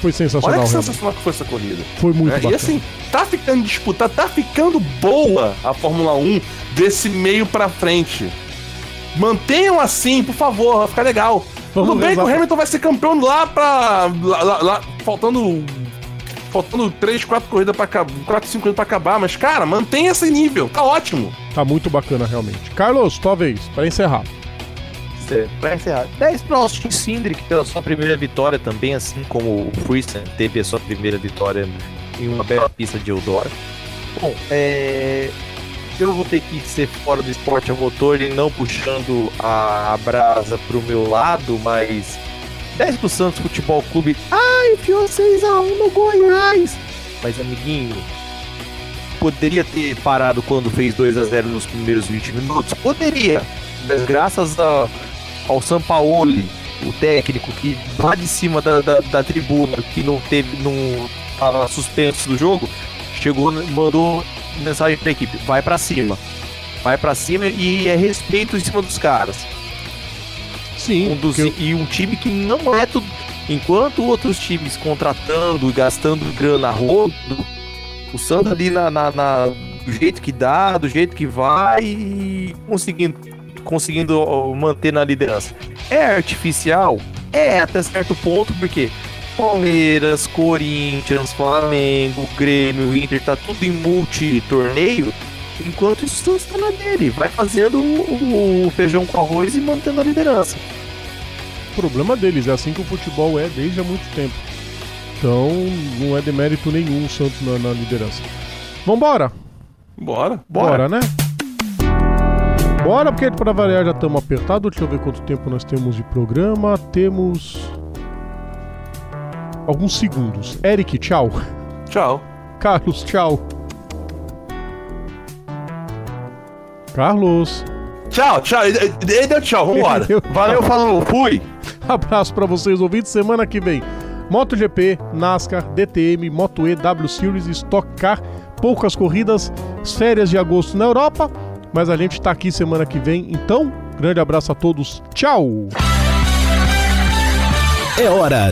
Foi Olha sensacional, que realmente. sensacional que foi essa corrida. Foi muito É, bacana. e assim, tá ficando disputada, tá ficando boa a Fórmula 1 desse meio pra frente. Mantenham assim, por favor, vai ficar legal. Vamos Tudo bem que o Hamilton vai ser campeão lá pra. lá- lá- lá, faltando. Faltando 3, 4 corridas pra acabar. 4, 5 corridas pra acabar, mas, cara, mantenha esse nível, tá ótimo. Tá muito bacana, realmente. Carlos, tua vez, pra encerrar. Pra encerrar, 10 para Austin Cindric pela sua primeira vitória também, assim como o Friesen teve a sua primeira vitória em uma bela pista de Eldora. Bom, é... eu vou ter que ser fora do esporte a motor e não puxando a brasa pro meu lado, mas 10 pro Santos Futebol Clube. Ai, enfiou 6x1 no Goiás. Mas, amiguinho, poderia ter parado quando fez 2 a 0 nos primeiros 20 minutos? Poderia. Mas graças a, ao Sampaoli, o técnico que lá de cima da, da, da tribuna, que não teve, não tava suspenso do jogo, chegou, mandou mensagem pra equipe: vai pra cima. Vai pra cima e é respeito em cima dos caras. Sim, Um dos- porque- E um time que não é tudo. Enquanto outros times contratando e gastando grana rodo, o Santos ali na, na- na- do jeito que dá, do jeito que vai e conseguindo, conseguindo manter na liderança. É artificial? É, até certo ponto, porque Palmeiras, Corinthians, Flamengo, Grêmio, Inter, tá tudo em multi-torneio. Enquanto isso, o Santos tá na dele. Vai fazendo o, o feijão com arroz e mantendo a liderança. O problema deles é assim que o futebol é desde há muito tempo. Então, não é demérito nenhum o Santos na, na liderança. Vambora! Bora. Bora, né? Bora, porque para variar já estamos apertados. Deixa eu ver quanto tempo nós temos de programa. Temos. Alguns segundos. Eric, tchau. Tchau. Carlos, tchau. Carlos. Tchau, tchau. Ele deu tchau, vambora. Valeu, falou, fui! Abraço pra vocês, ouvintes. Semana que vem, MotoGP, NASCAR, DTM, Moto E, W Series, Stock Car, poucas corridas, férias de agosto na Europa, mas a gente tá aqui semana que vem. Então, grande abraço a todos. Tchau! É hora